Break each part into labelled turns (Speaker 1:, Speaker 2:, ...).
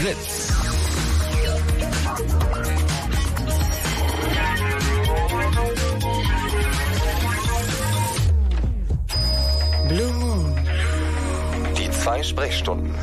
Speaker 1: Fritz.
Speaker 2: Blue Moon.
Speaker 1: Die zwei Sprechstunden.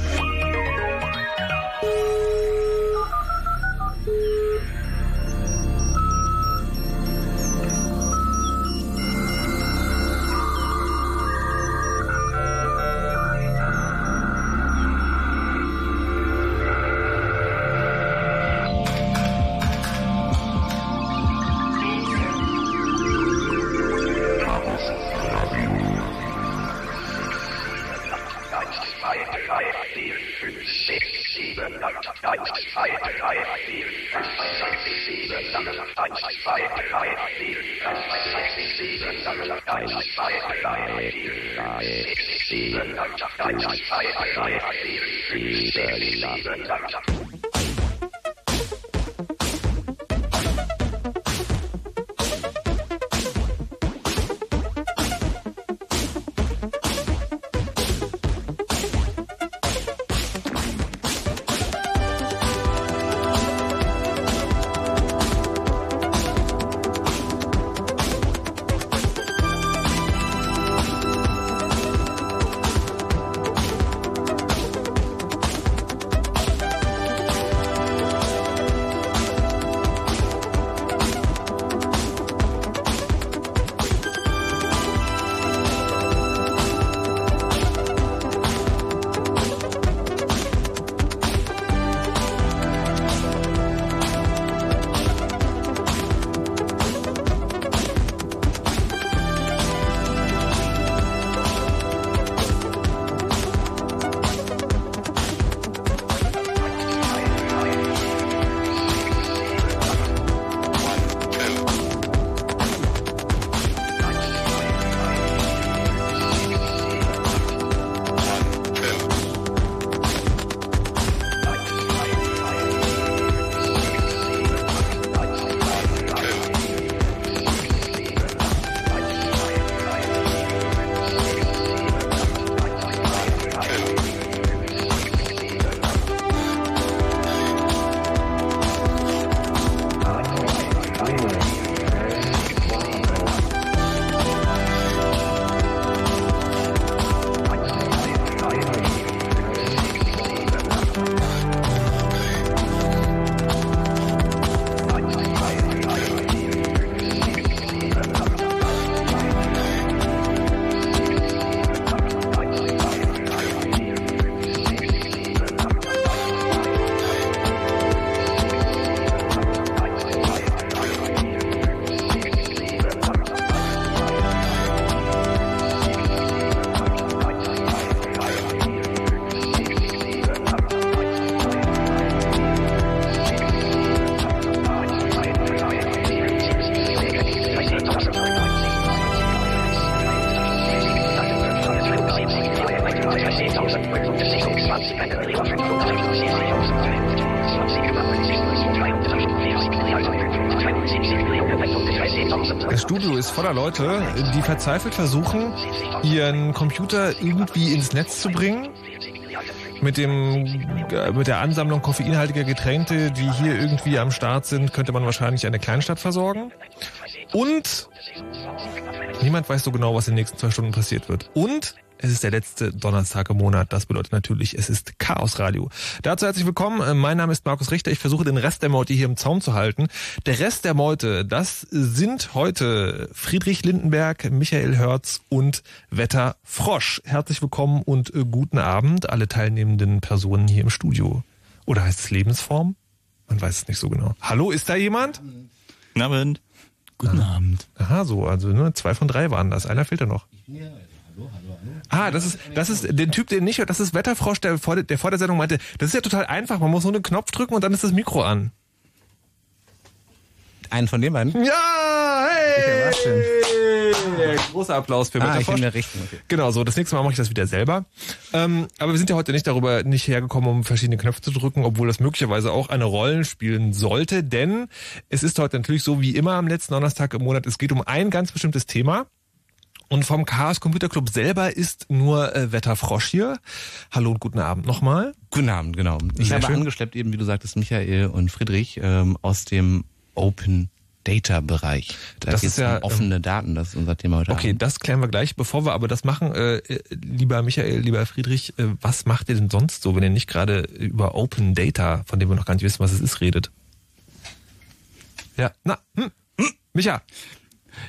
Speaker 3: Das Studio ist voller Leute, die verzweifelt versuchen, ihren Computer irgendwie ins Netz zu bringen. Mit dem, äh, mit der Ansammlung koffeinhaltiger Getränke, die hier irgendwie am Start sind, könnte man wahrscheinlich eine Kleinstadt versorgen. Und niemand weiß so genau, was in den nächsten zwei Stunden passiert wird. Und es ist der letzte Donnerstag im Monat. Das bedeutet natürlich, es ist Chaos Radio. Dazu herzlich willkommen. Mein Name ist Markus Richter. Ich versuche den Rest der Meute hier im Zaum zu halten. Der Rest der Meute, das sind heute Friedrich Lindenberg, Michael Hörz und Wetter Frosch. Herzlich willkommen und äh, guten Abend alle teilnehmenden Personen hier im Studio. Oder heißt es Lebensform? Man weiß es nicht so genau. Hallo, ist da jemand?
Speaker 4: Guten Abend.
Speaker 5: Guten Abend.
Speaker 3: Aha, so, also ne, zwei von drei waren das. Einer fehlt ja noch. Ah, das ist, das ist den Typ, den nicht hört, das ist Wetterfrosch, der vor, der, der vor der Sendung meinte, das ist ja total einfach, man muss nur einen Knopf drücken und dann ist das Mikro an.
Speaker 5: Einen von den beiden?
Speaker 3: Ja, hey! Großer Applaus für
Speaker 5: Ah, ich bin der Richtigen. Okay.
Speaker 3: Genau, so, das nächste Mal mache ich das wieder selber. Ähm, aber wir sind ja heute nicht darüber nicht hergekommen, um verschiedene Knöpfe zu drücken, obwohl das möglicherweise auch eine Rolle spielen sollte, denn es ist heute natürlich so wie immer am letzten Donnerstag im Monat, es geht um ein ganz bestimmtes Thema. Und vom Chaos Computer Club selber ist nur äh, Wetterfrosch hier. Hallo und guten Abend nochmal.
Speaker 5: Guten Abend, genau. Ich
Speaker 3: Sehr
Speaker 5: habe
Speaker 3: schön.
Speaker 5: angeschleppt, eben wie du sagtest, Michael und Friedrich ähm, aus dem Open Data Bereich. Da
Speaker 3: Das ist ja,
Speaker 5: um offene Daten, das ist unser Thema heute
Speaker 3: Okay,
Speaker 5: Abend.
Speaker 3: das klären wir gleich. Bevor wir aber das machen, äh, lieber Michael, lieber Friedrich, äh, was macht ihr denn sonst so, wenn ihr nicht gerade über Open Data, von dem wir noch gar nicht wissen, was es ist, redet? Ja, na, hm, hm, Micha.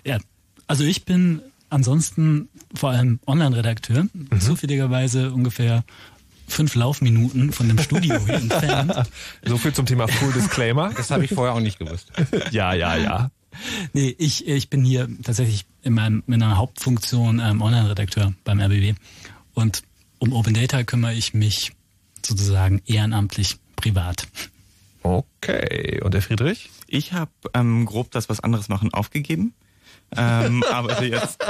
Speaker 4: Ja, also ich bin ansonsten vor allem Online-Redakteur,
Speaker 3: Mhm.
Speaker 4: zufälligerweise ungefähr fünf Laufminuten von dem Studio hier entfernt.
Speaker 3: So viel zum Thema Full Disclaimer.
Speaker 5: Das habe ich vorher auch nicht gewusst.
Speaker 3: ja, ja, ja.
Speaker 4: Nee, ich, ich bin hier tatsächlich in, meinem, in meiner Hauptfunktion ähm, Online-Redakteur beim RBB und um Open Data kümmere ich mich sozusagen ehrenamtlich privat.
Speaker 3: Okay. Und der Friedrich?
Speaker 6: Ich habe ähm, grob das was anderes machen aufgegeben. Ähm, arbeite jetzt,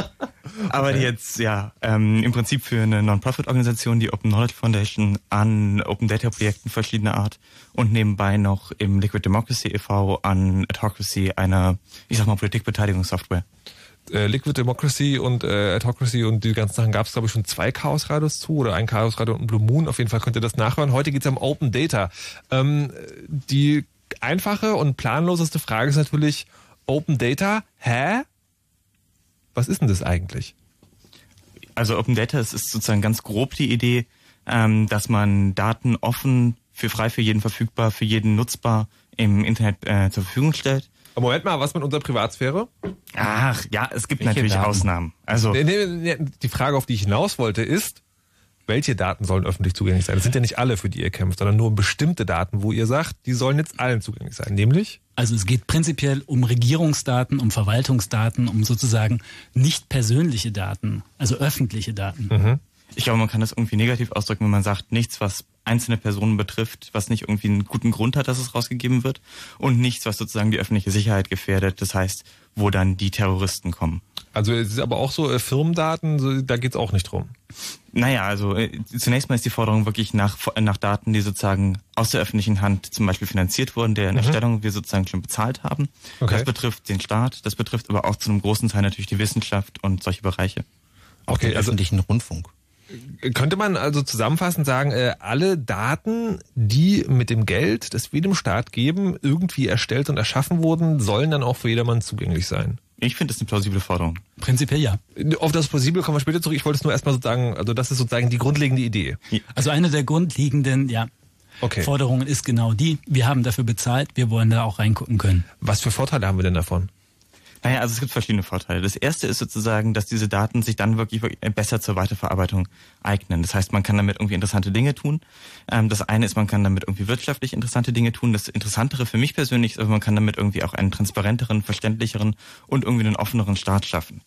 Speaker 6: arbeite jetzt ja ähm, im Prinzip für eine Non-Profit-Organisation, die Open Knowledge Foundation, an Open Data Projekten verschiedener Art und nebenbei noch im Liquid Democracy e.V. an Adhocracy, einer, ich sag mal, Politikbeteiligungssoftware.
Speaker 3: Äh, Liquid Democracy und äh, Autocracy und die ganzen Sachen gab es, glaube ich, schon zwei Chaos-Radios zu oder ein Chaos-Radio und ein Blue Moon. Auf jeden Fall könnt ihr das nachhören. Heute geht es um Open Data. Ähm, die einfache und planloseste Frage ist natürlich, Open Data, hä? Was ist denn das eigentlich?
Speaker 6: Also Open Data, ist sozusagen ganz grob die Idee, ähm, dass man Daten offen, für frei für jeden verfügbar, für jeden nutzbar im Internet äh, zur Verfügung stellt.
Speaker 3: Aber Moment mal, was mit unserer Privatsphäre?
Speaker 6: Ach, ja, es gibt
Speaker 5: Welche
Speaker 6: natürlich
Speaker 5: Daten?
Speaker 6: Ausnahmen. Also
Speaker 3: die Frage, auf die ich hinaus wollte, ist, welche Daten sollen öffentlich zugänglich sein? Das sind ja nicht alle, für die ihr kämpft, sondern nur bestimmte Daten, wo ihr sagt, die sollen jetzt allen zugänglich sein. Nämlich?
Speaker 4: Also es geht prinzipiell um Regierungsdaten, um Verwaltungsdaten, um sozusagen nicht persönliche Daten, also öffentliche Daten.
Speaker 6: Ich glaube, man kann das irgendwie negativ ausdrücken, wenn man sagt, nichts, was einzelne Personen betrifft, was nicht irgendwie einen guten Grund hat, dass es rausgegeben wird und nichts, was sozusagen die öffentliche Sicherheit gefährdet, das heißt, wo dann die Terroristen kommen.
Speaker 3: Also es ist aber auch so äh, Firmendaten, so, da geht's auch nicht drum.
Speaker 6: Naja, also äh, zunächst mal ist die Forderung wirklich nach, nach Daten, die sozusagen aus der öffentlichen Hand zum Beispiel finanziert wurden, deren Erstellung wir sozusagen schon bezahlt haben.
Speaker 3: Okay.
Speaker 6: Das betrifft den Staat, das betrifft aber auch zu einem großen Teil natürlich die Wissenschaft und solche Bereiche.
Speaker 5: Auch
Speaker 3: Okay,
Speaker 5: den
Speaker 3: also-
Speaker 5: öffentlichen Rundfunk.
Speaker 3: Könnte man also zusammenfassend sagen, äh, alle Daten, die mit dem Geld, das wir dem Staat geben, irgendwie erstellt und erschaffen wurden, sollen dann auch für jedermann zugänglich sein?
Speaker 6: Ich finde das eine plausible Forderung.
Speaker 4: Prinzipiell ja.
Speaker 3: Auf das Plausibel kommen wir später zurück. Ich wollte es nur erstmal sozusagen, also das ist sozusagen die grundlegende Idee.
Speaker 4: Also eine der grundlegenden ja,
Speaker 3: Okay.
Speaker 4: Forderungen ist genau die, wir haben dafür bezahlt, wir wollen da auch reingucken können.
Speaker 3: Was für Vorteile haben wir denn davon?
Speaker 6: Naja, also es gibt verschiedene Vorteile. Das erste ist sozusagen, dass diese Daten sich dann wirklich, wirklich besser zur Weiterverarbeitung eignen. Das heißt, man kann damit irgendwie interessante Dinge tun. Ähm, das eine ist, man kann damit irgendwie wirtschaftlich interessante Dinge tun. Das Interessantere für mich persönlich ist, man kann damit irgendwie auch einen transparenteren, verständlicheren und irgendwie einen offeneren Staat schaffen.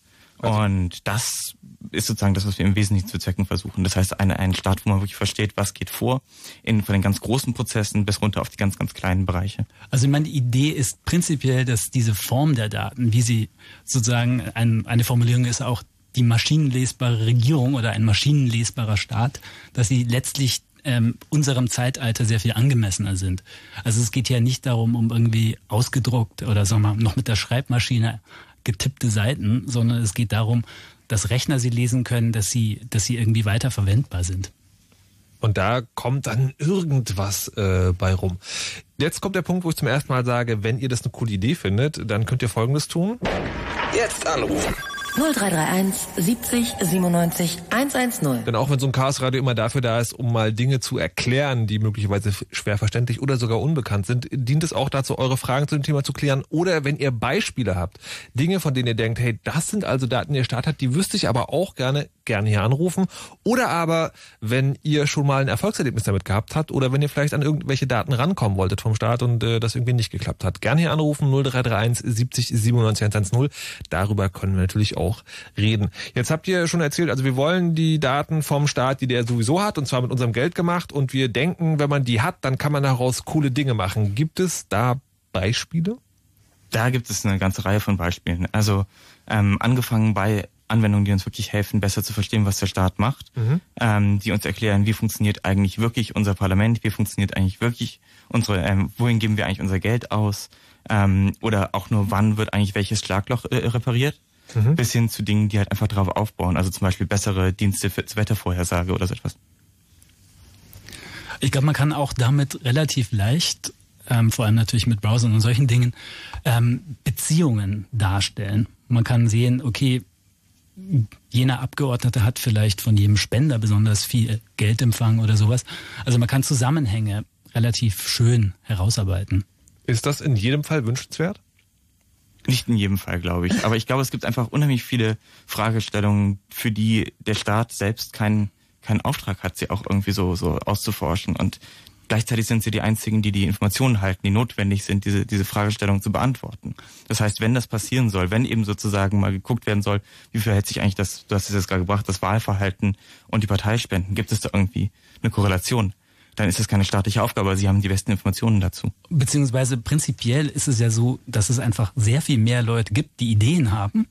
Speaker 6: Und das ist sozusagen das, was wir im Wesentlichen zu Zwecken versuchen. Das heißt, eine, einen Staat, wo man wirklich versteht, was geht vor, in, von den ganz großen Prozessen bis runter auf die ganz, ganz kleinen Bereiche.
Speaker 4: Also meine Idee ist prinzipiell, dass diese Form der Daten, wie sie sozusagen ein, eine Formulierung ist, auch die maschinenlesbare Regierung oder ein maschinenlesbarer Staat, dass sie letztlich ähm, unserem Zeitalter sehr viel angemessener sind. Also es geht ja nicht darum, um irgendwie ausgedruckt oder sagen wir mal, noch mit der Schreibmaschine getippte Seiten, sondern es geht darum, dass Rechner sie lesen können, dass sie, dass sie irgendwie weiter verwendbar sind.
Speaker 3: Und da kommt dann irgendwas äh, bei rum. Jetzt kommt der Punkt, wo ich zum ersten Mal sage, wenn ihr das eine coole Idee findet, dann könnt ihr Folgendes tun.
Speaker 1: Jetzt anrufen.
Speaker 2: 0331 70 97 110.
Speaker 3: Denn auch wenn so ein Chaosradio immer dafür da ist, um mal Dinge zu erklären, die möglicherweise schwer verständlich oder sogar unbekannt sind, dient es auch dazu, eure Fragen zu dem Thema zu klären. Oder wenn ihr Beispiele habt, Dinge, von denen ihr denkt, hey, das sind also Daten, die der Staat hat, die wüsste ich aber auch gerne, gerne hier anrufen. Oder aber, wenn ihr schon mal ein Erfolgserlebnis damit gehabt habt oder wenn ihr vielleicht an irgendwelche Daten rankommen wolltet vom Staat und äh, das irgendwie nicht geklappt hat. Gerne hier anrufen, 0331 70 97 110. Darüber können wir natürlich auch reden. Jetzt habt ihr schon erzählt, also wir wollen die Daten vom Staat, die der sowieso hat, und zwar mit unserem Geld gemacht. Und wir denken, wenn man die hat, dann kann man daraus coole Dinge machen. Gibt es da Beispiele?
Speaker 6: Da gibt es eine ganze Reihe von Beispielen. Also ähm, angefangen bei Anwendungen, die uns wirklich helfen, besser zu verstehen, was der Staat macht, ähm, die uns erklären, wie funktioniert eigentlich wirklich unser Parlament, wie funktioniert eigentlich wirklich unsere, ähm, wohin geben wir eigentlich unser Geld aus, ähm, oder auch nur, wann wird eigentlich welches Schlagloch äh, repariert. Mhm. bis hin zu Dingen, die halt einfach darauf aufbauen. Also zum Beispiel bessere Dienste für zur Wettervorhersage oder so etwas.
Speaker 4: Ich glaube, man kann auch damit relativ leicht, ähm, vor allem natürlich mit Browsern und solchen Dingen, ähm, Beziehungen darstellen. Man kann sehen, okay, jener Abgeordnete hat vielleicht von jedem Spender besonders viel Geld empfangen oder sowas. Also man kann Zusammenhänge relativ schön herausarbeiten.
Speaker 3: Ist das in jedem Fall wünschenswert?
Speaker 6: Nicht in jedem Fall, glaube ich. Aber ich glaube, es gibt einfach unheimlich viele Fragestellungen, für die der Staat selbst keinen keinen Auftrag hat, sie auch irgendwie so, so auszuforschen. Und gleichzeitig sind sie die einzigen, die die Informationen halten, die notwendig sind, diese, diese Fragestellung zu beantworten. Das heißt, wenn das passieren soll, wenn eben sozusagen mal geguckt werden soll, wie verhält sich eigentlich das, du hast es jetzt gerade gebracht, das Wahlverhalten und die Parteispenden, gibt es da irgendwie eine Korrelation? Dann ist das keine staatliche Aufgabe, aber sie haben die besten Informationen dazu.
Speaker 4: Beziehungsweise prinzipiell ist es ja so, dass es einfach sehr viel mehr Leute gibt, die Ideen haben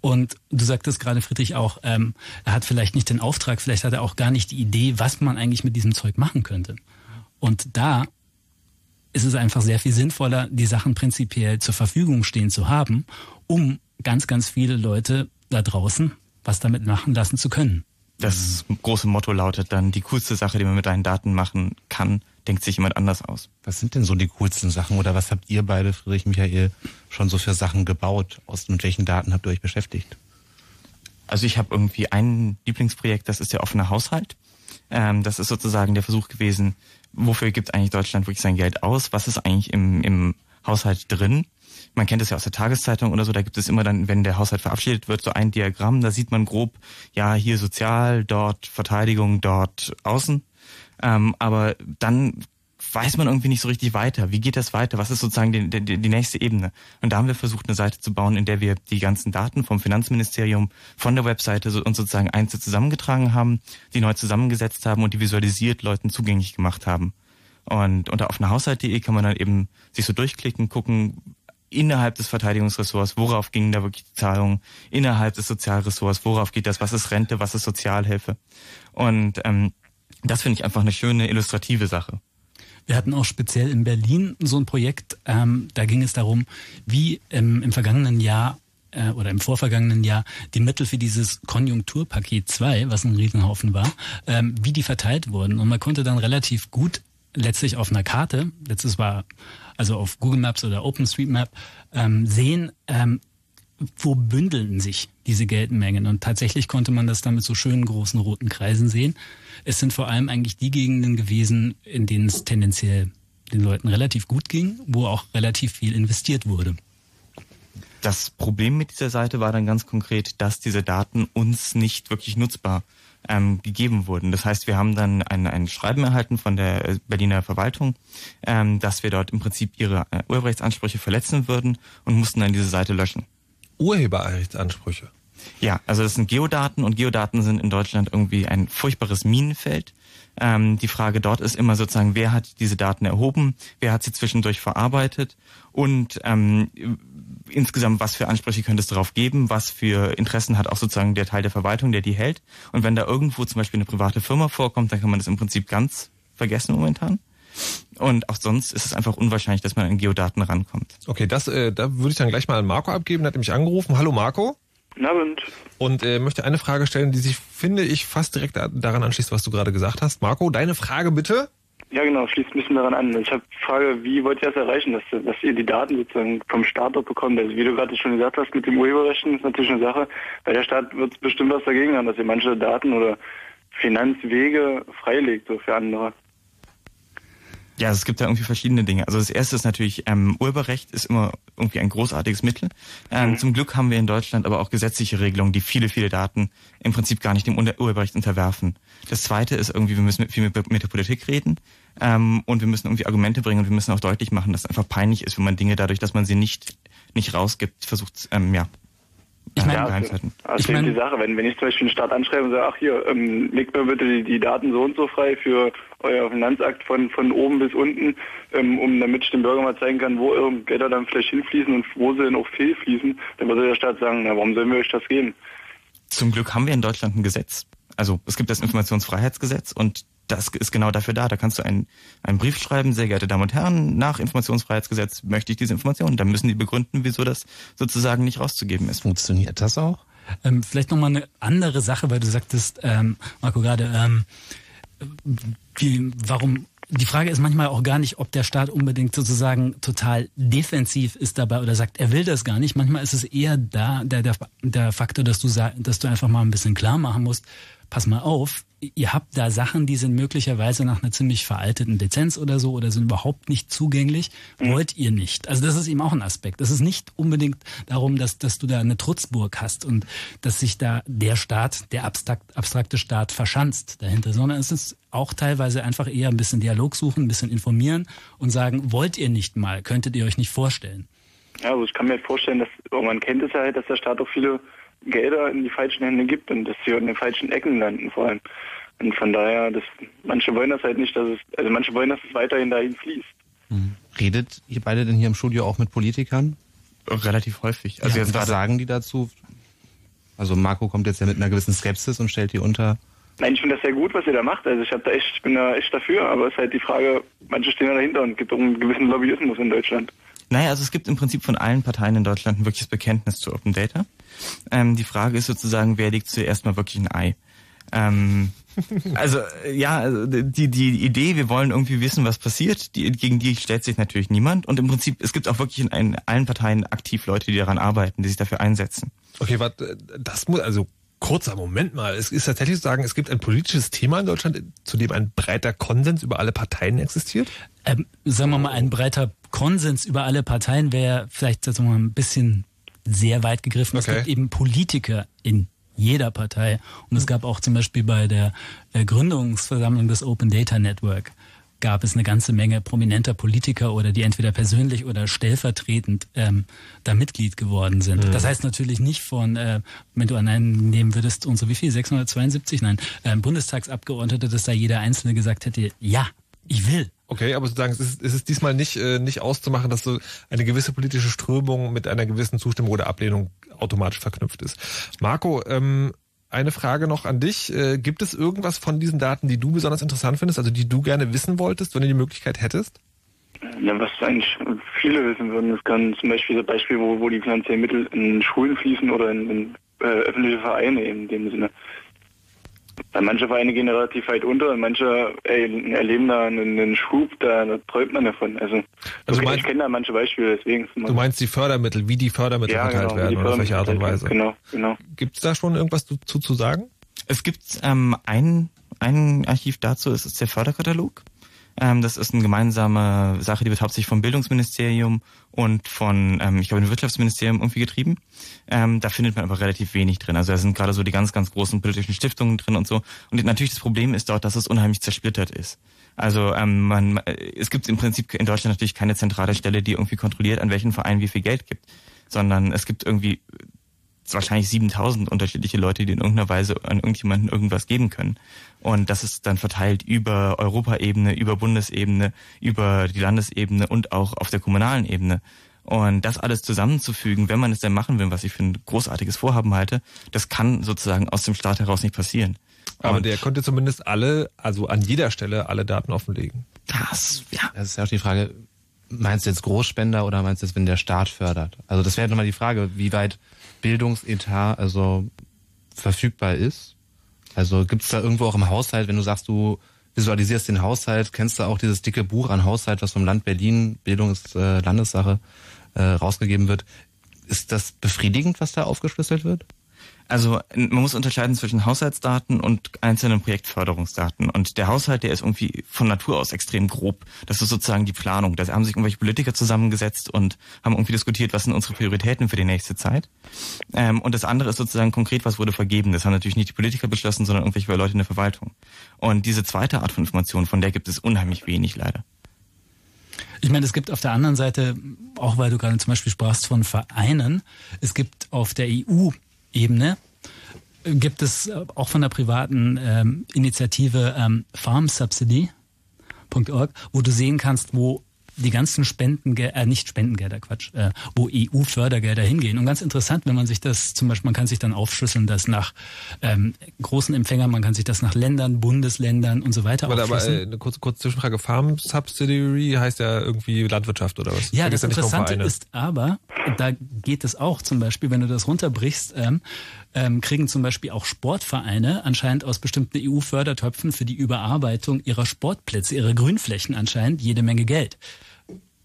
Speaker 4: und du sagtest gerade, Friedrich, auch, ähm, er hat vielleicht nicht den Auftrag, vielleicht hat er auch gar nicht die Idee, was man eigentlich mit diesem Zeug machen könnte. Und da ist es einfach sehr viel sinnvoller, die Sachen prinzipiell zur Verfügung stehen zu haben, um ganz, ganz viele Leute da draußen was damit machen lassen zu können.
Speaker 6: Das große Motto lautet dann, die coolste Sache, die man mit deinen Daten machen kann, denkt sich jemand anders aus.
Speaker 5: Was sind denn so die coolsten Sachen oder was habt ihr beide, Friedrich Michael, schon so für Sachen gebaut? Aus mit welchen Daten habt ihr euch beschäftigt?
Speaker 6: Also ich habe irgendwie ein Lieblingsprojekt, das ist der offene Haushalt. Ähm, das ist sozusagen der Versuch gewesen, wofür gibt eigentlich Deutschland wirklich sein Geld aus? Was ist eigentlich im, im Haushalt drin? Man kennt es ja aus der Tageszeitung oder so, da gibt es immer dann, wenn der Haushalt verabschiedet wird, so ein Diagramm, da sieht man grob, ja, hier Sozial, dort Verteidigung, dort Außen. Ähm, aber dann weiß man irgendwie nicht so richtig weiter. Wie geht das weiter? Was ist sozusagen die, die, die nächste Ebene? Und da haben wir versucht, eine Seite zu bauen, in der wir die ganzen Daten vom Finanzministerium, von der Webseite so, uns sozusagen einzeln zusammengetragen haben, die neu zusammengesetzt haben und die visualisiert Leuten zugänglich gemacht haben. Und unter offenerhaushalt.de kann man dann eben sich so durchklicken, gucken, innerhalb des Verteidigungsressorts, worauf gingen da wirklich die Zahlungen, innerhalb des Sozialressorts, worauf geht das, was ist Rente, was ist Sozialhilfe. Und ähm, das finde ich einfach eine schöne illustrative Sache.
Speaker 4: Wir hatten auch speziell in Berlin so ein Projekt, ähm, da ging es darum, wie ähm, im vergangenen Jahr äh, oder im vorvergangenen Jahr die Mittel für dieses Konjunkturpaket 2, was ein Riesenhaufen war, ähm, wie die verteilt wurden. Und man konnte dann relativ gut letztlich auf einer Karte, letztes war also auf Google Maps oder OpenStreetMap, ähm, sehen, ähm, wo bündeln sich diese Geldmengen? Und tatsächlich konnte man das dann mit so schönen großen roten Kreisen sehen. Es sind vor allem eigentlich die Gegenden gewesen, in denen es tendenziell den Leuten relativ gut ging, wo auch relativ viel investiert wurde.
Speaker 6: Das Problem mit dieser Seite war dann ganz konkret, dass diese Daten uns nicht wirklich nutzbar ähm, gegeben wurden. Das heißt, wir haben dann ein, ein Schreiben erhalten von der Berliner Verwaltung, ähm, dass wir dort im Prinzip ihre äh, Urheberrechtsansprüche verletzen würden und mussten dann diese Seite löschen.
Speaker 3: Urheberrechtsansprüche.
Speaker 6: Ja, also das sind Geodaten und Geodaten sind in Deutschland irgendwie ein furchtbares Minenfeld. Ähm, die Frage dort ist immer sozusagen, wer hat diese Daten erhoben, wer hat sie zwischendurch verarbeitet und ähm, insgesamt, was für Ansprüche könnte es darauf geben, was für Interessen hat auch sozusagen der Teil der Verwaltung, der die hält. Und wenn da irgendwo zum Beispiel eine private Firma vorkommt, dann kann man das im Prinzip ganz vergessen momentan. Und auch sonst ist es einfach unwahrscheinlich, dass man an Geodaten rankommt.
Speaker 3: Okay, das, äh, da würde ich dann gleich mal an Marco abgeben. Der hat nämlich angerufen. Hallo Marco.
Speaker 7: Guten Abend.
Speaker 3: Und äh, möchte eine Frage stellen, die sich, finde ich, fast direkt daran anschließt, was du gerade gesagt hast. Marco, deine Frage bitte?
Speaker 7: Ja, genau, schließt ein bisschen daran an. Ich habe die Frage, wie wollt ihr das erreichen, dass, dass ihr die Daten sozusagen vom Staat dort bekommt? Also wie du gerade schon gesagt hast, mit dem Urheberrechten ist natürlich eine Sache, weil der Staat wird bestimmt was dagegen haben, dass ihr manche Daten oder Finanzwege freilegt, so für andere.
Speaker 6: Ja, es gibt da irgendwie verschiedene Dinge. Also das erste ist natürlich, ähm, Urheberrecht ist immer irgendwie ein großartiges Mittel. Ähm, mhm. Zum Glück haben wir in Deutschland aber auch gesetzliche Regelungen, die viele, viele Daten im Prinzip gar nicht dem Urheberrecht unterwerfen. Das zweite ist irgendwie, wir müssen viel mit, mit der Politik reden ähm, und wir müssen irgendwie Argumente bringen und wir müssen auch deutlich machen, dass es einfach peinlich ist, wenn man Dinge dadurch, dass man sie nicht, nicht rausgibt, versucht, ähm, ja,
Speaker 7: ich meine, ja, also, also ich mein, die Sache, wenn, wenn ich zum Beispiel einen Staat anschreibe und sage, ach hier, ähm, legt mir bitte die, die Daten so und so frei für euer Finanzakt von, von oben bis unten, ähm, um damit ich dem Bürger mal zeigen kann, wo eure Gelder dann vielleicht hinfließen und wo sie denn auch fehlfließen, dann würde der Staat sagen, na, warum sollen wir euch das geben?
Speaker 6: Zum Glück haben wir in Deutschland ein Gesetz. Also es gibt das Informationsfreiheitsgesetz und das ist genau dafür da. Da kannst du einen, einen Brief schreiben, sehr geehrte Damen und Herren, nach Informationsfreiheitsgesetz möchte ich diese Informationen. Dann müssen die begründen, wieso das sozusagen nicht rauszugeben ist.
Speaker 5: Funktioniert das auch?
Speaker 4: Ähm, vielleicht nochmal eine andere Sache, weil du sagtest, ähm, Marco, gerade, ähm, wie, warum die Frage ist manchmal auch gar nicht, ob der Staat unbedingt sozusagen total defensiv ist dabei oder sagt, er will das gar nicht. Manchmal ist es eher da der, der, der Faktor, dass du, dass du einfach mal ein bisschen klar machen musst, pass mal auf, ihr habt da Sachen, die sind möglicherweise nach einer ziemlich veralteten Lizenz oder so oder sind überhaupt nicht zugänglich, mhm. wollt ihr nicht. Also das ist eben auch ein Aspekt. Das ist nicht unbedingt darum, dass, dass du da eine Trutzburg hast und dass sich da der Staat, der abstrakt, abstrakte Staat verschanzt dahinter, sondern es ist auch teilweise einfach eher ein bisschen Dialog suchen, ein bisschen informieren und sagen, wollt ihr nicht mal, könntet ihr euch nicht vorstellen.
Speaker 7: Ja, also ich kann mir vorstellen, dass, man kennt es ja halt, dass der Staat auch viele Gelder in die falschen Hände gibt und dass sie in den falschen Ecken landen vor allem. Und von daher, das, manche wollen das halt nicht, dass es, also manche wollen, dass es weiterhin dahin fließt.
Speaker 5: Mhm. Redet ihr beide denn hier im Studio auch mit Politikern?
Speaker 6: Relativ häufig.
Speaker 5: Also ja, jetzt was sagen die dazu? Also Marco kommt jetzt ja mit einer gewissen Skepsis und stellt die unter.
Speaker 7: Nein, ich finde das sehr gut, was ihr da macht. Also ich habe da echt, ich bin da echt dafür, aber es ist halt die Frage, manche stehen da dahinter und es gibt auch einen gewissen Lobbyismus in Deutschland.
Speaker 6: Naja, also es gibt im Prinzip von allen Parteien in Deutschland ein wirkliches Bekenntnis zu Open Data. Ähm, die Frage ist sozusagen, wer legt zuerst mal wirklich ein Ei? Ähm, also ja, also die die Idee, wir wollen irgendwie wissen, was passiert, die, gegen die stellt sich natürlich niemand. Und im Prinzip, es gibt auch wirklich in, allen Parteien aktiv Leute, die daran arbeiten, die sich dafür einsetzen.
Speaker 3: Okay, warte, das muss also kurzer Moment mal. Es ist tatsächlich zu sagen, es gibt ein politisches Thema in Deutschland, zu dem ein breiter Konsens über alle Parteien existiert?
Speaker 4: Ähm, sagen wir mal, ein breiter Konsens über alle Parteien wäre vielleicht sagen wir mal, ein bisschen sehr weit gegriffen. Okay. Es gibt eben Politiker in jeder Partei. Und es gab auch zum Beispiel bei der äh, Gründungsversammlung des Open Data Network gab es eine ganze Menge prominenter Politiker oder die entweder persönlich oder stellvertretend ähm, da Mitglied geworden sind. Mhm. Das heißt natürlich nicht von, äh, wenn du an einen nehmen würdest, und so wie viel, 672? Nein, äh, Bundestagsabgeordnete, dass da jeder Einzelne gesagt hätte, ja, ich will.
Speaker 3: Okay, aber sozusagen, es ist, es ist diesmal nicht, äh, nicht auszumachen, dass so eine gewisse politische Strömung mit einer gewissen Zustimmung oder Ablehnung automatisch verknüpft ist. Marco, ähm, eine Frage noch an dich. Äh, gibt es irgendwas von diesen Daten, die du besonders interessant findest, also die du gerne wissen wolltest, wenn du die Möglichkeit hättest?
Speaker 7: Ja, was eigentlich viele wissen würden, das kann zum Beispiel das Beispiel, wo, wo die finanziellen Mittel in Schulen fließen oder in, in äh, öffentliche Vereine in dem Sinne. Weil manche Vereine gehen relativ weit unter und manche erleben da einen, einen Schub, da, da träumt man davon. Also, also okay, meinst, ich kenne da manche Beispiele, deswegen.
Speaker 3: Du meinst die Fördermittel, wie die Fördermittel ja, verteilt genau, werden oder auf welche Art und Weise?
Speaker 7: Genau, genau.
Speaker 3: Gibt es da schon irgendwas zu, zu sagen?
Speaker 6: Es gibt ähm, ein, ein Archiv dazu, das ist der Förderkatalog. Ähm, das ist eine gemeinsame Sache, die wird hauptsächlich vom Bildungsministerium und von, ähm, ich glaube, dem Wirtschaftsministerium irgendwie getrieben. Ähm, da findet man aber relativ wenig drin. Also da sind gerade so die ganz, ganz großen politischen Stiftungen drin und so. Und natürlich das Problem ist dort, dass es unheimlich zersplittert ist. Also ähm, man, es gibt im Prinzip in Deutschland natürlich keine zentrale Stelle, die irgendwie kontrolliert, an welchen Vereinen wie viel Geld gibt, sondern es gibt irgendwie wahrscheinlich 7000 unterschiedliche Leute, die in irgendeiner Weise an irgendjemanden irgendwas geben können. Und das ist dann verteilt über Europaebene, über Bundesebene, über die Landesebene und auch auf der kommunalen Ebene. Und das alles zusammenzufügen, wenn man es denn machen will, was ich für ein großartiges Vorhaben halte, das kann sozusagen aus dem Staat heraus nicht passieren.
Speaker 3: Aber und der könnte zumindest alle, also an jeder Stelle alle Daten offenlegen.
Speaker 5: Das, ja. Das ist ja auch die Frage, meinst du jetzt Großspender oder meinst du jetzt, wenn der Staat fördert? Also das wäre nochmal die Frage, wie weit Bildungsetat also verfügbar ist. Also gibt es da irgendwo auch im Haushalt, wenn du sagst, du visualisierst den Haushalt, kennst du auch dieses dicke Buch an Haushalt, was vom Land Berlin, Bildung ist äh, Landessache, äh, rausgegeben wird. Ist das befriedigend, was da aufgeschlüsselt wird?
Speaker 6: Also man muss unterscheiden zwischen Haushaltsdaten und einzelnen Projektförderungsdaten. Und der Haushalt, der ist irgendwie von Natur aus extrem grob. Das ist sozusagen die Planung. Da haben sich irgendwelche Politiker zusammengesetzt und haben irgendwie diskutiert, was sind unsere Prioritäten für die nächste Zeit. Ähm, und das andere ist sozusagen konkret, was wurde vergeben. Das haben natürlich nicht die Politiker beschlossen, sondern irgendwelche Leute in der Verwaltung. Und diese zweite Art von Information, von der gibt es unheimlich wenig leider.
Speaker 4: Ich meine, es gibt auf der anderen Seite, auch weil du gerade zum Beispiel sprachst von Vereinen, es gibt auf der EU Ebene. Gibt es auch von der privaten ähm, Initiative ähm, farmsubsidy.org, wo du sehen kannst, wo die ganzen Spendengelder, äh, nicht Spendengelder, Quatsch, äh, wo EU-Fördergelder hingehen. Und ganz interessant, wenn man sich das zum Beispiel, man kann sich dann aufschlüsseln, das nach ähm, großen Empfängern, man kann sich das nach Ländern, Bundesländern und so weiter
Speaker 3: aber, aber äh, eine kurze, kurze Zwischenfrage, Farm Subsidiary heißt ja irgendwie Landwirtschaft oder was?
Speaker 4: Ja, da das Interessante ist aber, da geht es auch zum Beispiel, wenn du das runterbrichst, ähm, ähm, kriegen zum Beispiel auch Sportvereine anscheinend aus bestimmten EU-Fördertöpfen für die Überarbeitung ihrer Sportplätze, ihrer Grünflächen anscheinend jede Menge Geld.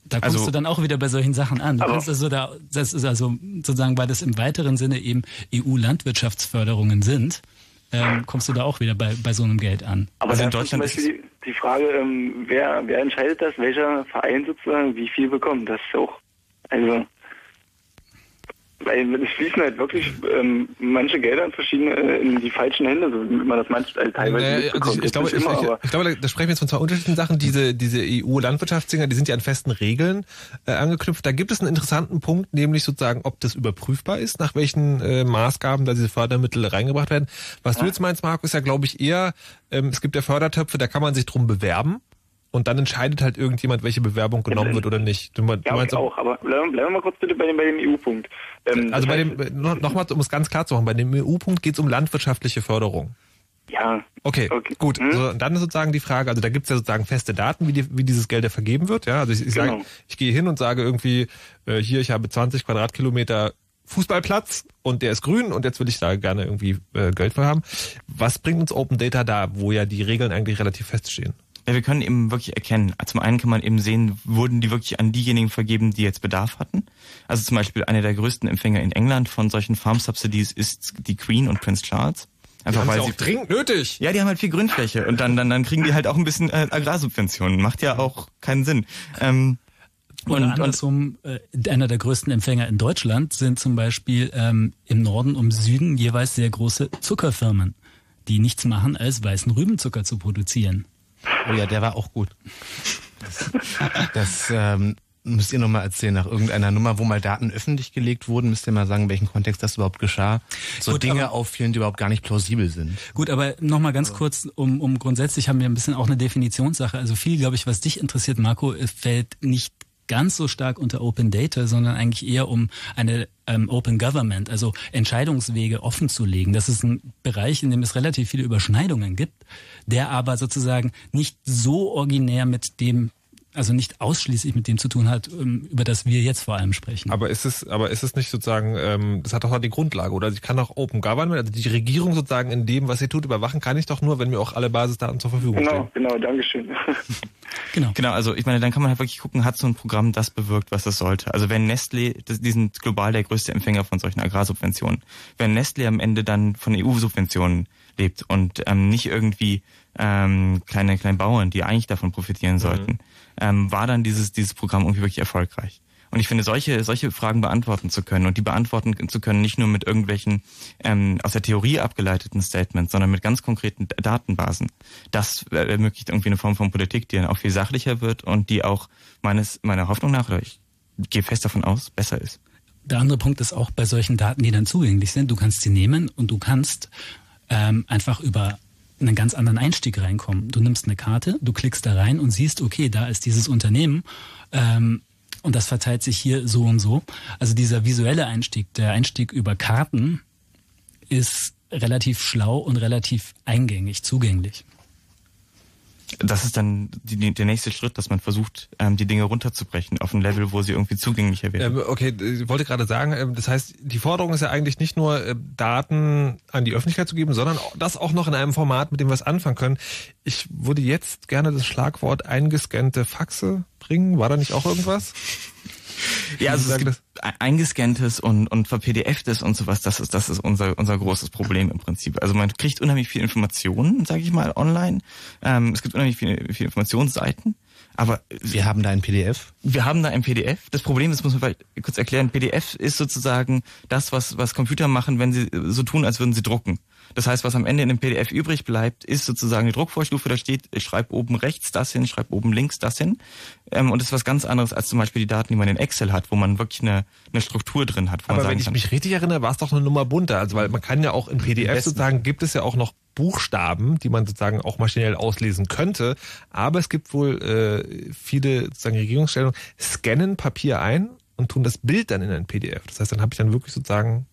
Speaker 4: Da kommst also, du dann auch wieder bei solchen Sachen an. Du kannst also da, das ist also sozusagen, weil das im weiteren Sinne eben EU-Landwirtschaftsförderungen sind, ähm, kommst du da auch wieder bei, bei so einem Geld an.
Speaker 7: Aber also in Deutschland ist die, die Frage, ähm, wer, wer entscheidet das, welcher Verein sozusagen wie viel bekommt? Das ist auch, also weil es fließen halt wirklich ähm, manche Gelder in verschiedene äh, in die falschen Hände, so wie man das manchmal also teilweise
Speaker 3: naja, mitbekommt. Also ich, ich, glaube, immer, ich, ich, glaube, da sprechen wir jetzt von zwei unterschiedlichen Sachen. Diese diese EU-Landwirtschaftsdinger, die sind ja an festen Regeln äh, angeknüpft. Da gibt es einen interessanten Punkt, nämlich sozusagen, ob das überprüfbar ist, nach welchen äh, Maßgaben da diese Fördermittel reingebracht werden. Was ja. du jetzt meinst, Markus, ist ja, glaube ich, eher, ähm, es gibt ja Fördertöpfe, da kann man sich drum bewerben und dann entscheidet halt irgendjemand, welche Bewerbung genommen wird oder nicht.
Speaker 7: Du, ja, meinst auch, aber bleiben, bleiben wir mal kurz bitte bei dem, bei dem EU-Punkt.
Speaker 3: Ähm, also bei dem, nochmal, um es ganz klar zu machen, bei dem EU-Punkt geht es um landwirtschaftliche Förderung.
Speaker 7: Ja.
Speaker 3: Okay, okay. gut. Hm? So, dann ist sozusagen die Frage, also da gibt es ja sozusagen feste Daten, wie, die, wie dieses Geld ja vergeben wird. Ja, also ich, ich genau. sage, ich gehe hin und sage irgendwie, äh, hier, ich habe 20 Quadratkilometer Fußballplatz und der ist grün und jetzt will ich da gerne irgendwie äh, Geld für haben. Was bringt uns Open Data da, wo ja die Regeln eigentlich relativ feststehen?
Speaker 6: Ja, wir können eben wirklich erkennen. Zum einen kann man eben sehen, wurden die wirklich an diejenigen vergeben, die jetzt Bedarf hatten. Also zum Beispiel einer der größten Empfänger in England von solchen Farm Subsidies ist die Queen und Prince Charles.
Speaker 3: Einfach weil sie auch dringend nötig.
Speaker 6: Ja, die haben halt viel Grünfläche und dann dann dann kriegen die halt auch ein bisschen äh, Agrarsubventionen. Macht ja auch keinen Sinn. Ähm,
Speaker 4: und, und andersrum, äh, einer der größten Empfänger in Deutschland sind zum Beispiel ähm, im Norden und Süden jeweils sehr große Zuckerfirmen, die nichts machen, als weißen Rübenzucker zu produzieren.
Speaker 5: Oh ja, der war auch gut. Das, das ähm, müsst ihr nochmal erzählen, nach irgendeiner Nummer, wo mal Daten öffentlich gelegt wurden, müsst ihr mal sagen, in welchem Kontext das überhaupt geschah. So Gut, Dinge auffielen, die überhaupt gar nicht plausibel sind.
Speaker 4: Gut, aber nochmal ganz kurz, um, um grundsätzlich haben wir ein bisschen auch eine Definitionssache. Also viel, glaube ich, was dich interessiert, Marco, fällt nicht ganz so stark unter Open Data, sondern eigentlich eher um eine ähm, Open Government, also Entscheidungswege offen zu legen. Das ist ein Bereich, in dem es relativ viele Überschneidungen gibt, der aber sozusagen nicht so originär mit dem also nicht ausschließlich mit dem zu tun hat, ähm, über das wir jetzt vor allem sprechen.
Speaker 3: Aber ist es, aber ist es nicht sozusagen, ähm, das hat doch die Grundlage, oder? Ich kann doch Open Government, also die Regierung sozusagen in dem, was sie tut, überwachen kann ich doch nur, wenn mir auch alle Basisdaten zur Verfügung
Speaker 7: genau,
Speaker 3: stehen.
Speaker 7: Genau, genau, Dankeschön.
Speaker 6: genau. Genau, also ich meine, dann kann man halt wirklich gucken, hat so ein Programm das bewirkt, was es sollte. Also wenn Nestle, die sind global der größte Empfänger von solchen Agrarsubventionen, wenn Nestle am Ende dann von EU-Subventionen lebt und ähm, nicht irgendwie ähm, kleine, kleine Bauern, die eigentlich davon profitieren mhm. sollten, mhm ähm, war dann dieses, dieses Programm irgendwie wirklich erfolgreich. Und ich finde, solche, solche Fragen beantworten zu können und die beantworten zu können, nicht nur mit irgendwelchen ähm, aus der Theorie abgeleiteten Statements, sondern mit ganz konkreten Datenbasen, das ermöglicht irgendwie eine Form von Politik, die dann auch viel sachlicher wird und die auch meines, meiner Hoffnung nach, oder ich gehe fest davon aus, besser ist.
Speaker 4: Der andere Punkt ist auch bei solchen Daten, die dann zugänglich sind, du kannst sie nehmen und du kannst ähm, einfach über in einen ganz anderen Einstieg reinkommen. Du nimmst eine Karte, du klickst da rein und siehst, okay, da ist dieses Unternehmen ähm, und das verteilt sich hier so und so. Also dieser visuelle Einstieg, der Einstieg über Karten ist relativ schlau und relativ eingängig, zugänglich
Speaker 6: das ist dann die, der nächste Schritt, dass man versucht, ähm, die Dinge runterzubrechen auf ein Level, wo sie irgendwie zugänglicher werden.
Speaker 3: Ähm, okay, ich wollte gerade sagen, ähm, das heißt, die Forderung ist ja eigentlich nicht nur äh, Daten an die Öffentlichkeit zu geben, sondern das auch noch in einem Format, mit dem wir es anfangen können. Ich würde jetzt gerne das Schlagwort eingescannte Faxe bringen. War da nicht auch irgendwas?
Speaker 6: Ja, also es gibt eingescanntes und, und verpdftes und sowas, das ist, das ist unser, unser großes Problem im Prinzip. Also man kriegt unheimlich viel Informationen, sage ich mal, online. Ähm, es gibt unheimlich viele, viele Informationsseiten. Aber
Speaker 5: wir haben da ein PDF.
Speaker 6: Wir haben da ein PDF. Das Problem ist, muss man vielleicht kurz erklären, PDF ist sozusagen das, was, was Computer machen, wenn sie so tun, als würden sie drucken. Das heißt, was am Ende in dem PDF übrig bleibt, ist sozusagen die Druckvorstufe. Da steht, ich schreibe oben rechts das hin, ich schreibe oben links das hin. Ähm, und das ist was ganz anderes als zum Beispiel die Daten, die man in Excel hat, wo man wirklich eine, eine Struktur drin hat.
Speaker 3: Aber wenn ich kann, mich richtig erinnere, war es doch eine Nummer bunter. Also weil man kann ja auch in PDF sozusagen, gibt es ja auch noch Buchstaben, die man sozusagen auch maschinell auslesen könnte. Aber es gibt wohl äh, viele sozusagen Regierungsstellungen, scannen Papier ein und tun das Bild dann in ein PDF. Das heißt, dann habe ich dann wirklich sozusagen.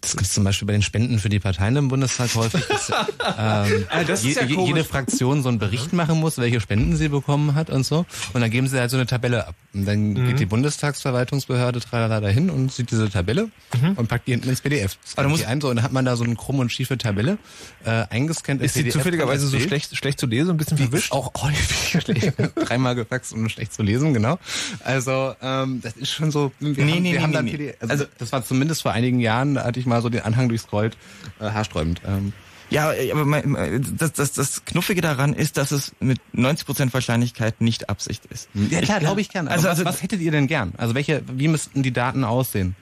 Speaker 5: Das gibt es zum Beispiel bei den Spenden für die Parteien im Bundestag häufig, dass ähm, das je, ja jede Fraktion so einen Bericht machen muss, welche Spenden sie bekommen hat und so. Und dann geben sie halt so eine Tabelle ab. Und dann mhm. geht die Bundestagsverwaltungsbehörde tralala dahin und sieht diese Tabelle mhm. und packt die hinten ins PDF. Aber muss ein, so, und dann hat man da so eine krumme und schiefe Tabelle äh, eingescannt.
Speaker 3: Ist sie zufälligerweise so schlecht, schlecht zu lesen, ein bisschen verwischt?
Speaker 5: auch häufig schlecht. Dreimal gefaxt und schlecht zu lesen, genau. Also ähm, das ist schon so. Wir nee, haben, nee, wir nee, haben nee, dann nee. PDF. Also, also das war zumindest vor einigen Jahren da hatte ich mal so den Anhang durchscrollt, äh, haarsträubend. Ähm.
Speaker 6: Ja, aber das, das, das Knuffige daran ist, dass es mit 90% Wahrscheinlichkeit nicht Absicht ist.
Speaker 5: Ja klar, glaube ich gern. Also, also was, was hättet ihr denn gern? Also welche, wie müssten die Daten aussehen?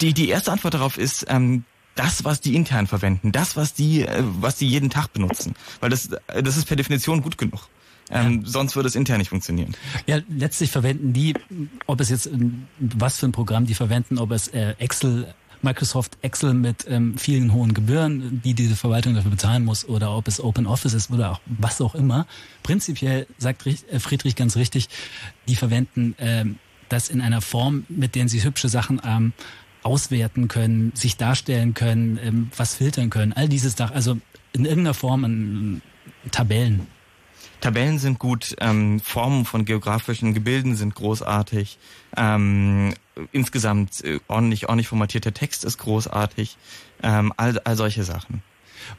Speaker 6: Die, die erste Antwort darauf ist, ähm, das, was die intern verwenden, das, was die, äh, was die jeden Tag benutzen. Weil das, das ist per Definition gut genug. Ähm, ja. Sonst würde es intern nicht funktionieren.
Speaker 4: Ja, letztlich verwenden die, ob es jetzt was für ein Programm die verwenden, ob es äh, Excel Microsoft Excel mit ähm, vielen hohen Gebühren, die diese Verwaltung dafür bezahlen muss, oder ob es Open Office ist oder auch was auch immer. Prinzipiell sagt äh, Friedrich ganz richtig, die verwenden ähm, das in einer Form, mit der sie hübsche Sachen ähm, auswerten können, sich darstellen können, ähm, was filtern können. All dieses also in irgendeiner Form in, Tabellen.
Speaker 6: Tabellen sind gut, ähm, Formen von geografischen Gebilden sind großartig, ähm, insgesamt äh, ordentlich, ordentlich formatierter Text ist großartig, ähm, all, all solche Sachen.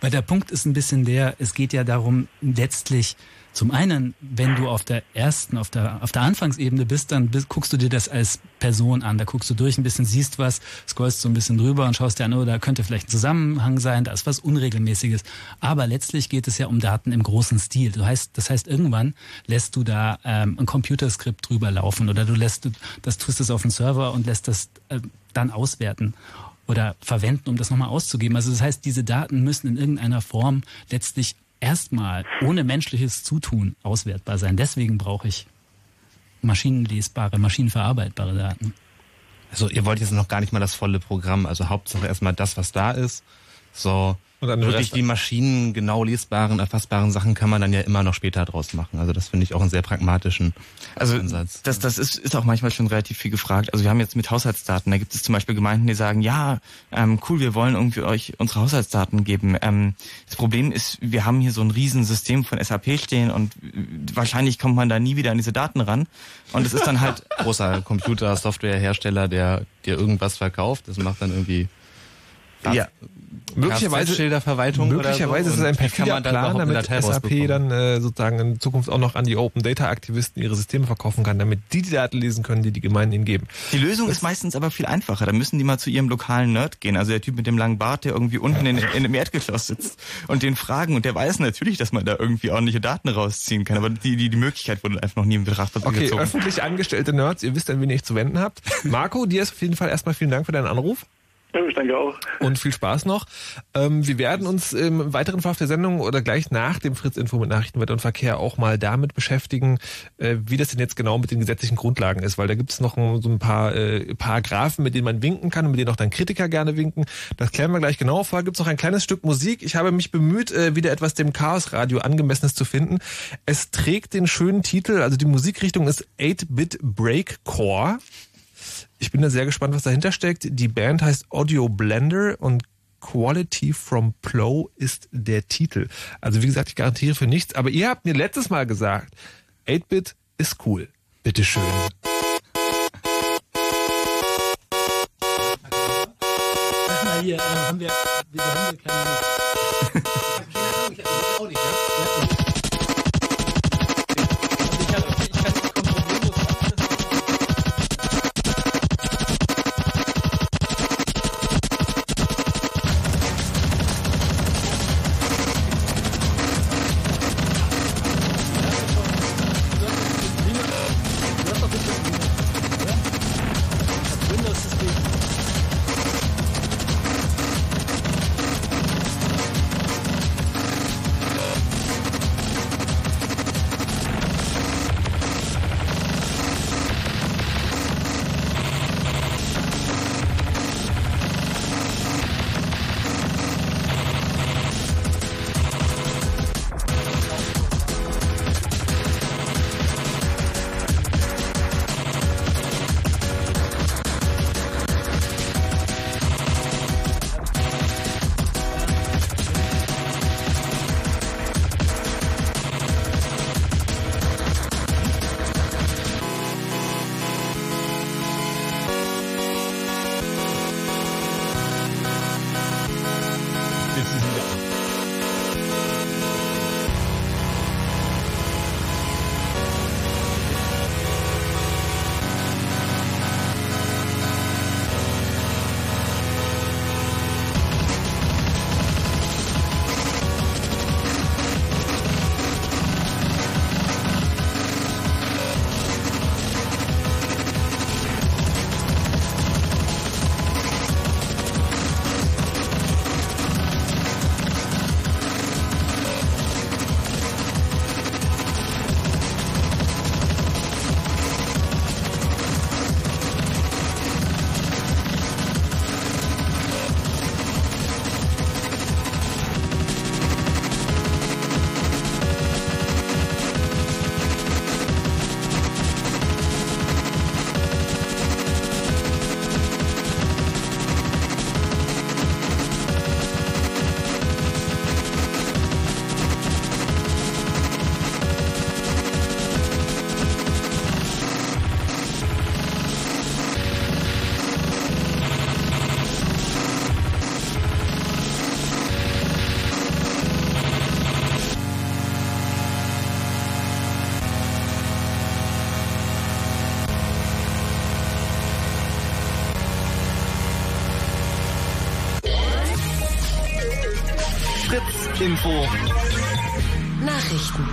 Speaker 4: Weil der Punkt ist ein bisschen der, es geht ja darum, letztlich zum einen, wenn du auf der ersten, auf der, auf der Anfangsebene bist, dann bist, guckst du dir das als Person an. Da guckst du durch ein bisschen, siehst was, scrollst so ein bisschen drüber und schaust dir an, oh, da könnte vielleicht ein Zusammenhang sein, da ist was Unregelmäßiges. Aber letztlich geht es ja um Daten im großen Stil. Du heißt, das heißt, irgendwann lässt du da ähm, ein Computerskript drüber laufen oder du lässt, das tust es auf den Server und lässt das äh, dann auswerten oder verwenden, um das nochmal auszugeben. Also das heißt, diese Daten müssen in irgendeiner Form letztlich erstmal ohne menschliches Zutun auswertbar sein. Deswegen brauche ich maschinenlesbare, maschinenverarbeitbare Daten.
Speaker 5: Also ihr wollt jetzt noch gar nicht mal das volle Programm, also Hauptsache erstmal das, was da ist. So und dann wirklich die Maschinen genau lesbaren, erfassbaren Sachen kann man dann ja immer noch später draus machen. Also das finde ich auch einen sehr pragmatischen
Speaker 6: also Ansatz. Das, das ist, ist auch manchmal schon relativ viel gefragt. Also wir haben jetzt mit Haushaltsdaten, da gibt es zum Beispiel Gemeinden, die sagen, ja, ähm, cool, wir wollen irgendwie euch unsere Haushaltsdaten geben. Ähm, das Problem ist, wir haben hier so ein Riesensystem von SAP stehen und wahrscheinlich kommt man da nie wieder an diese Daten ran. Und es ist dann halt
Speaker 5: großer Computer, Softwarehersteller, der dir irgendwas verkauft. Das macht dann irgendwie
Speaker 3: ja möglicherweise
Speaker 5: Schilderverwaltung
Speaker 3: möglicherweise so. ist es ein perfider Plan, damit SAP dann äh, sozusagen in Zukunft auch noch an die Open Data Aktivisten ihre Systeme verkaufen kann, damit die die Daten lesen können, die die Gemeinden ihnen geben.
Speaker 6: Die Lösung das ist meistens aber viel einfacher. Da müssen die mal zu ihrem lokalen Nerd gehen, also der Typ mit dem langen Bart, der irgendwie unten in, in einem Erdgeschoss sitzt und den fragen und der weiß natürlich, dass man da irgendwie ordentliche Daten rausziehen kann, aber die die, die Möglichkeit wurde einfach noch nie in Betracht
Speaker 3: okay, gezogen. Okay, öffentlich angestellte Nerds, ihr wisst dann, wen ihr zu wenden habt. Marco, dir ist auf jeden Fall erstmal vielen Dank für deinen Anruf.
Speaker 7: Ich danke auch.
Speaker 3: Und viel Spaß noch. Ähm, wir werden uns im weiteren Verlauf der Sendung oder gleich nach dem Fritz-Info mit Nachrichten, Wetter und Verkehr auch mal damit beschäftigen, äh, wie das denn jetzt genau mit den gesetzlichen Grundlagen ist, weil da gibt es noch so ein paar äh, Paragraphen, mit denen man winken kann und mit denen auch dann Kritiker gerne winken. Das klären wir gleich genau. Vorher gibt es noch ein kleines Stück Musik. Ich habe mich bemüht, äh, wieder etwas dem Chaos-Radio angemessenes zu finden. Es trägt den schönen Titel, also die Musikrichtung ist 8-Bit Breakcore. Ich bin da sehr gespannt, was dahinter steckt. Die Band heißt Audio Blender und Quality from Plow ist der Titel. Also wie gesagt, ich garantiere für nichts. Aber ihr habt mir letztes Mal gesagt, 8-Bit ist cool. Bitteschön.
Speaker 4: Hier, haben wir, wir haben wir keine... Keine Ahnung, ich auch nicht, ja?
Speaker 1: Info.
Speaker 2: Nachrichten.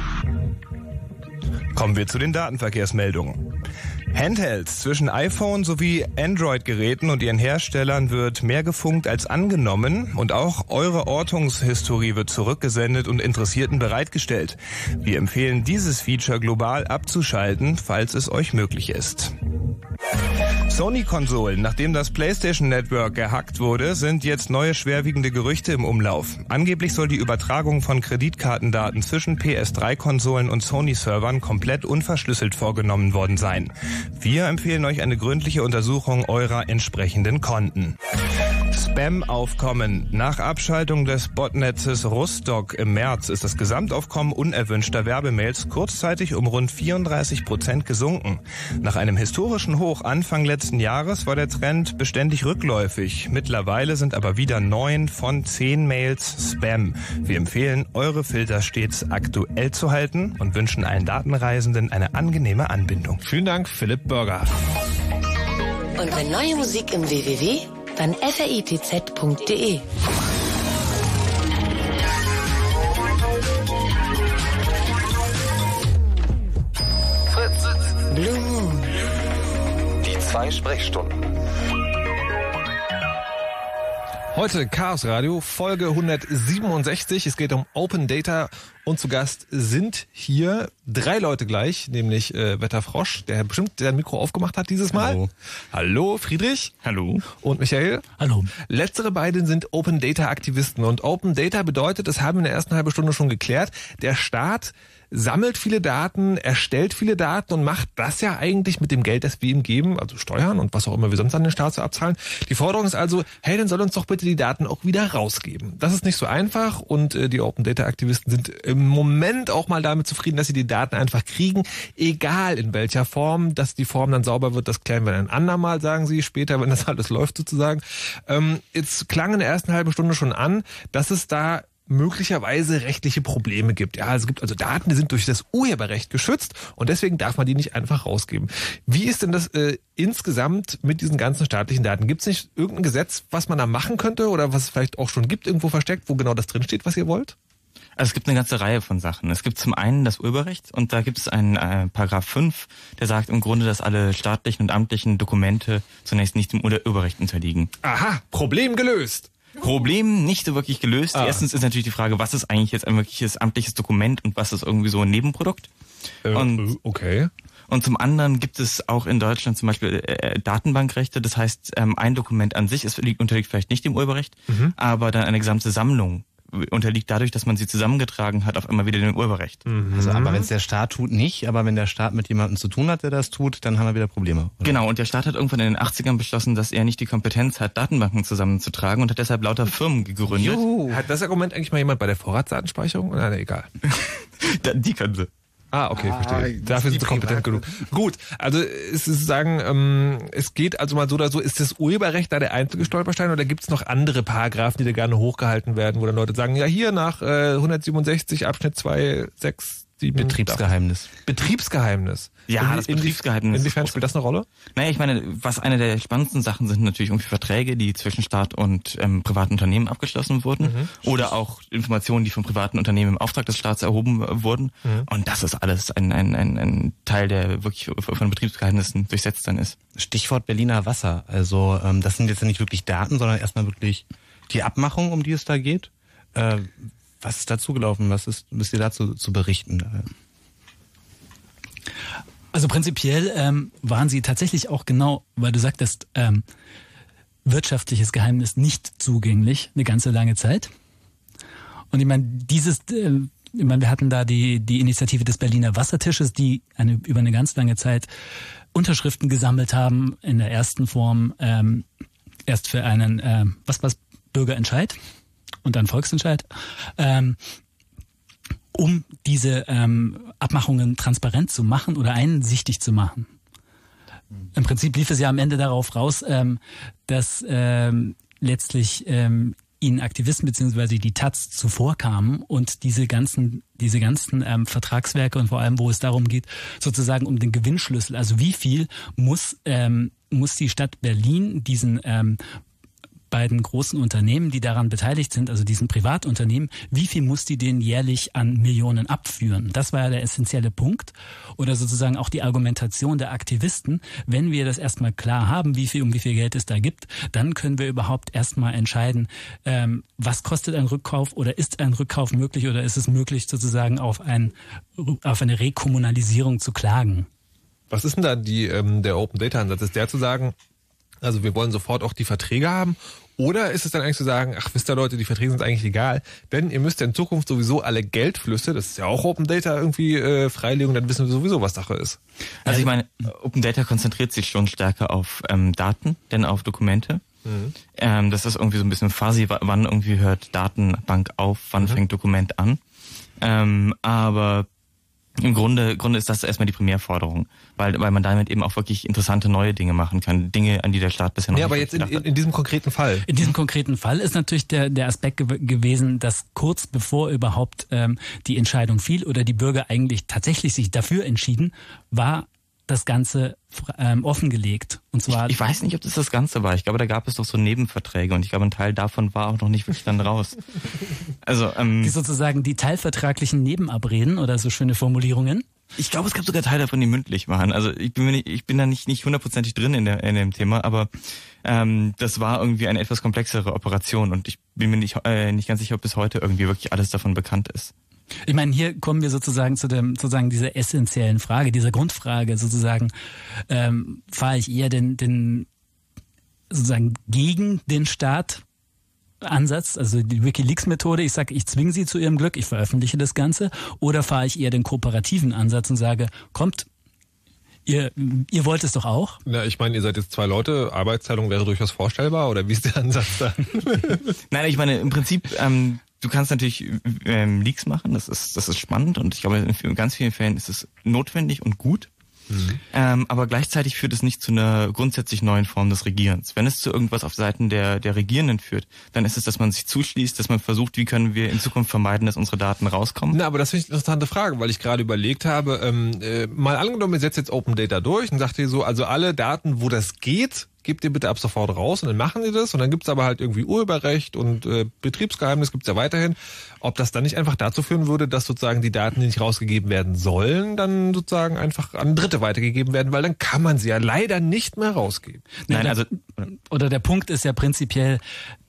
Speaker 8: Kommen wir zu den Datenverkehrsmeldungen. Handhelds zwischen iPhone sowie Android-Geräten und ihren Herstellern wird mehr gefunkt als angenommen und auch eure Ortungshistorie wird zurückgesendet und Interessierten bereitgestellt. Wir empfehlen dieses Feature global abzuschalten, falls es euch möglich ist. Sony-Konsolen. Nachdem das PlayStation Network gehackt wurde, sind jetzt neue schwerwiegende Gerüchte im Umlauf. Angeblich soll die Übertragung von Kreditkartendaten zwischen PS3-Konsolen und Sony-Servern komplett unverschlüsselt vorgenommen worden sein. Wir empfehlen euch eine gründliche Untersuchung eurer entsprechenden Konten. Spam-Aufkommen. Nach Abschaltung des Botnetzes Rustock im März ist das Gesamtaufkommen unerwünschter Werbemails kurzzeitig um rund 34 Prozent gesunken. Nach einem historischen Hoch Anfang letzten Jahres war der Trend beständig rückläufig. Mittlerweile sind aber wieder neun von zehn Mails Spam. Wir empfehlen, eure Filter stets aktuell zu halten und wünschen allen Datenreisenden eine angenehme Anbindung.
Speaker 3: Vielen Dank, Philipp Burger.
Speaker 2: Und wenn neue Musik im www, dann fritz.de.
Speaker 1: Fritz.
Speaker 2: Blue Moon.
Speaker 1: Die zwei Sprechstunden.
Speaker 3: Heute Chaos Radio, Folge 167. Es geht um Open Data und zu Gast sind hier drei Leute gleich, nämlich äh, Wetterfrosch, der bestimmt der Mikro aufgemacht hat dieses Mal.
Speaker 6: Hallo.
Speaker 3: Hallo, Friedrich.
Speaker 6: Hallo.
Speaker 3: Und Michael.
Speaker 4: Hallo.
Speaker 3: Letztere beiden sind Open Data Aktivisten und Open Data bedeutet, das haben wir in der ersten halben Stunde schon geklärt, der Staat sammelt viele Daten, erstellt viele Daten und macht das ja eigentlich mit dem Geld, das wir ihm geben, also Steuern und was auch immer wir sonst an den Staat so abzahlen. Die Forderung ist also, hey, dann soll uns doch bitte die Daten auch wieder rausgeben. Das ist nicht so einfach und äh, die Open Data Aktivisten sind im Moment auch mal damit zufrieden, dass sie die Daten einfach kriegen, egal in welcher Form, dass die Form dann sauber wird, das klären wir dann andermal, sagen sie später, wenn das alles läuft sozusagen. Ähm, jetzt klang in der ersten halben Stunde schon an, dass es da möglicherweise rechtliche Probleme gibt. Ja, es gibt also Daten, die sind durch das Urheberrecht geschützt und deswegen darf man die nicht einfach rausgeben. Wie ist denn das äh, insgesamt mit diesen ganzen staatlichen Daten? Gibt es nicht irgendein Gesetz, was man da machen könnte oder was es vielleicht auch schon gibt, irgendwo versteckt, wo genau das drinsteht, was ihr wollt?
Speaker 6: Also es gibt eine ganze Reihe von Sachen. Es gibt zum einen das Urheberrecht und da gibt es einen äh, Paragraph 5, der sagt im Grunde, dass alle staatlichen und amtlichen Dokumente zunächst nicht dem Urheberrecht unterliegen.
Speaker 3: Aha, Problem gelöst.
Speaker 6: Problem nicht so wirklich gelöst.
Speaker 3: Ah.
Speaker 6: Erstens ist natürlich die Frage, was ist eigentlich jetzt ein wirkliches amtliches Dokument und was ist irgendwie so ein Nebenprodukt?
Speaker 3: Äh,
Speaker 6: Und-
Speaker 3: okay.
Speaker 6: Und zum anderen gibt es auch in Deutschland zum Beispiel äh, Datenbankrechte. Das heißt, ähm, ein Dokument an sich ist, unterliegt vielleicht nicht dem Urheberrecht,
Speaker 3: Mhm.
Speaker 6: aber dann eine gesamte Sammlung unterliegt dadurch, dass man sie zusammengetragen hat, auf einmal wieder dem Urheberrecht.
Speaker 5: Also, aber wenn es der Staat tut, nicht. Aber wenn der Staat mit jemandem zu tun hat, der das tut, dann haben wir wieder Probleme. oder?
Speaker 6: Genau, und der Staat hat irgendwann in den 80ern beschlossen, dass er nicht die Kompetenz hat, Datenbanken zusammenzutragen und hat deshalb lauter Firmen gegründet.
Speaker 3: Hat das Argument eigentlich mal jemand bei der Vorratsdatenspeicherung? Nein, egal.
Speaker 6: Da- Die können sie.
Speaker 3: Ah, okay, verstehe.
Speaker 5: das
Speaker 3: Dafür sind sie kompetent genug. Gut, also es ist sagen, ähm, es geht also mal so oder so, ist das Urheberrecht da der einzige Stolperstein oder gibt es noch andere Paragraphen, die da gerne hochgehalten werden, wo dann Leute sagen, ja hier nach äh, 167 Abschnitt 2, 6, 7.
Speaker 5: Betriebsgeheimnis.
Speaker 3: Betriebsgeheimnis.
Speaker 6: Ja,
Speaker 3: Inwie-
Speaker 6: das Betriebsgeheimnis
Speaker 3: Inwiefern spielt das eine Rolle?
Speaker 6: Naja, ich meine, was eine der spannendsten Sachen sind natürlich irgendwie Verträge, die zwischen Staat und ähm, privaten Unternehmen abgeschlossen wurden. Oder auch Informationen, die von privaten Unternehmen im Auftrag des Staats erhoben äh, wurden. Und das ist alles ein, ein, ein, ein Teil, der wirklich von Betriebsgeheimnissen durchsetzt dann ist.
Speaker 5: Stichwort Berliner Wasser. Also ähm, das sind jetzt nicht wirklich Daten, sondern erstmal wirklich die Abmachung, um die es da geht. Äh, was ist dazu gelaufen? Was ist, wisst ihr dazu zu berichten?
Speaker 4: Also prinzipiell ähm, waren sie tatsächlich auch genau, weil du sagtest, ähm, wirtschaftliches Geheimnis nicht zugänglich eine ganze lange Zeit. Und ich meine, dieses, äh, ich meine, wir hatten da die, die Initiative des Berliner Wassertisches, die eine, über eine ganz lange Zeit Unterschriften gesammelt haben in der ersten Form ähm, erst für einen, ähm, was was Bürgerentscheid und dann Volksentscheid. Ähm, um diese ähm, Abmachungen transparent zu machen oder einsichtig zu machen. Im Prinzip lief es ja am Ende darauf raus, ähm, dass ähm, letztlich ähm, ihnen Aktivisten beziehungsweise die Taz zuvorkamen und diese ganzen, diese ganzen ähm, Vertragswerke und vor allem, wo es darum geht, sozusagen um den Gewinnschlüssel, also wie viel muss, ähm, muss die Stadt Berlin diesen ähm, beiden großen Unternehmen, die daran beteiligt sind, also diesen Privatunternehmen, wie viel muss die denen jährlich an Millionen abführen? Das war ja der essentielle Punkt. Oder sozusagen auch die Argumentation der Aktivisten. Wenn wir das erstmal klar haben, wie viel um wie viel Geld es da gibt, dann können wir überhaupt erstmal entscheiden, ähm, was kostet ein Rückkauf oder ist ein Rückkauf möglich oder ist es möglich, sozusagen auf, ein, auf eine Rekommunalisierung zu klagen.
Speaker 3: Was ist denn da die, ähm, der Open Data Ansatz? Ist der zu sagen, also wir wollen sofort auch die Verträge haben oder ist es dann eigentlich zu sagen, ach wisst ihr Leute, die Verträge sind eigentlich egal, denn ihr müsst ja in Zukunft sowieso alle Geldflüsse, das ist ja auch Open Data irgendwie äh, Freilegung, dann wissen wir sowieso, was Sache ist.
Speaker 6: Also ich meine, Open Data konzentriert sich schon stärker auf ähm, Daten, denn auf Dokumente. Mhm. Ähm, das ist irgendwie so ein bisschen fuzzy, wann irgendwie hört Datenbank auf, wann mhm. fängt Dokument an. Ähm, aber im Grunde, Grunde ist das erstmal die Primärforderung, weil, weil man damit eben auch wirklich interessante neue Dinge machen kann, Dinge, an die der Staat bisher noch
Speaker 3: ja,
Speaker 6: nicht
Speaker 3: aber jetzt in, in, in, diesem konkreten Fall.
Speaker 4: In diesem konkreten Fall ist natürlich der, der Aspekt ge gewesen, dass kurz bevor überhaupt ähm, die Entscheidung fiel oder die Bürger eigentlich tatsächlich sich dafür entschieden, war das Ganze ähm, offengelegt. Und zwar
Speaker 6: ich, ich, weiß nicht, ob das das Ganze war. Ich glaube, da gab es doch so Nebenverträge und ich glaube, ein Teil davon war auch noch nicht wirklich dann raus.
Speaker 4: Also ähm, die sozusagen die teilvertraglichen Nebenabreden oder so schöne Formulierungen.
Speaker 6: Ich glaube, es gab sogar Teile davon, die mündlich waren. Also ich bin, nicht, ich bin da nicht nicht hundertprozentig drin in, der, in dem Thema, aber ähm, das war irgendwie eine etwas komplexere Operation und ich bin mir nicht, äh, nicht ganz sicher, ob bis heute irgendwie wirklich alles davon bekannt ist.
Speaker 4: Ich meine, hier kommen wir sozusagen zu dem, sozusagen dieser essentiellen Frage, dieser Grundfrage sozusagen, ähm, fahre ich eher den, den sozusagen gegen den Staat Ansatz, also die WikiLeaks-Methode, ich sage, ich zwinge sie zu ihrem Glück, ich veröffentliche das Ganze, oder fahre ich eher den kooperativen Ansatz und sage, kommt, Ihr, ihr wollt es doch auch?
Speaker 3: Na, ich meine, ihr seid jetzt zwei Leute, Arbeitsteilung wäre durchaus vorstellbar, oder wie ist der Ansatz da?
Speaker 6: Nein, ich meine, im Prinzip, ähm, du kannst natürlich ähm, Leaks machen, das ist, das ist spannend und ich glaube, in ganz vielen Fällen ist es notwendig und gut. Mhm. Ähm, aber gleichzeitig führt es nicht zu einer grundsätzlich neuen Form des Regierens. Wenn es zu irgendwas auf Seiten der, der Regierenden führt, dann ist es, dass man sich zuschließt, dass man versucht, wie können wir in Zukunft vermeiden, dass unsere Daten rauskommen.
Speaker 3: Na, aber das finde ich eine interessante Frage, weil ich gerade überlegt habe, ähm, äh, mal angenommen, ihr setzt jetzt Open Data durch und sagt ihr so, also alle Daten, wo das geht, gebt ihr bitte ab sofort raus und dann machen die das und dann gibt's aber halt irgendwie Urheberrecht und äh, Betriebsgeheimnis gibt's ja weiterhin. Ob das dann nicht einfach dazu führen würde, dass sozusagen die Daten, die nicht rausgegeben werden sollen, dann sozusagen einfach an Dritte weitergegeben werden, weil dann kann man sie ja leider nicht mehr rausgeben.
Speaker 4: Nein, also oder der Punkt ist ja prinzipiell,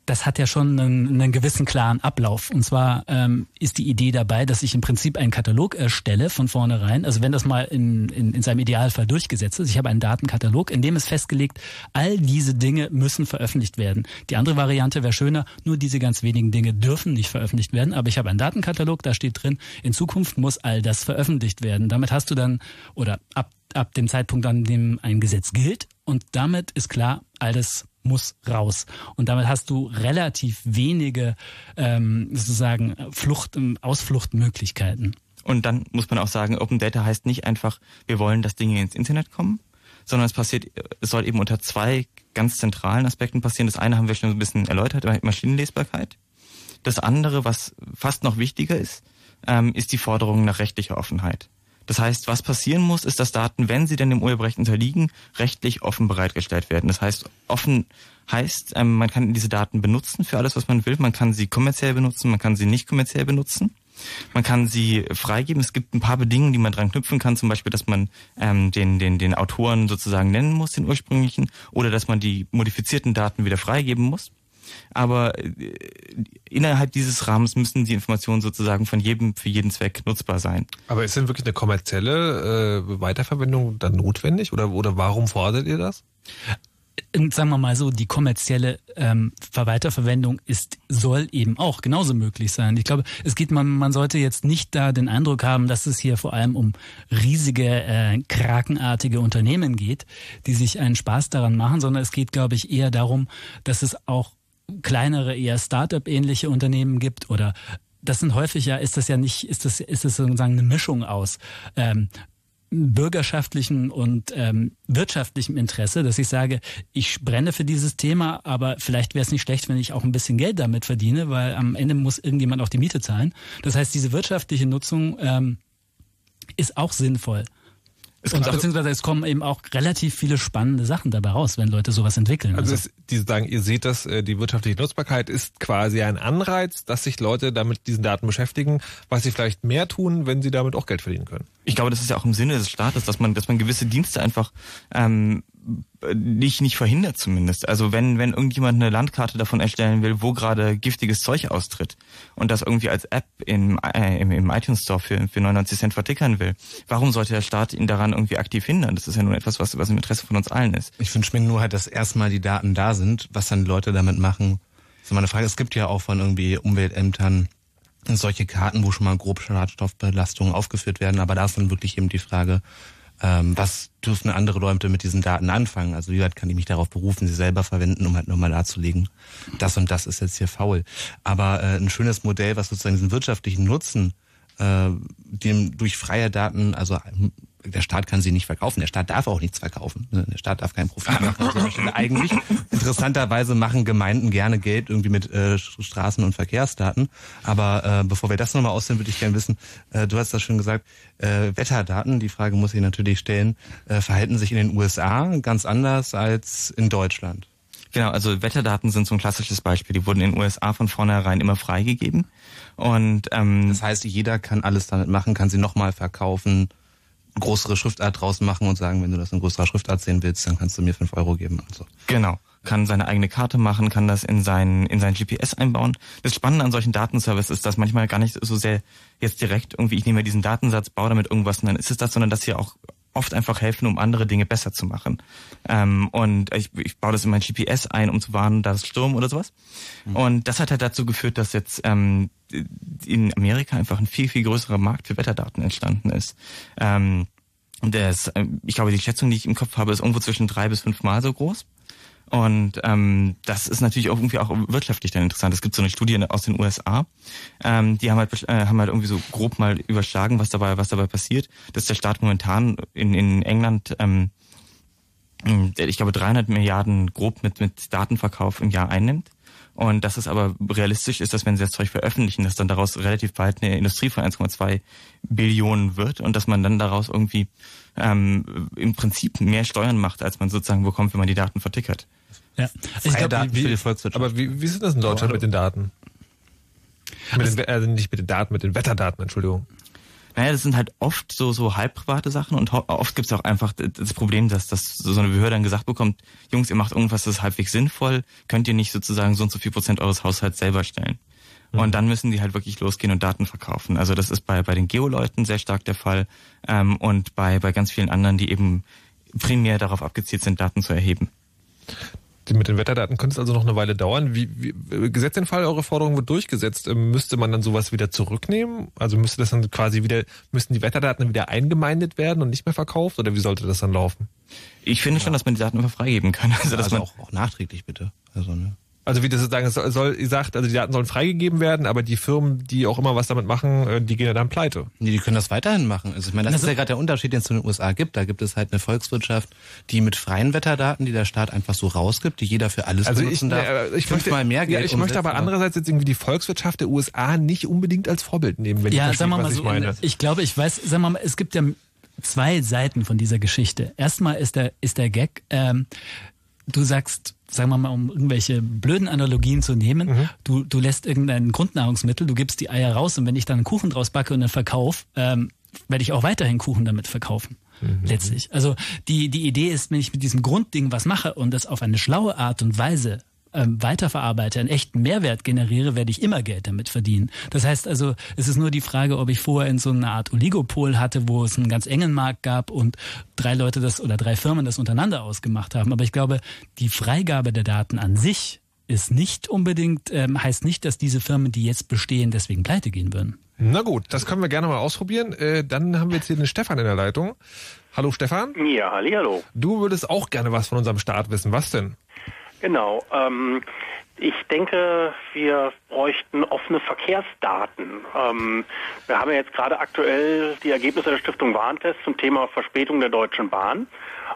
Speaker 4: das hat ja schon einen, einen gewissen klaren Ablauf. Und zwar ähm, ist die Idee dabei, dass ich im Prinzip einen Katalog erstelle von vornherein. Also wenn das mal in, in, in seinem Idealfall durchgesetzt ist, ich habe einen Datenkatalog, in dem ist festgelegt, all diese Dinge müssen veröffentlicht werden. Die andere Variante wäre schöner, nur diese ganz wenigen Dinge dürfen nicht veröffentlicht werden. Aber ich habe einen Datenkatalog, da steht drin, in Zukunft muss all das veröffentlicht werden. Damit hast du dann, oder ab, ab dem Zeitpunkt, an dem ein Gesetz gilt, und damit ist klar, all das muss raus. Und damit hast du relativ wenige ähm, sozusagen Flucht, Ausfluchtmöglichkeiten.
Speaker 6: Und dann muss man auch sagen, Open Data heißt nicht einfach, wir wollen, dass Dinge ins Internet kommen, sondern es passiert, es soll eben unter zwei ganz zentralen Aspekten passieren. Das eine haben wir schon ein bisschen erläutert, Maschinenlesbarkeit. Das andere, was fast noch wichtiger ist, ähm, ist die Forderung nach rechtlicher Offenheit. Das heißt, was passieren muss, ist, dass Daten, wenn sie denn dem Urheberrecht unterliegen, rechtlich offen bereitgestellt werden. Das heißt, offen heißt, ähm, man kann diese Daten benutzen für alles, was man will. Man kann sie kommerziell benutzen, man kann sie nicht kommerziell benutzen. Man kann sie freigeben. Es gibt ein paar Bedingungen, die man dran knüpfen kann, zum Beispiel, dass man ähm, den, den, den Autoren sozusagen nennen muss, den ursprünglichen, oder dass man die modifizierten Daten wieder freigeben muss aber äh, innerhalb dieses Rahmens müssen die Informationen sozusagen von jedem für jeden Zweck nutzbar sein.
Speaker 3: Aber ist denn wirklich eine kommerzielle äh, Weiterverwendung dann notwendig oder, oder warum fordert ihr das?
Speaker 4: Äh, sagen wir mal so, die kommerzielle ähm, Weiterverwendung ist, soll eben auch genauso möglich sein. Ich glaube, es geht, man, man sollte jetzt nicht da den Eindruck haben, dass es hier vor allem um riesige, äh, krakenartige Unternehmen geht, die sich einen Spaß daran machen, sondern es geht, glaube ich, eher darum, dass es auch kleinere, eher Start-up-ähnliche Unternehmen gibt oder das sind häufig ja, ist das ja nicht, ist das, ist das sozusagen eine Mischung aus ähm, bürgerschaftlichen und ähm, wirtschaftlichem Interesse, dass ich sage, ich brenne für dieses Thema, aber vielleicht wäre es nicht schlecht, wenn ich auch ein bisschen Geld damit verdiene, weil am Ende muss irgendjemand auch die Miete zahlen. Das heißt, diese wirtschaftliche Nutzung ähm, ist auch sinnvoll. Und beziehungsweise es kommen eben auch relativ viele spannende Sachen dabei raus, wenn Leute sowas entwickeln.
Speaker 3: Also, also. Es, die sagen, ihr seht das, äh, die wirtschaftliche Nutzbarkeit ist quasi ein Anreiz, dass sich Leute damit diesen Daten beschäftigen, was sie vielleicht mehr tun, wenn sie damit auch Geld verdienen können.
Speaker 6: Ich glaube, das ist ja auch im Sinne des Staates, dass man, dass man gewisse Dienste einfach ähm, nicht nicht verhindert zumindest. Also wenn wenn irgendjemand eine Landkarte davon erstellen will, wo gerade giftiges Zeug austritt und das irgendwie als App im, äh, im, im iTunes Store für, für 99 Cent vertickern will, warum sollte der Staat ihn daran irgendwie aktiv hindern? Das ist ja nur etwas, was, was im Interesse von uns allen ist.
Speaker 5: Ich wünsche mir nur halt, dass erstmal die Daten da sind, was dann Leute damit machen. Das ist meine Frage. Es gibt ja auch von irgendwie Umweltämtern solche Karten, wo schon mal grob Schadstoffbelastungen aufgeführt werden, aber da ist dann wirklich eben die Frage, ähm, was dürfen andere Leute mit diesen Daten anfangen? Also wie weit kann ich mich darauf berufen, sie selber verwenden, um halt nochmal darzulegen, das und das ist jetzt hier faul. Aber äh, ein schönes Modell, was sozusagen diesen wirtschaftlichen Nutzen äh, dem durch freie Daten, also der Staat kann sie nicht verkaufen, der Staat darf auch nichts verkaufen. Ne? Der Staat darf keinen Profit machen. Also eigentlich, interessanterweise machen Gemeinden gerne Geld irgendwie mit äh, Straßen- und Verkehrsdaten. Aber äh, bevor wir das nochmal aussehen, würde ich gerne wissen, äh, du hast das schon gesagt, äh, Wetterdaten, die Frage muss ich natürlich stellen, äh, verhalten sich in den USA ganz anders als in Deutschland.
Speaker 6: Genau, also Wetterdaten sind so ein klassisches Beispiel. Die wurden in den USA von vornherein immer freigegeben. Und ähm,
Speaker 5: das heißt, jeder kann alles damit machen, kann sie nochmal verkaufen, größere Schriftart draus machen und sagen, wenn du das in größerer Schriftart sehen willst, dann kannst du mir fünf Euro geben und so.
Speaker 6: Genau. Kann seine eigene Karte machen, kann das in sein, in sein GPS einbauen. Das Spannende an solchen Datenservices ist, dass manchmal gar nicht so sehr jetzt direkt irgendwie, ich nehme diesen Datensatz, baue damit irgendwas und dann ist es das, sondern dass sie auch oft einfach helfen, um andere Dinge besser zu machen. Ähm, und ich, ich baue das in mein GPS ein, um zu warnen, da ist Sturm oder sowas. Mhm. Und das hat halt dazu geführt, dass jetzt ähm, in Amerika einfach ein viel, viel größerer Markt für Wetterdaten entstanden ist. Ähm, das, äh, ich glaube, die Schätzung, die ich im Kopf habe, ist irgendwo zwischen drei bis fünf Mal so groß. Und ähm, das ist natürlich auch irgendwie auch wirtschaftlich dann interessant. Es gibt so eine Studie aus den USA, ähm, die haben halt, äh, haben halt irgendwie so grob mal überschlagen, was dabei, was dabei passiert, dass der Staat momentan in, in England, ähm, ich glaube, 300 Milliarden grob mit, mit Datenverkauf im Jahr einnimmt. Und dass es aber realistisch ist, dass wenn sie das Zeug veröffentlichen, dass dann daraus relativ bald eine Industrie von 1,2 Billionen wird und dass man dann daraus irgendwie ähm, im Prinzip mehr Steuern macht, als man sozusagen bekommt, wenn man die Daten vertickert.
Speaker 3: Ja. Ich glaub, Daten wie, für die Volkswirtschaft. Aber wie, wie ist das in Deutschland oh, mit den Daten? Mit den, äh, nicht mit den Daten, mit den Wetterdaten, Entschuldigung.
Speaker 6: Naja, das sind halt oft so, so halbprivate Sachen und oft gibt es auch einfach das Problem, dass, dass so eine Behörde dann gesagt bekommt, Jungs, ihr macht irgendwas, das ist halbwegs sinnvoll, könnt ihr nicht sozusagen so und so viel Prozent eures Haushalts selber stellen. Mhm. Und dann müssen die halt wirklich losgehen und Daten verkaufen. Also das ist bei, bei den Geoleuten sehr stark der Fall ähm, und bei, bei ganz vielen anderen, die eben primär darauf abgezielt sind, Daten zu erheben
Speaker 3: mit den Wetterdaten könnte es also noch eine Weile dauern. Wie, wie gesetzt den Fall, eure Forderung wird durchgesetzt, ähm, müsste man dann sowas wieder zurücknehmen? Also müsste das dann quasi wieder, müssten die Wetterdaten wieder eingemeindet werden und nicht mehr verkauft? Oder wie sollte das dann laufen?
Speaker 6: Ich finde ja. schon, dass man die Daten einfach freigeben kann.
Speaker 5: Also, dass also man auch, auch nachträglich bitte. Also, ne?
Speaker 3: Also wie das sozusagen soll, sagt, also die Daten sollen freigegeben werden, aber die Firmen, die auch immer was damit machen, äh, die gehen ja dann pleite.
Speaker 5: Nee, die können das weiterhin machen. Also ich meine, das also, ist ja gerade der Unterschied, den es in den USA gibt. Da gibt es halt eine Volkswirtschaft, die mit freien Wetterdaten, die der Staat einfach so rausgibt, die jeder für alles also benutzen ich, darf.
Speaker 3: Äh, ich möchte, mehr Geld ja, ich möchte aber andererseits jetzt irgendwie die Volkswirtschaft der USA nicht unbedingt als Vorbild nehmen, wenn
Speaker 4: ja,
Speaker 3: ich
Speaker 4: verstehe, sagen wir mal
Speaker 3: was
Speaker 4: so,
Speaker 3: ich meine.
Speaker 4: Ich glaube, ich weiß, sagen wir mal, es gibt ja zwei Seiten von dieser Geschichte. Erstmal ist der, ist der Gag, ähm, du sagst, sagen wir mal, um irgendwelche blöden Analogien zu nehmen, mhm. du, du lässt irgendein Grundnahrungsmittel, du gibst die Eier raus und wenn ich dann einen Kuchen draus backe und dann verkaufe, ähm, werde ich auch weiterhin Kuchen damit verkaufen. Mhm. Letztlich. Also die, die Idee ist, wenn ich mit diesem Grundding was mache und das auf eine schlaue Art und Weise ähm, weiterverarbeite, einen echten Mehrwert generiere, werde ich immer Geld damit verdienen. Das heißt also, es ist nur die Frage, ob ich vorher in so einer Art Oligopol hatte, wo es einen ganz engen Markt gab und drei Leute das oder drei Firmen das untereinander ausgemacht haben. Aber ich glaube, die Freigabe der Daten an sich ist nicht unbedingt, ähm, heißt nicht, dass diese Firmen, die jetzt bestehen, deswegen pleite gehen würden.
Speaker 3: Na gut, das können wir gerne mal ausprobieren. Äh, dann haben wir jetzt hier den Stefan in der Leitung. Hallo Stefan.
Speaker 9: Ja, halli, hallo.
Speaker 3: Du würdest auch gerne was von unserem Staat wissen. Was denn?
Speaker 9: Genau. Ähm, ich denke, wir bräuchten offene Verkehrsdaten. Ähm, wir haben ja jetzt gerade aktuell die Ergebnisse der Stiftung Warntest zum Thema Verspätung der Deutschen Bahn.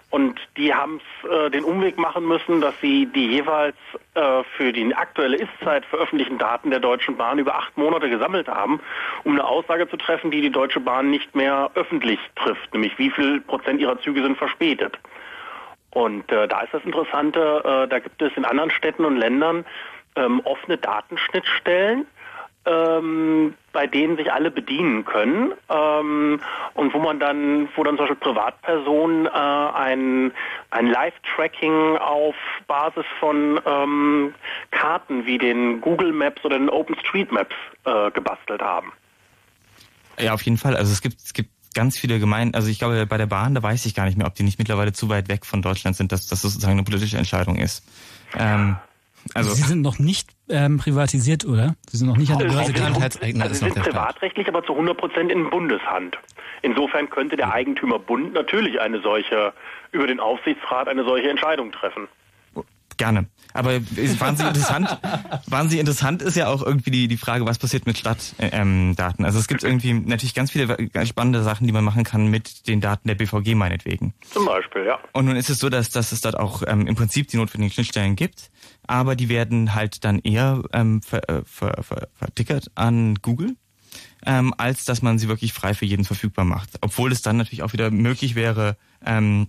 Speaker 9: Und die haben äh, den Umweg machen müssen, dass sie die jeweils äh, für die aktuelle Ist-Zeit veröffentlichten Daten der Deutschen Bahn über acht Monate gesammelt haben, um eine Aussage zu treffen, die die Deutsche Bahn nicht mehr öffentlich trifft, nämlich wie viel Prozent ihrer Züge sind verspätet. Und äh, da ist das Interessante, äh, da gibt es in anderen Städten und Ländern ähm, offene Datenschnittstellen, ähm, bei denen sich alle bedienen können ähm, und wo man dann, wo dann zum Beispiel Privatpersonen äh, ein, ein Live-Tracking auf Basis von ähm, Karten wie den Google Maps oder den OpenStreetMaps äh, gebastelt haben.
Speaker 6: Ja, auf jeden Fall. Also es gibt, es gibt ganz viele Gemeinden, also ich glaube, bei der Bahn, da weiß ich gar nicht mehr, ob die nicht mittlerweile zu weit weg von Deutschland sind, dass das sozusagen eine politische Entscheidung ist. Ähm,
Speaker 4: also Sie sind noch nicht ähm, privatisiert, oder? Sie sind noch nicht an der Börse
Speaker 9: gegangen. Also Sie sind privatrechtlich, aber zu 100 Prozent in Bundeshand. Insofern könnte der Eigentümer Bund natürlich eine solche, über den Aufsichtsrat eine solche Entscheidung treffen.
Speaker 6: Gerne. Aber wahnsinnig interessant, wahnsinnig interessant ist ja auch irgendwie die, die Frage, was passiert mit Stadtdaten. Ähm, also es gibt irgendwie natürlich ganz viele ganz spannende Sachen, die man machen kann mit den Daten der BVG meinetwegen.
Speaker 9: Zum Beispiel, ja.
Speaker 6: Und nun ist es so, dass, dass es dort auch ähm, im Prinzip die notwendigen Schnittstellen gibt, aber die werden halt dann eher ähm, ver, äh, ver, ver, vertickert an Google. Ähm, als dass man sie wirklich frei für jeden verfügbar macht. Obwohl es dann natürlich auch wieder möglich wäre, ähm,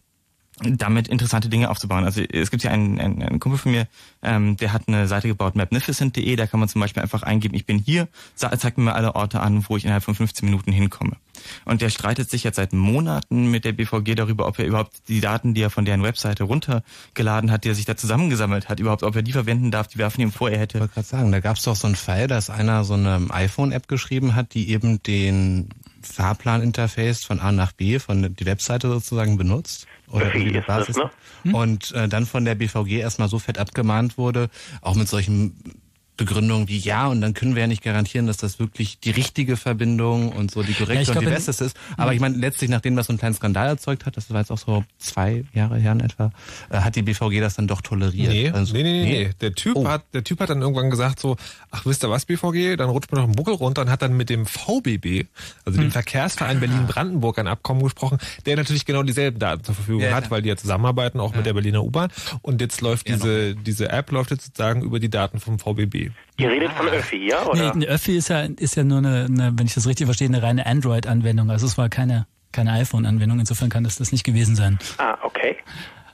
Speaker 6: damit interessante Dinge aufzubauen. Also es gibt ja einen, einen, einen Kumpel von mir, ähm, der hat eine Seite gebaut, magnificent.de, da kann man zum Beispiel einfach eingeben, ich bin hier, zeigt mir alle Orte an, wo ich innerhalb von 15 Minuten hinkomme. Und der streitet sich jetzt seit Monaten mit der BVG darüber, ob er überhaupt die Daten, die er von deren Webseite runtergeladen hat, die er sich da zusammengesammelt hat, überhaupt, ob er die verwenden darf, die werfen ihm vor, er hätte.
Speaker 5: Ich wollte gerade sagen, da gab es doch so einen Fall, dass einer so eine iPhone-App geschrieben hat, die eben den Fahrplan-Interface von A nach B, von die Webseite sozusagen benutzt oder Basis. Das, ne? Und äh, dann von der BVG erstmal so fett abgemahnt wurde, auch mit solchen Begründung wie ja und dann können wir ja nicht garantieren, dass das wirklich die richtige Verbindung und so die korrekte ja, und die beste ist. Aber ich meine, letztlich, nachdem das so einen kleinen Skandal erzeugt hat, das war jetzt auch so zwei Jahre her in etwa, äh, hat die BVG das dann doch toleriert.
Speaker 3: Nee, also, nee, nee, nee, nee. Der Typ oh. hat, der Typ hat dann irgendwann gesagt so, ach wisst ihr was, BVG, dann rutscht man doch einen Buckel runter und hat dann mit dem VBB, also hm. dem Verkehrsverein Berlin-Brandenburg, ein Abkommen gesprochen, der natürlich genau dieselben Daten zur Verfügung ja, hat, ja. weil die ja zusammenarbeiten, auch mit der Berliner U-Bahn. Und jetzt läuft diese, diese App läuft jetzt sozusagen über die Daten vom VBB.
Speaker 9: Ihr redet von Öffi, ja? Oder? Nee,
Speaker 4: Öffi ist ja, ist ja nur eine, eine, wenn ich das richtig verstehe, eine reine Android-Anwendung. Also es war keine, keine iPhone-Anwendung. Insofern kann das das nicht gewesen sein.
Speaker 9: Ah, okay.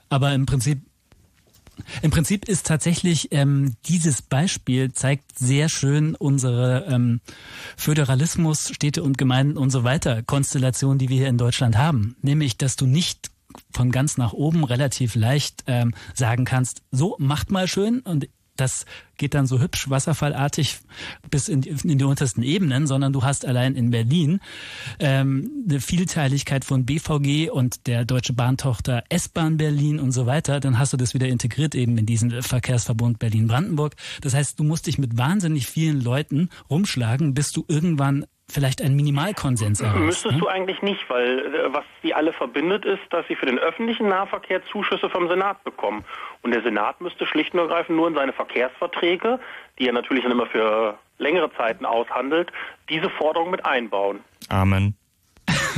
Speaker 4: Aber im Prinzip im Prinzip ist tatsächlich ähm, dieses Beispiel zeigt sehr schön unsere ähm, Föderalismus, Städte und Gemeinden und so weiter Konstellation, die wir hier in Deutschland haben. Nämlich, dass du nicht von ganz nach oben relativ leicht ähm, sagen kannst, so macht mal schön und das geht dann so hübsch wasserfallartig bis in die, in die untersten Ebenen, sondern du hast allein in Berlin ähm, eine Vielteiligkeit von BVG und der Deutsche Bahntochter S-Bahn Berlin und so weiter. Dann hast du das wieder integriert eben in diesen Verkehrsverbund Berlin-Brandenburg. Das heißt, du musst dich mit wahnsinnig vielen Leuten rumschlagen, bis du irgendwann vielleicht einen Minimalkonsens erreicht.
Speaker 9: Müsstest
Speaker 4: ne?
Speaker 9: du eigentlich nicht, weil äh, was sie alle verbindet ist, dass sie für den öffentlichen Nahverkehr Zuschüsse vom Senat bekommen. Und der Senat müsste schlicht und ergreifend nur in seine Verkehrsverträge, die er natürlich dann immer für längere Zeiten aushandelt, diese Forderung mit einbauen.
Speaker 6: Amen.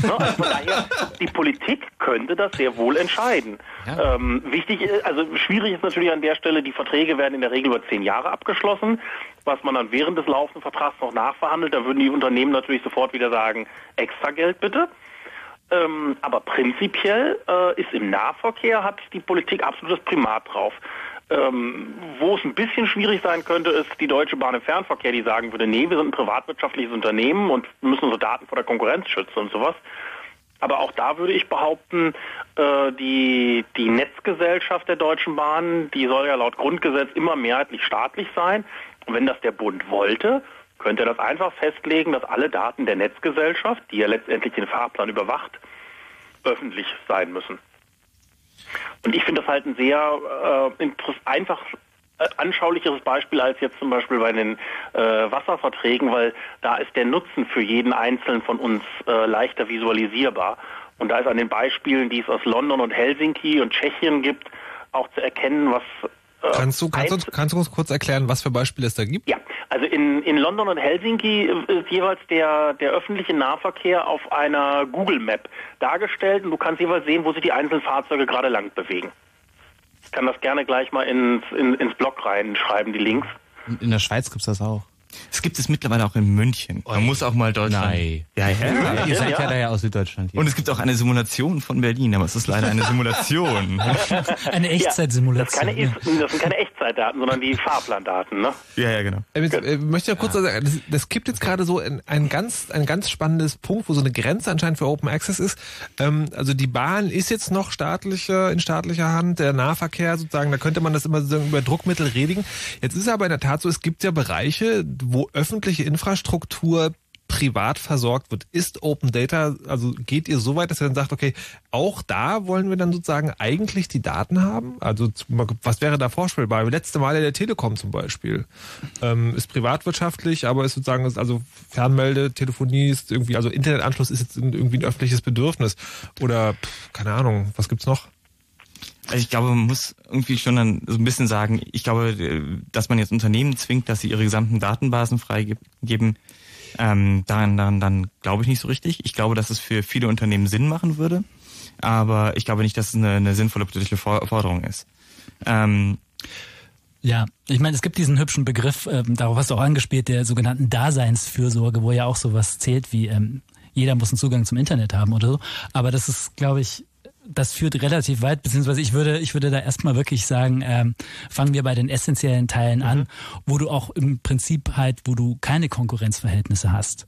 Speaker 9: Ne? Also von daher, die Politik könnte das sehr wohl entscheiden. Ja. Ähm, wichtig, also schwierig ist natürlich an der Stelle, die Verträge werden in der Regel über zehn Jahre abgeschlossen, was man dann während des laufenden Vertrags noch nachverhandelt. Da würden die Unternehmen natürlich sofort wieder sagen, extra Geld bitte. Ähm, aber prinzipiell äh, ist im Nahverkehr hat die Politik absolutes Primat drauf. Ähm, wo es ein bisschen schwierig sein könnte, ist die Deutsche Bahn im Fernverkehr, die sagen würde, nee, wir sind ein privatwirtschaftliches Unternehmen und müssen unsere Daten vor der Konkurrenz schützen und sowas. Aber auch da würde ich behaupten, äh, die, die Netzgesellschaft der Deutschen Bahn, die soll ja laut Grundgesetz immer mehrheitlich staatlich sein. Und wenn das der Bund wollte, könnte er das einfach festlegen, dass alle Daten der Netzgesellschaft, die ja letztendlich den Fahrplan überwacht, öffentlich sein müssen. Und ich finde das halt ein sehr äh, einfach äh, anschaulicheres Beispiel als jetzt zum Beispiel bei den äh, Wasserverträgen, weil da ist der Nutzen für jeden Einzelnen von uns äh, leichter visualisierbar. Und da ist an den Beispielen, die es aus London und Helsinki und Tschechien gibt, auch zu erkennen, was
Speaker 3: kannst, du, kannst, du, kannst du uns kurz erklären, was für Beispiele es da gibt?
Speaker 9: Ja, also in, in London und Helsinki ist jeweils der, der öffentliche Nahverkehr auf einer Google Map dargestellt und du kannst jeweils sehen, wo sich die einzelnen Fahrzeuge gerade lang bewegen. Ich kann das gerne gleich mal ins, in, ins Blog reinschreiben, die Links.
Speaker 5: In der Schweiz gibt's das auch.
Speaker 6: Es gibt es mittlerweile auch in München. Man muss auch mal Deutschland.
Speaker 5: Nein.
Speaker 6: Ja, ja.
Speaker 5: ja. Ihr seid ja, ja aus Süddeutschland. Hier.
Speaker 6: Und es gibt auch eine Simulation von Berlin, aber es ist leider eine Simulation.
Speaker 4: eine Echtzeitsimulation.
Speaker 9: Ja, das, das, sind keine Echtzeitdaten, sondern die Fahrplandaten, ne?
Speaker 6: Ja, ja, genau.
Speaker 3: Ich äh, möchte ja kurz ja. sagen, das, das gibt jetzt gerade so ein, ein ganz, ein ganz spannendes Punkt, wo so eine Grenze anscheinend für Open Access ist. Ähm, also die Bahn ist jetzt noch staatliche, in staatlicher Hand, der Nahverkehr sozusagen, da könnte man das immer sozusagen über Druckmittel redigen. Jetzt ist aber in der Tat so, es gibt ja Bereiche, wo öffentliche Infrastruktur privat versorgt wird. Ist Open Data, also geht ihr so weit, dass ihr dann sagt, okay, auch da wollen wir dann sozusagen eigentlich die Daten haben? Also was wäre da vorstellbar? Letzte Mal der Telekom zum Beispiel. Ähm, ist privatwirtschaftlich, aber ist sozusagen, also Fernmelde, Telefonie ist irgendwie, also Internetanschluss ist jetzt irgendwie ein öffentliches Bedürfnis. Oder, keine Ahnung, was gibt's noch?
Speaker 6: Also ich glaube, man muss irgendwie schon dann so ein bisschen sagen, ich glaube, dass man jetzt Unternehmen zwingt, dass sie ihre gesamten Datenbasen freigeben, ähm, dann, dann, dann glaube ich nicht so richtig. Ich glaube, dass es für viele Unternehmen Sinn machen würde, aber ich glaube nicht, dass es eine, eine sinnvolle politische Forderung ist. Ähm,
Speaker 4: ja, ich meine, es gibt diesen hübschen Begriff, ähm, darauf hast du auch angespielt, der sogenannten Daseinsfürsorge, wo ja auch sowas zählt wie ähm, jeder muss einen Zugang zum Internet haben oder so. Aber das ist, glaube ich, das führt relativ weit, beziehungsweise ich würde, ich würde da erstmal wirklich sagen, ähm, fangen wir bei den essentiellen Teilen an, mhm. wo du auch im Prinzip halt, wo du keine Konkurrenzverhältnisse hast.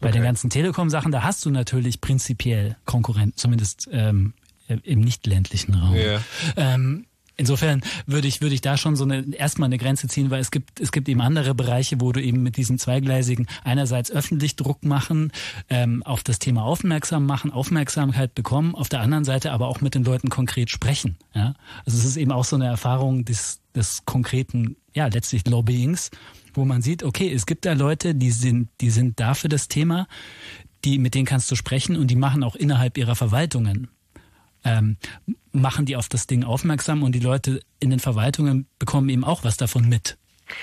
Speaker 4: Bei okay. den ganzen Telekom-Sachen, da hast du natürlich prinzipiell Konkurrenz, zumindest ähm, im nicht ländlichen Raum. Yeah. Ähm, Insofern würde ich, würde ich da schon so eine, erstmal eine Grenze ziehen, weil es gibt, es gibt eben andere Bereiche, wo du eben mit diesem zweigleisigen einerseits öffentlich Druck machen, ähm, auf das Thema aufmerksam machen, Aufmerksamkeit bekommen, auf der anderen Seite aber auch mit den Leuten konkret sprechen. Ja? Also es ist eben auch so eine Erfahrung des, des konkreten, ja, letztlich Lobbyings, wo man sieht, okay, es gibt da Leute, die sind, die sind da für das Thema, die, mit denen kannst du sprechen und die machen auch innerhalb ihrer Verwaltungen ähm, machen die auf das Ding aufmerksam und die Leute in den Verwaltungen bekommen eben auch was davon mit.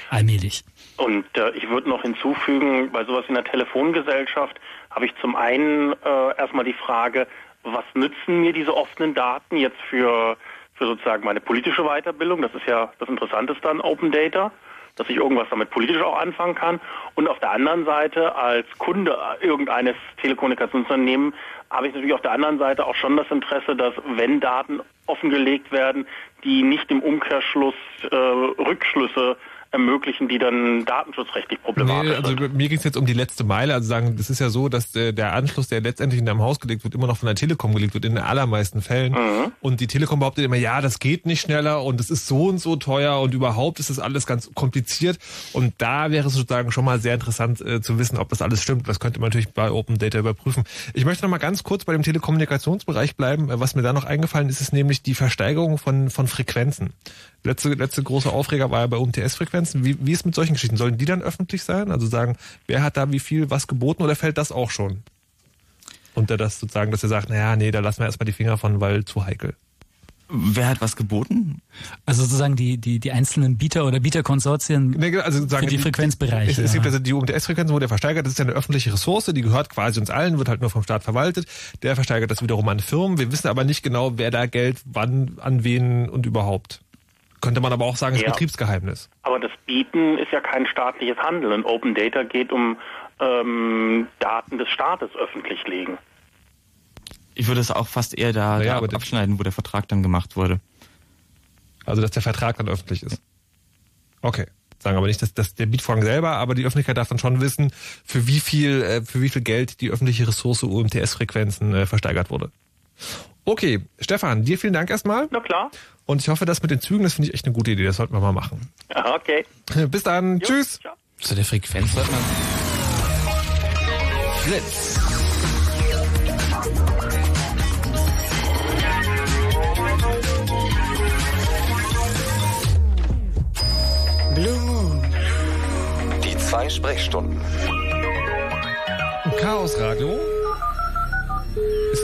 Speaker 4: Allmählich.
Speaker 9: Und äh, ich würde noch hinzufügen, bei sowas in der Telefongesellschaft habe ich zum einen äh, erstmal die Frage, was nützen mir diese offenen Daten jetzt für, für sozusagen meine politische Weiterbildung? Das ist ja das Interessanteste an Open Data dass ich irgendwas damit politisch auch anfangen kann. Und auf der anderen Seite als Kunde irgendeines Telekommunikationsunternehmens habe ich natürlich auf der anderen Seite auch schon das Interesse, dass wenn Daten offengelegt werden, die nicht im Umkehrschluss äh, Rückschlüsse ermöglichen, die dann datenschutzrechtlich problematisch nee,
Speaker 3: also
Speaker 9: sind.
Speaker 3: Mir ging es jetzt um die letzte Meile. Also sagen, das ist ja so, dass der, der Anschluss, der letztendlich in deinem Haus gelegt wird, immer noch von der Telekom gelegt wird, in den allermeisten Fällen. Mhm. Und die Telekom behauptet immer, ja, das geht nicht schneller und es ist so und so teuer und überhaupt ist das alles ganz kompliziert. Und da wäre es sozusagen schon mal sehr interessant äh, zu wissen, ob das alles stimmt. Das könnte man natürlich bei Open Data überprüfen. Ich möchte noch mal ganz kurz bei dem Telekommunikationsbereich bleiben. Was mir da noch eingefallen ist, ist nämlich die Versteigerung von, von Frequenzen. Letzte, letzte große Aufreger war ja bei UMTS-Frequenzen. Wie, wie ist mit solchen Geschichten? Sollen die dann öffentlich sein? Also sagen, wer hat da wie viel was geboten oder fällt das auch schon? Unter das sozusagen, dass ihr sagt, naja, nee, da lassen wir erstmal die Finger von, weil zu heikel.
Speaker 6: Wer hat was geboten?
Speaker 4: Also sozusagen die, die, die einzelnen Bieter oder Bieterkonsortien nee, genau, also sagen, für die Frequenzbereiche.
Speaker 3: Es, es gibt also die UMTS-Frequenzen, wo der versteigert, das ist ja eine öffentliche Ressource, die gehört quasi uns allen, wird halt nur vom Staat verwaltet. Der versteigert das wiederum an Firmen. Wir wissen aber nicht genau, wer da Geld wann, an wen und überhaupt. Könnte man aber auch sagen, ja. ist Betriebsgeheimnis.
Speaker 9: Aber das Bieten ist ja kein staatliches Handeln. Open Data geht um ähm, Daten des Staates öffentlich legen.
Speaker 6: Ich würde es auch fast eher da, naja, da abschneiden, wo der Vertrag dann gemacht wurde.
Speaker 3: Also, dass der Vertrag dann öffentlich ist. Okay. Sagen aber nicht, dass, dass der Bietvorgang selber, aber die Öffentlichkeit darf dann schon wissen, für wie viel, äh, für wie viel Geld die öffentliche Ressource UMTS-Frequenzen äh, versteigert wurde. Okay, Stefan, dir vielen Dank erstmal.
Speaker 9: Na klar.
Speaker 3: Und ich hoffe, das mit den Zügen, das finde ich echt eine gute Idee. Das sollten wir mal machen.
Speaker 9: Okay.
Speaker 3: Bis dann. Jo, Tschüss.
Speaker 5: Ciao. Zu der Frequenz sollte man. Fritz.
Speaker 2: Blue Moon.
Speaker 1: Die zwei Sprechstunden.
Speaker 3: Chaos Radio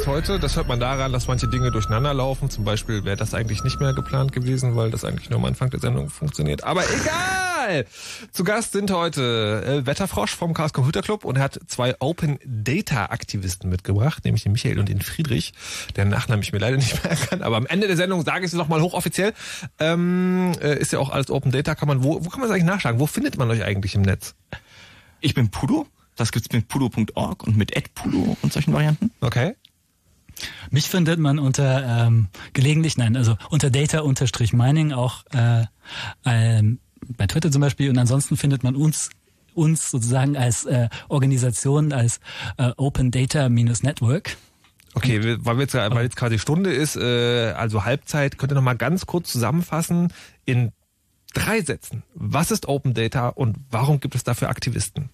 Speaker 3: Gast heute. Das hört man daran, dass manche Dinge durcheinander laufen. Zum Beispiel wäre das eigentlich nicht mehr geplant gewesen, weil das eigentlich nur am Anfang der Sendung funktioniert. Aber egal! Zu Gast sind heute äh, Wetterfrosch vom Chaos Computer Club und er hat zwei Open Data Aktivisten mitgebracht, nämlich den Michael und den Friedrich. Der Nachname ich mir leider nicht mehr erkannt, aber am Ende der Sendung sage ich es nochmal hochoffiziell. Ähm, äh, ist ja auch alles Open Data. Kann man, wo, wo kann man es eigentlich nachschlagen? Wo findet man euch eigentlich im Netz?
Speaker 6: Ich bin Pudo. Das gibt's mit pudo.org und mit @pudo und solchen Varianten.
Speaker 3: Okay.
Speaker 4: Mich findet man unter ähm, gelegentlich, nein, also unter data-mining auch äh, ähm, bei Twitter zum Beispiel und ansonsten findet man uns uns sozusagen als äh, Organisation, als äh, Open Data Network.
Speaker 3: Okay, weil, jetzt, weil jetzt quasi Stunde ist, äh, also Halbzeit, könnt ihr noch mal ganz kurz zusammenfassen in drei Sätzen. Was ist Open Data und warum gibt es dafür Aktivisten?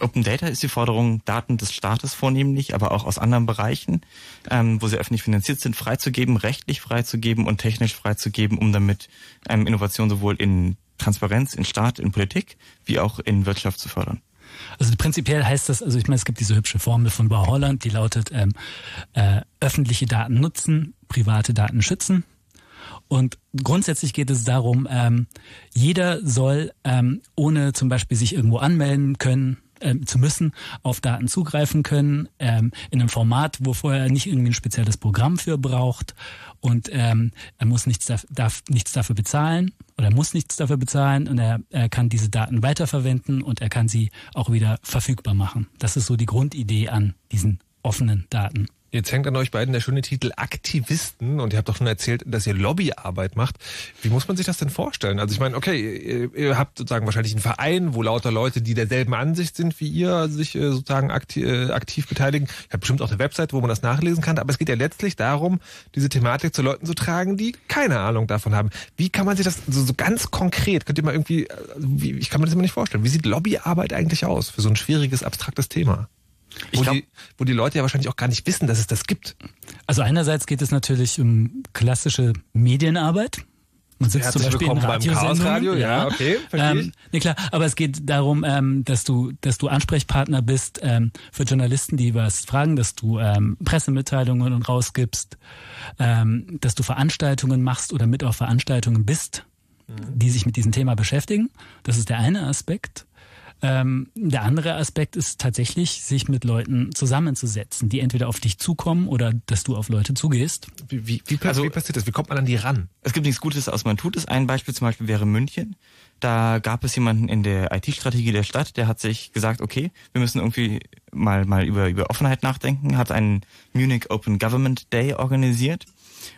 Speaker 6: Open Data ist die Forderung, Daten des Staates vornehmlich, aber auch aus anderen Bereichen, ähm, wo sie öffentlich finanziert sind, freizugeben, rechtlich freizugeben und technisch freizugeben, um damit ähm, Innovation sowohl in Transparenz, in Staat, in Politik, wie auch in Wirtschaft zu fördern.
Speaker 4: Also prinzipiell heißt das, also ich meine, es gibt diese hübsche Formel von Bau Holland, die lautet ähm, äh, öffentliche Daten nutzen, private Daten schützen. Und grundsätzlich geht es darum, ähm, jeder soll ähm, ohne zum Beispiel sich irgendwo anmelden können, ähm, zu müssen, auf Daten zugreifen können, ähm, in einem Format, wo vorher nicht irgendwie ein spezielles Programm für braucht und ähm, er muss nichts, darf, nichts dafür bezahlen oder muss nichts dafür bezahlen und er, er kann diese Daten weiterverwenden und er kann sie auch wieder verfügbar machen. Das ist so die Grundidee an diesen offenen Daten.
Speaker 3: Jetzt hängt an euch beiden der schöne Titel Aktivisten und ihr habt doch schon erzählt, dass ihr Lobbyarbeit macht. Wie muss man sich das denn vorstellen? Also ich meine, okay, ihr, habt sozusagen wahrscheinlich einen Verein, wo lauter Leute, die derselben Ansicht sind wie ihr, sich äh, sozusagen aktiv, äh, aktiv beteiligen. Ihr habt bestimmt auch eine Website, wo man das nachlesen kann, aber es geht ja letztlich darum, diese Thematik zu Leuten zu tragen, die keine Ahnung davon haben. Wie kann man sich das so, so ganz konkret, könnt ihr mal irgendwie, äh, ich kann mir das immer nicht vorstellen, wie sieht Lobbyarbeit eigentlich aus für so ein schwieriges, abstraktes Thema? Wo, glaub, die, wo die Leute ja wahrscheinlich auch gar nicht wissen, dass es das gibt.
Speaker 4: Also einerseits geht es natürlich um klassische Medienarbeit. Man sitzt zum Beispiel in beim
Speaker 3: Radio, ja, ja, okay,
Speaker 4: ähm, nee, klar, aber es geht darum, ähm, dass du, dass du Ansprechpartner bist ähm, für Journalisten, die was fragen, dass du ähm, Pressemitteilungen und rausgibst, ähm, dass du Veranstaltungen machst oder mit auf Veranstaltungen bist, mhm. die sich mit diesem Thema beschäftigen. Das ist der eine Aspekt. Ähm, der andere Aspekt ist tatsächlich, sich mit Leuten zusammenzusetzen, die entweder auf dich zukommen oder dass du auf Leute zugehst.
Speaker 3: Wie, wie, wie, also, wie passiert das? Wie kommt man an die ran?
Speaker 6: Es gibt nichts Gutes, aus man tut es. Ein Beispiel zum Beispiel wäre München. Da gab es jemanden in der IT-Strategie der Stadt, der hat sich gesagt, okay, wir müssen irgendwie mal, mal über, über Offenheit nachdenken, hat einen Munich Open Government Day organisiert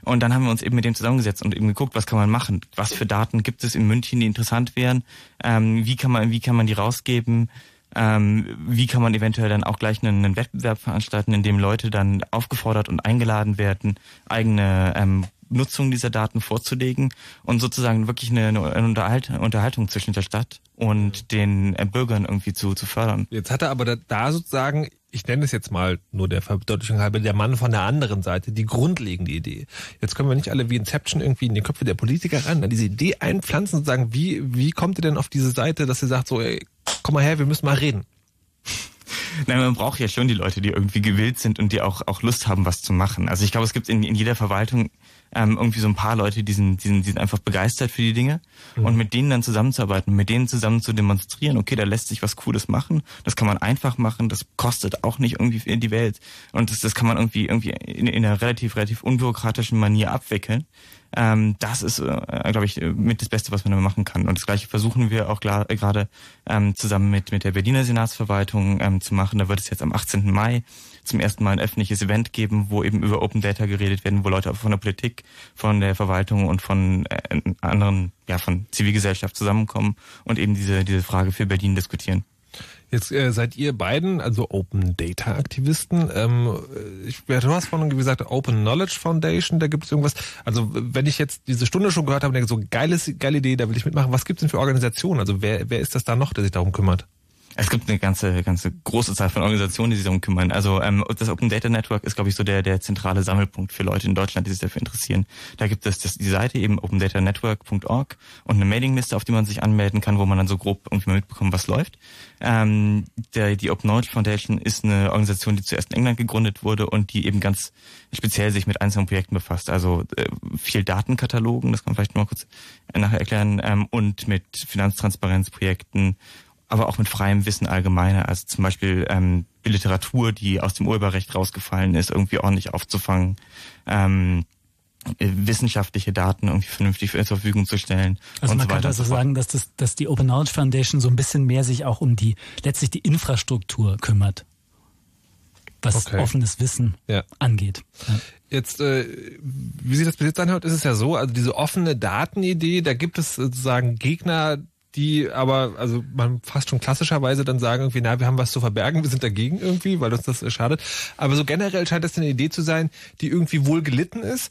Speaker 6: und dann haben wir uns eben mit dem zusammengesetzt und eben geguckt, was kann man machen? Was für Daten gibt es in München, die interessant wären? Ähm, wie kann man, wie kann man die rausgeben? Ähm, wie kann man eventuell dann auch gleich einen, einen, Wettbewerb veranstalten, in dem Leute dann aufgefordert und eingeladen werden, eigene ähm, Nutzung dieser Daten vorzulegen und sozusagen wirklich eine, eine Unterhaltung zwischen der Stadt und den äh, Bürgern irgendwie zu, zu fördern.
Speaker 3: Jetzt hat er aber da, sozusagen ich nenne es jetzt mal nur der Verdeutlichung halber, der Mann von der anderen Seite, die grundlegende Idee. Jetzt können wir nicht alle wie Inception irgendwie in die Köpfe der Politiker ran, dann diese Idee einpflanzen und sagen, wie, wie kommt ihr denn auf diese Seite, dass ihr sagt so, ey, komm mal her, wir müssen mal reden.
Speaker 6: Nein, man braucht ja schon die Leute, die irgendwie gewillt sind und die auch, auch Lust haben, was zu machen. Also ich glaube, es gibt in, in jeder Verwaltung ähm, irgendwie so ein paar Leute, die sind, die sind, die sind einfach begeistert für die Dinge mhm. und mit denen dann zusammenzuarbeiten, mit denen zusammen zu demonstrieren, okay, da lässt sich was Cooles machen, das kann man einfach machen, das kostet auch nicht irgendwie die Welt und das, das kann man irgendwie irgendwie in, in einer relativ, relativ unbürokratischen Manier abwickeln. Ähm, das ist, äh, glaube ich, mit das Beste, was man da machen kann. Und das Gleiche versuchen wir auch äh, gerade ähm, zusammen mit, mit der Berliner Senatsverwaltung ähm, zu machen. Da wird es jetzt am 18. Mai zum ersten Mal ein öffentliches Event geben, wo eben über Open Data geredet werden, wo Leute von der Politik, von der Verwaltung und von äh, anderen, ja, von Zivilgesellschaft zusammenkommen und eben diese, diese Frage für Berlin diskutieren.
Speaker 3: Jetzt äh, seid ihr beiden, also Open Data Aktivisten. Ähm, ich, du hast vorhin gesagt, Open Knowledge Foundation, da gibt es irgendwas. Also wenn ich jetzt diese Stunde schon gehört habe, denke so geiles, geile Idee, da will ich mitmachen. Was gibt es denn für Organisationen? Also wer, wer ist das da noch, der sich darum kümmert?
Speaker 6: Es gibt eine ganze, ganze große Zahl von Organisationen, die sich darum kümmern. Also ähm, das Open Data Network ist, glaube ich, so der, der zentrale Sammelpunkt für Leute in Deutschland, die sich dafür interessieren. Da gibt es das, die Seite eben opendatanetwork.org und eine Mailingliste, auf die man sich anmelden kann, wo man dann so grob irgendwie mal mitbekommt, was läuft. Ähm, der, die Open Knowledge Foundation ist eine Organisation, die zuerst in England gegründet wurde und die eben ganz speziell sich mit einzelnen Projekten befasst. Also äh, viel Datenkatalogen, das kann man vielleicht mal kurz nachher erklären, ähm, und mit Finanztransparenzprojekten aber auch mit freiem Wissen allgemeiner. Also zum Beispiel ähm, Literatur, die aus dem Urheberrecht rausgefallen ist, irgendwie ordentlich aufzufangen. Ähm, äh, wissenschaftliche Daten irgendwie vernünftig zur Verfügung zu stellen.
Speaker 4: Also man so könnte also sagen, dass, das, dass die Open Knowledge Foundation so ein bisschen mehr sich auch um die letztlich die Infrastruktur kümmert, was okay. offenes Wissen ja. angeht. Ja.
Speaker 3: Jetzt, äh, wie sich das bis jetzt anhört, ist es ja so, also diese offene Datenidee, da gibt es sozusagen Gegner, die aber, also man fast schon klassischerweise dann sagen irgendwie, na, wir haben was zu verbergen, wir sind dagegen irgendwie, weil uns das schadet. Aber so generell scheint das eine Idee zu sein, die irgendwie wohl gelitten ist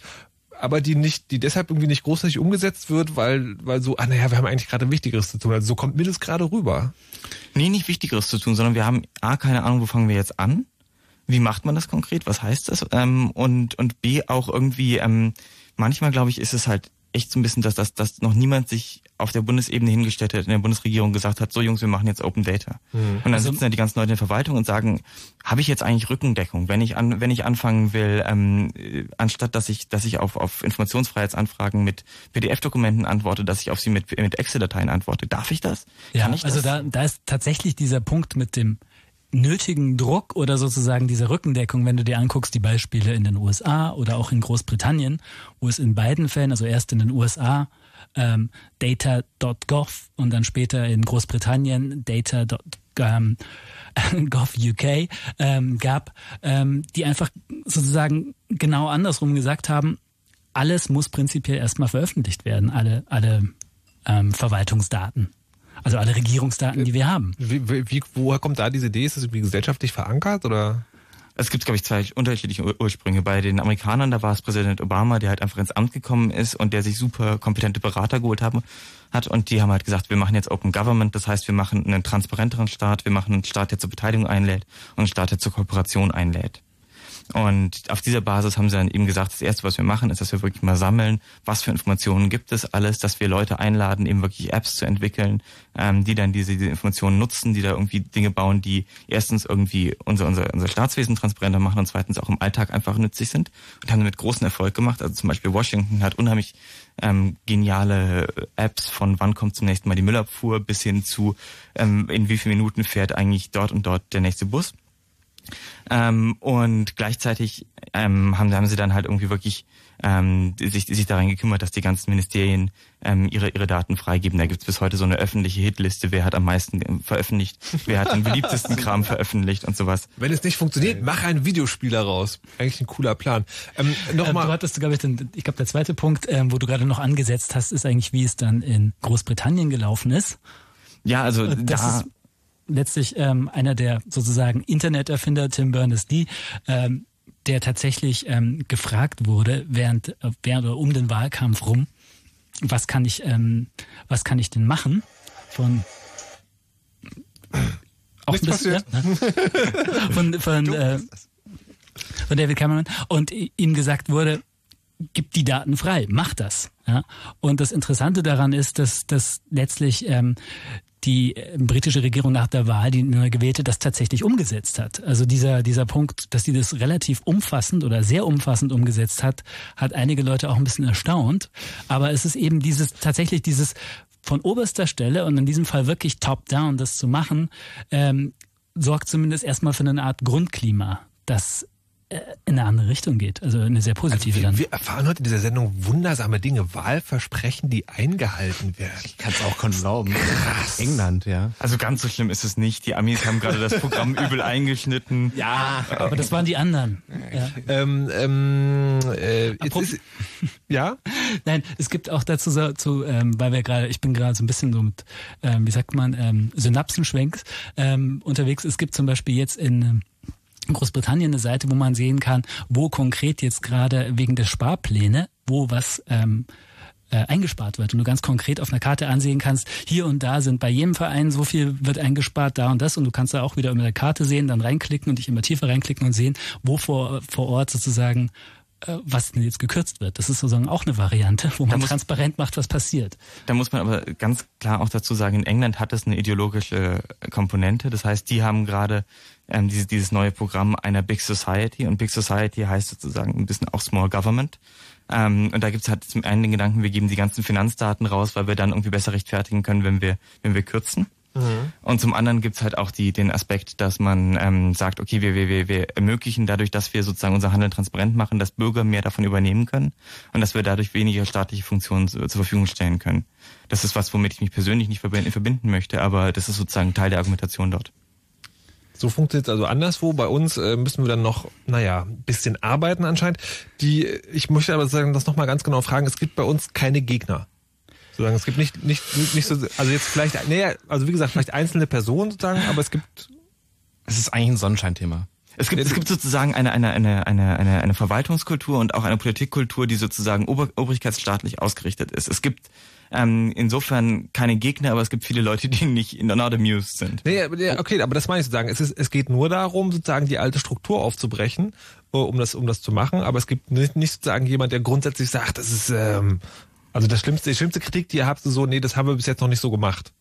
Speaker 3: aber die nicht, die deshalb irgendwie nicht großartig umgesetzt wird, weil, weil so, ah naja, wir haben eigentlich gerade Wichtigeres zu tun. Also so kommt mir das gerade rüber.
Speaker 6: Nee, nicht Wichtigeres zu tun, sondern wir haben A, keine Ahnung, wo fangen wir jetzt an? Wie macht man das konkret? Was heißt das? Ähm, und, und B, auch irgendwie, ähm, manchmal glaube ich, ist es halt echt so ein bisschen, dass, dass, dass noch niemand sich auf der Bundesebene hingestellt hat, in der Bundesregierung gesagt hat, so Jungs, wir machen jetzt Open Data. Mhm. Und dann also, sitzen da die ganzen Leute in der Verwaltung und sagen, habe ich jetzt eigentlich Rückendeckung, wenn ich an, wenn ich anfangen will, ähm, anstatt dass ich, dass ich auf, auf Informationsfreiheitsanfragen mit PDF-Dokumenten antworte, dass ich auf sie mit, mit Excel-Dateien antworte. Darf ich das?
Speaker 4: Ja, Kann ich also das? da, da ist tatsächlich dieser Punkt mit dem nötigen Druck oder sozusagen diese Rückendeckung, wenn du dir anguckst, die Beispiele in den USA oder auch in Großbritannien, wo es in beiden Fällen, also erst in den USA ähm, data.gov und dann später in Großbritannien data.gov ähm, UK ähm, gab, ähm, die einfach sozusagen genau andersrum gesagt haben, alles muss prinzipiell erstmal veröffentlicht werden, alle, alle ähm, Verwaltungsdaten. Also alle Regierungsdaten, die wir haben.
Speaker 3: Wie, wie, woher kommt da diese Idee? Ist das irgendwie gesellschaftlich verankert oder?
Speaker 6: Es gibt, glaube ich, zwei unterschiedliche Ursprünge. Bei den Amerikanern, da war es Präsident Obama, der halt einfach ins Amt gekommen ist und der sich super kompetente Berater geholt haben, hat. Und die haben halt gesagt, wir machen jetzt Open Government, das heißt, wir machen einen transparenteren Staat, wir machen einen Staat, der zur Beteiligung einlädt und einen Staat, der zur Kooperation einlädt. Und auf dieser Basis haben sie dann eben gesagt, das Erste, was wir machen, ist, dass wir wirklich mal sammeln, was für Informationen gibt es alles, dass wir Leute einladen, eben wirklich Apps zu entwickeln, ähm, die dann diese, diese Informationen nutzen, die da irgendwie Dinge bauen, die erstens irgendwie unser, unser, unser Staatswesen transparenter machen und zweitens auch im Alltag einfach nützlich sind und haben damit großen Erfolg gemacht. Also zum Beispiel Washington hat unheimlich ähm, geniale Apps von wann kommt zum nächsten Mal die Müllabfuhr bis hin zu ähm, in wie vielen Minuten fährt eigentlich dort und dort der nächste Bus. Ähm, und gleichzeitig ähm, haben, haben sie dann halt irgendwie wirklich ähm, sich, sich daran gekümmert, dass die ganzen Ministerien ähm, ihre, ihre Daten freigeben. Da gibt's bis heute so eine öffentliche Hitliste, wer hat am meisten ähm, veröffentlicht, wer hat den beliebtesten Kram veröffentlicht und sowas.
Speaker 3: Wenn es nicht funktioniert, mach ein Videospiel daraus. Eigentlich ein cooler Plan.
Speaker 4: Ähm, Nochmal. Ähm, du hattest, glaube ich, den, ich glaube, der zweite Punkt, ähm, wo du gerade noch angesetzt hast, ist eigentlich, wie es dann in Großbritannien gelaufen ist.
Speaker 6: Ja, also das da ist
Speaker 4: letztlich ähm, einer der sozusagen Interneterfinder, Tim Berners-Lee, ähm, der tatsächlich ähm, gefragt wurde während, äh, während oder um den Wahlkampf rum, was kann ich, ähm, was kann ich denn machen? Von
Speaker 3: auch ein bisschen, ja, ne?
Speaker 4: von, von, äh, von David Cameron und ihm gesagt wurde, gib die Daten frei, mach das. Ja? Und das Interessante daran ist, dass, dass letztlich ähm, die äh, britische Regierung nach der Wahl, die neu gewählte, das tatsächlich umgesetzt hat. Also dieser, dieser Punkt, dass sie das relativ umfassend oder sehr umfassend umgesetzt hat, hat einige Leute auch ein bisschen erstaunt. Aber es ist eben dieses, tatsächlich dieses von oberster Stelle und in diesem Fall wirklich top-down das zu machen, ähm, sorgt zumindest erstmal für eine Art Grundklima, das in eine andere Richtung geht, also eine sehr positive
Speaker 3: also wir, wir, erfahren heute in dieser Sendung wundersame Dinge, Wahlversprechen, die eingehalten werden.
Speaker 5: Ich kann es auch kaum glauben. Krass. England, ja.
Speaker 6: Also ganz so schlimm ist es nicht. Die Amis haben gerade das Programm übel eingeschnitten.
Speaker 4: Ja, aber das waren die anderen. Ja.
Speaker 3: Ähm, ähm, äh, ist, ja?
Speaker 4: Nein, es gibt auch dazu, so, zu, ähm, weil wir gerade, ich bin gerade so ein bisschen so mit, ähm, wie sagt man, ähm, Synapsenschwenks ähm, unterwegs. Es gibt zum Beispiel jetzt in Großbritannien eine Seite, wo man sehen kann, wo konkret jetzt gerade wegen der Sparpläne, wo was ähm, äh, eingespart wird. Und du ganz konkret auf einer Karte ansehen kannst, hier und da sind bei jedem Verein so viel wird eingespart, da und das. Und du kannst da auch wieder über der Karte sehen, dann reinklicken und dich immer tiefer reinklicken und sehen, wo vor, vor Ort sozusagen was denn jetzt gekürzt wird. Das ist sozusagen auch eine Variante, wo man muss, transparent macht, was passiert.
Speaker 6: Da muss man aber ganz klar auch dazu sagen, in England hat es eine ideologische Komponente. Das heißt, die haben gerade ähm, dieses, dieses neue Programm einer Big Society und Big Society heißt sozusagen ein bisschen auch Small Government. Ähm, und da gibt es halt zum einen den Gedanken, wir geben die ganzen Finanzdaten raus, weil wir dann irgendwie besser rechtfertigen können, wenn wir, wenn wir kürzen. Mhm. Und zum anderen gibt's halt auch die, den Aspekt, dass man ähm, sagt, okay, wir, wir, wir ermöglichen dadurch, dass wir sozusagen unser Handeln transparent machen, dass Bürger mehr davon übernehmen können und dass wir dadurch weniger staatliche Funktionen zur Verfügung stellen können. Das ist was, womit ich mich persönlich nicht verbinden möchte, aber das ist sozusagen Teil der Argumentation dort.
Speaker 3: So funktioniert es also anderswo. Bei uns äh, müssen wir dann noch, naja, ein bisschen arbeiten anscheinend. Die, ich möchte aber sagen, das nochmal ganz genau fragen. Es gibt bei uns keine Gegner. Sozusagen, es gibt nicht, nicht, nicht so, also jetzt vielleicht, naja, also wie gesagt, vielleicht einzelne Personen sozusagen, aber es gibt.
Speaker 5: Es ist eigentlich ein Sonnenscheinthema.
Speaker 6: Es gibt, es gibt sozusagen eine, eine, eine, eine, eine, eine Verwaltungskultur und auch eine Politikkultur, die sozusagen ober, obrigkeitsstaatlich ausgerichtet ist. Es gibt ähm, insofern keine Gegner, aber es gibt viele Leute, die nicht not amused sind.
Speaker 3: Nee, okay, aber das meine ich sozusagen. Es, ist, es geht nur darum, sozusagen die alte Struktur aufzubrechen, äh, um das, um das zu machen. Aber es gibt nicht, nicht sozusagen jemand, der grundsätzlich sagt, das ist ähm, also das schlimmste, die schlimmste Kritik, die ihr habt, so, nee, das haben wir bis jetzt noch nicht so gemacht.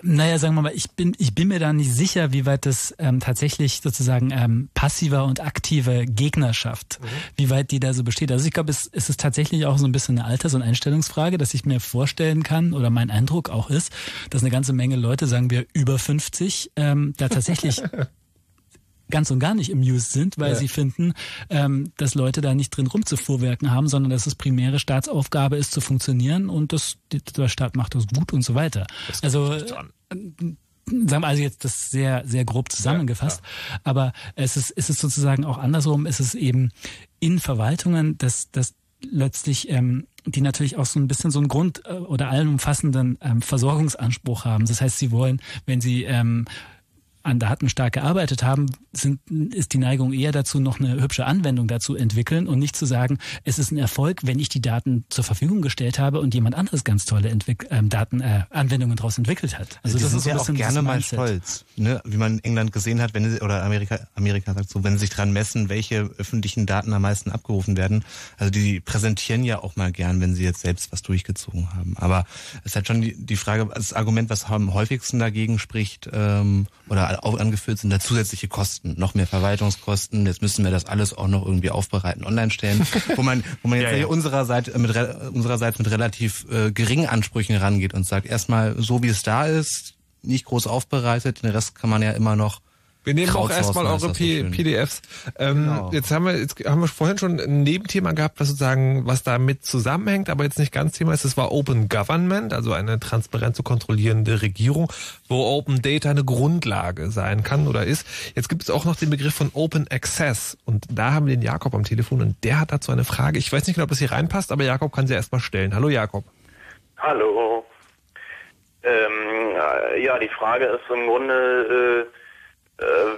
Speaker 4: Naja, sagen wir mal, ich bin, ich bin mir da nicht sicher, wie weit das ähm, tatsächlich sozusagen ähm, passiver und aktive Gegnerschaft, mhm. wie weit die da so besteht. Also ich glaube, es, es ist tatsächlich auch so ein bisschen eine Alters- und Einstellungsfrage, dass ich mir vorstellen kann, oder mein Eindruck auch ist, dass eine ganze Menge Leute, sagen wir über 50, ähm, da tatsächlich ganz und gar nicht amused sind, weil ja. sie finden, ähm, dass Leute da nicht drin rumzufuhrwerken haben, sondern dass es primäre Staatsaufgabe ist, zu funktionieren und das, der Staat macht das gut und so weiter. Also äh, sagen wir also jetzt das sehr, sehr grob zusammengefasst, ja, ja. aber es ist, es ist sozusagen auch andersrum, es ist eben in Verwaltungen, dass, dass letztlich ähm, die natürlich auch so ein bisschen so einen Grund äh, oder allumfassenden ähm, Versorgungsanspruch haben. Das heißt, sie wollen, wenn sie ähm, an Daten stark gearbeitet haben, sind, ist die Neigung eher dazu, noch eine hübsche Anwendung dazu entwickeln und nicht zu sagen, es ist ein Erfolg, wenn ich die Daten zur Verfügung gestellt habe und jemand anderes ganz tolle Entwick ähm, Daten, äh, Anwendungen daraus entwickelt hat.
Speaker 5: Also, also das ist ja auch gerne mal stolz, ne? wie man in England gesehen hat, wenn sie, oder Amerika, Amerika sagt so, wenn sie sich dran messen, welche öffentlichen Daten am meisten abgerufen werden. Also die präsentieren ja auch mal gern, wenn sie jetzt selbst was durchgezogen haben. Aber es ist halt schon die, die Frage, das Argument, was am häufigsten dagegen spricht, ähm, oder angeführt sind da zusätzliche Kosten, noch mehr Verwaltungskosten. Jetzt müssen wir das alles auch noch irgendwie aufbereiten, online stellen, wo man, wo man jetzt ja, ja. unsererseits mit unsererseits mit relativ äh, geringen Ansprüchen rangeht und sagt erstmal so wie es da ist, nicht groß aufbereitet, den Rest kann man ja immer noch
Speaker 3: wir nehmen auch erstmal eure so PDFs. Ähm, genau. Jetzt haben wir jetzt haben wir vorhin schon ein Nebenthema gehabt, was sozusagen was damit zusammenhängt, aber jetzt nicht ganz Thema ist. Es war Open Government, also eine transparent zu kontrollierende Regierung, wo Open Data eine Grundlage sein kann oder ist. Jetzt gibt es auch noch den Begriff von Open Access und da haben wir den Jakob am Telefon und der hat dazu eine Frage. Ich weiß nicht genau, ob das hier reinpasst, aber Jakob kann sie erstmal stellen. Hallo Jakob.
Speaker 10: Hallo. Ähm, ja, die Frage ist im Grunde äh, äh,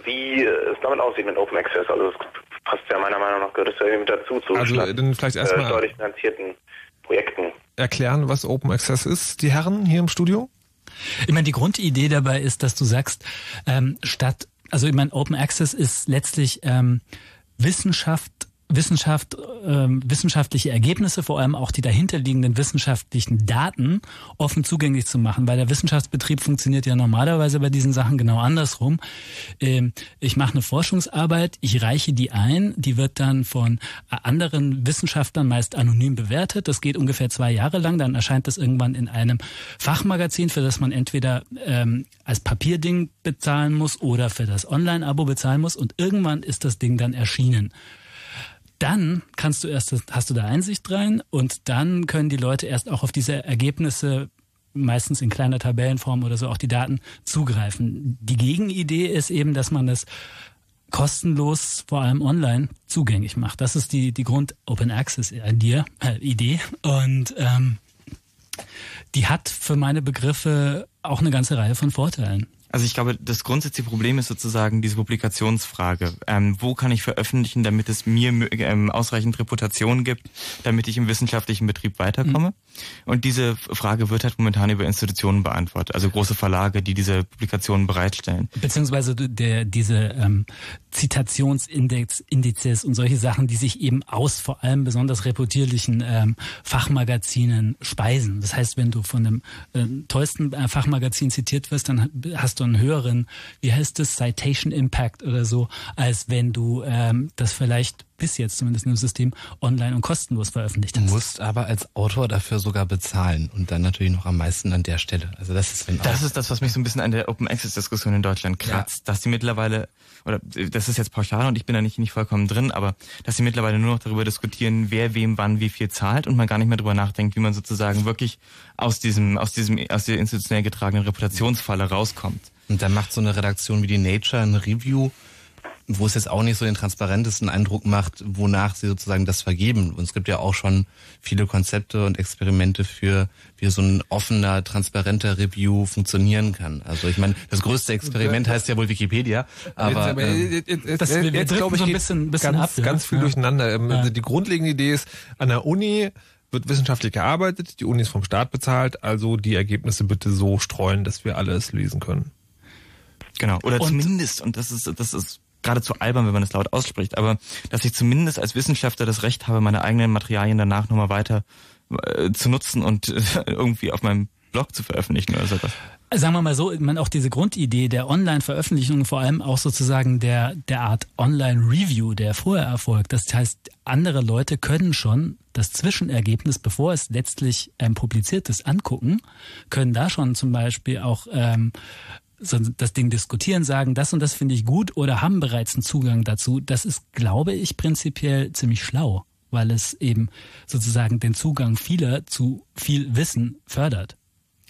Speaker 10: wie es damit aussieht mit Open Access. Also es passt ja meiner Meinung nach gehört es ja irgendwie dazu zu
Speaker 3: also, dann vielleicht erstmal
Speaker 10: äh, steuerlich finanzierten Projekten.
Speaker 3: Erklären, was Open Access ist, die Herren hier im Studio?
Speaker 4: Ich meine, die Grundidee dabei ist, dass du sagst, ähm, statt, also ich meine, Open Access ist letztlich ähm, Wissenschaft Wissenschaft, äh, wissenschaftliche Ergebnisse, vor allem auch die dahinterliegenden wissenschaftlichen Daten offen zugänglich zu machen, weil der Wissenschaftsbetrieb funktioniert ja normalerweise bei diesen Sachen genau andersrum. Ähm, ich mache eine Forschungsarbeit, ich reiche die ein, die wird dann von anderen Wissenschaftlern meist anonym bewertet. Das geht ungefähr zwei Jahre lang, dann erscheint das irgendwann in einem Fachmagazin, für das man entweder ähm, als Papierding bezahlen muss oder für das Online-Abo bezahlen muss und irgendwann ist das Ding dann erschienen dann kannst du erst, hast du da Einsicht rein und dann können die Leute erst auch auf diese Ergebnisse meistens in kleiner Tabellenform oder so auch die Daten zugreifen. Die Gegenidee ist eben, dass man das kostenlos, vor allem online, zugänglich macht. Das ist die, die Grund Open Access Idee. Äh, Idee. Und ähm, die hat für meine Begriffe auch eine ganze Reihe von Vorteilen.
Speaker 6: Also ich glaube, das grundsätzliche Problem ist sozusagen diese Publikationsfrage. Ähm, wo kann ich veröffentlichen, damit es mir ähm, ausreichend Reputation gibt, damit ich im wissenschaftlichen Betrieb weiterkomme? Mhm. Und diese Frage wird halt momentan über Institutionen beantwortet, also große Verlage, die diese Publikationen bereitstellen.
Speaker 4: Beziehungsweise der, diese ähm, Zitationsindex, Indizes und solche Sachen, die sich eben aus vor allem besonders reputierlichen ähm, Fachmagazinen speisen. Das heißt, wenn du von dem äh, tollsten Fachmagazin zitiert wirst, dann hast du einen höheren, wie heißt das, Citation Impact oder so, als wenn du ähm, das vielleicht bis jetzt zumindest in dem System online und kostenlos veröffentlicht hast.
Speaker 5: Du musst aber als Autor dafür sogar bezahlen und dann natürlich noch am meisten an der Stelle. Also das ist wenn
Speaker 6: Das ist das, was mich so ein bisschen an der Open Access Diskussion in Deutschland kratzt, ja. dass die mittlerweile oder das ist jetzt pauschal und ich bin da nicht nicht vollkommen drin, aber dass sie mittlerweile nur noch darüber diskutieren, wer wem wann wie viel zahlt und man gar nicht mehr darüber nachdenkt, wie man sozusagen wirklich aus diesem aus diesem aus der institutionell getragenen Reputationsfalle rauskommt.
Speaker 5: Und dann macht so eine Redaktion wie die Nature ein Review wo es jetzt auch nicht so den transparentesten Eindruck macht, wonach sie sozusagen das vergeben. Und es gibt ja auch schon viele Konzepte und Experimente für, wie so ein offener, transparenter Review funktionieren kann. Also ich meine, das größte Experiment heißt ja wohl Wikipedia, aber
Speaker 3: ähm, jetzt, jetzt, jetzt glaube ich, so ein bisschen, bisschen ganz, ab, ganz viel ja. durcheinander. Ja. Die grundlegende Idee ist, an der Uni wird wissenschaftlich gearbeitet, die Uni ist vom Staat bezahlt, also die Ergebnisse bitte so streuen, dass wir alles lesen können.
Speaker 6: Genau. Oder und zumindest, und das ist, das ist geradezu albern, wenn man es laut ausspricht, aber dass ich zumindest als Wissenschaftler das Recht habe, meine eigenen Materialien danach nochmal weiter äh, zu nutzen und äh, irgendwie auf meinem Blog zu veröffentlichen oder sowas.
Speaker 4: Sagen wir mal so, man auch diese Grundidee der Online-Veröffentlichung, vor allem auch sozusagen der, der Art Online-Review, der vorher erfolgt. Das heißt, andere Leute können schon das Zwischenergebnis, bevor es letztlich ähm, publiziert ist, angucken, können da schon zum Beispiel auch ähm, so das Ding diskutieren, sagen, das und das finde ich gut oder haben bereits einen Zugang dazu, das ist, glaube ich, prinzipiell ziemlich schlau, weil es eben sozusagen den Zugang vieler zu viel Wissen fördert.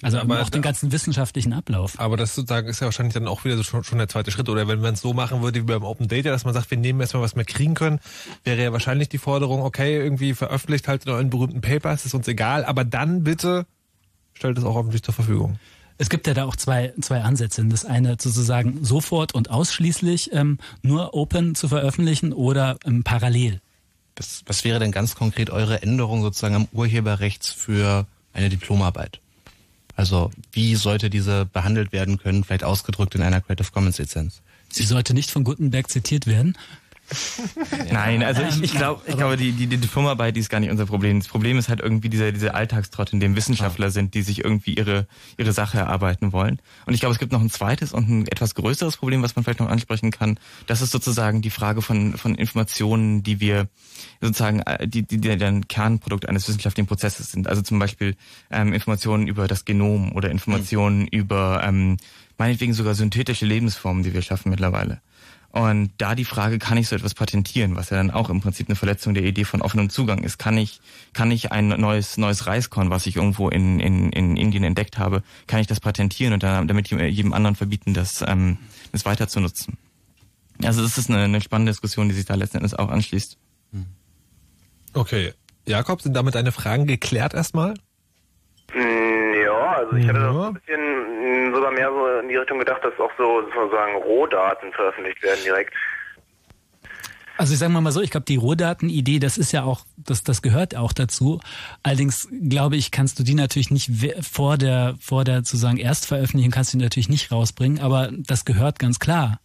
Speaker 4: Also aber auch den ganzen wissenschaftlichen Ablauf.
Speaker 3: Aber das sozusagen ist ja wahrscheinlich dann auch wieder so schon, schon der zweite Schritt. Oder wenn man es so machen würde wie beim Open Data, dass man sagt, wir nehmen erstmal, was wir kriegen können, wäre ja wahrscheinlich die Forderung, okay, irgendwie veröffentlicht halt in euren berühmten Papers, ist uns egal, aber dann bitte stellt es auch öffentlich zur Verfügung.
Speaker 4: Es gibt ja da auch zwei, zwei Ansätze. Das eine sozusagen sofort und ausschließlich ähm, nur open zu veröffentlichen oder ähm, parallel.
Speaker 5: Was, was wäre denn ganz konkret eure Änderung sozusagen am Urheberrecht für eine Diplomarbeit? Also wie sollte diese behandelt werden können, vielleicht ausgedrückt in einer Creative Commons Lizenz?
Speaker 4: Sie sollte nicht von Gutenberg zitiert werden.
Speaker 6: Nein, also ich, ich glaube, ich glaube, die, die, die Diplomarbeit, die ist gar nicht unser Problem. Das Problem ist halt irgendwie dieser, dieser Alltagstrott, in dem Wissenschaftler sind, die sich irgendwie ihre, ihre Sache erarbeiten wollen. Und ich glaube, es gibt noch ein zweites und ein etwas größeres Problem, was man vielleicht noch ansprechen kann. Das ist sozusagen die Frage von, von Informationen, die wir sozusagen, äh, die, die, die ein Kernprodukt eines wissenschaftlichen Prozesses sind. Also zum Beispiel ähm, Informationen über das Genom oder Informationen mhm. über ähm, meinetwegen sogar synthetische Lebensformen, die wir schaffen mittlerweile. Und da die Frage, kann ich so etwas patentieren, was ja dann auch im Prinzip eine Verletzung der Idee von offenem Zugang ist. Kann ich, kann ich ein neues, neues Reiskorn, was ich irgendwo in, in, in Indien entdeckt habe, kann ich das patentieren und dann damit jedem anderen verbieten, das, ähm, das weiter zu nutzen? Also das ist eine, eine spannende Diskussion, die sich da letzten Endes auch anschließt.
Speaker 3: Okay. Jakob, sind damit deine Fragen geklärt erstmal?
Speaker 10: Hm, ja, also ich hatte ja. das ein bisschen sogar mehr so in die Richtung gedacht, dass auch so sozusagen Rohdaten veröffentlicht werden direkt.
Speaker 4: Also ich sage mal so, ich glaube, die Rohdatenidee, das ist ja auch, das, das gehört auch dazu. Allerdings glaube ich, kannst du die natürlich nicht vor der, vor der sozusagen Erstveröffentlichung kannst du die natürlich nicht rausbringen, aber das gehört ganz klar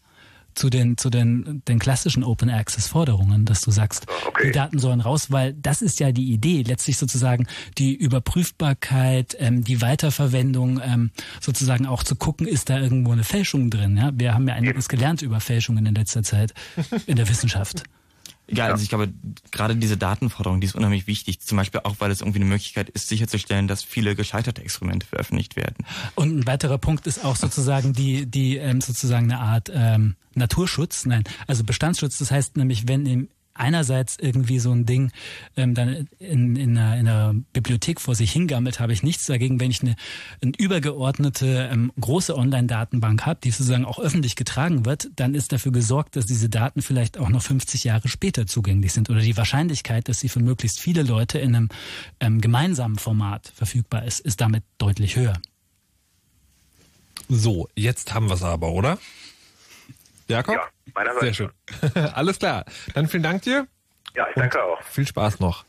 Speaker 4: zu den, zu den, den klassischen Open Access Forderungen, dass du sagst, okay. die Daten sollen raus, weil das ist ja die Idee, letztlich sozusagen die Überprüfbarkeit, ähm, die Weiterverwendung, ähm, sozusagen auch zu gucken, ist da irgendwo eine Fälschung drin, ja? Wir haben ja einiges gelernt über Fälschungen in letzter Zeit in der Wissenschaft.
Speaker 6: Ja, also ich glaube, gerade diese Datenforderung, die ist unheimlich wichtig. Zum Beispiel auch, weil es irgendwie eine Möglichkeit ist, sicherzustellen, dass viele gescheiterte Experimente veröffentlicht werden.
Speaker 4: Und ein weiterer Punkt ist auch sozusagen die, die ähm, sozusagen eine Art ähm, Naturschutz, nein, also Bestandsschutz. Das heißt nämlich, wenn im einerseits irgendwie so ein Ding ähm, dann in, in, einer, in einer Bibliothek vor sich hingammelt, habe ich nichts dagegen, wenn ich eine, eine übergeordnete ähm, große Online-Datenbank habe, die sozusagen auch öffentlich getragen wird, dann ist dafür gesorgt, dass diese Daten vielleicht auch noch 50 Jahre später zugänglich sind oder die Wahrscheinlichkeit, dass sie für möglichst viele Leute in einem ähm, gemeinsamen Format verfügbar ist, ist damit deutlich höher.
Speaker 3: So, jetzt haben wir es aber, oder? Jakob?
Speaker 10: Ja, meiner
Speaker 3: Sehr schön. Alles klar. Dann vielen Dank dir.
Speaker 10: Ja, ich danke auch.
Speaker 3: Viel Spaß noch.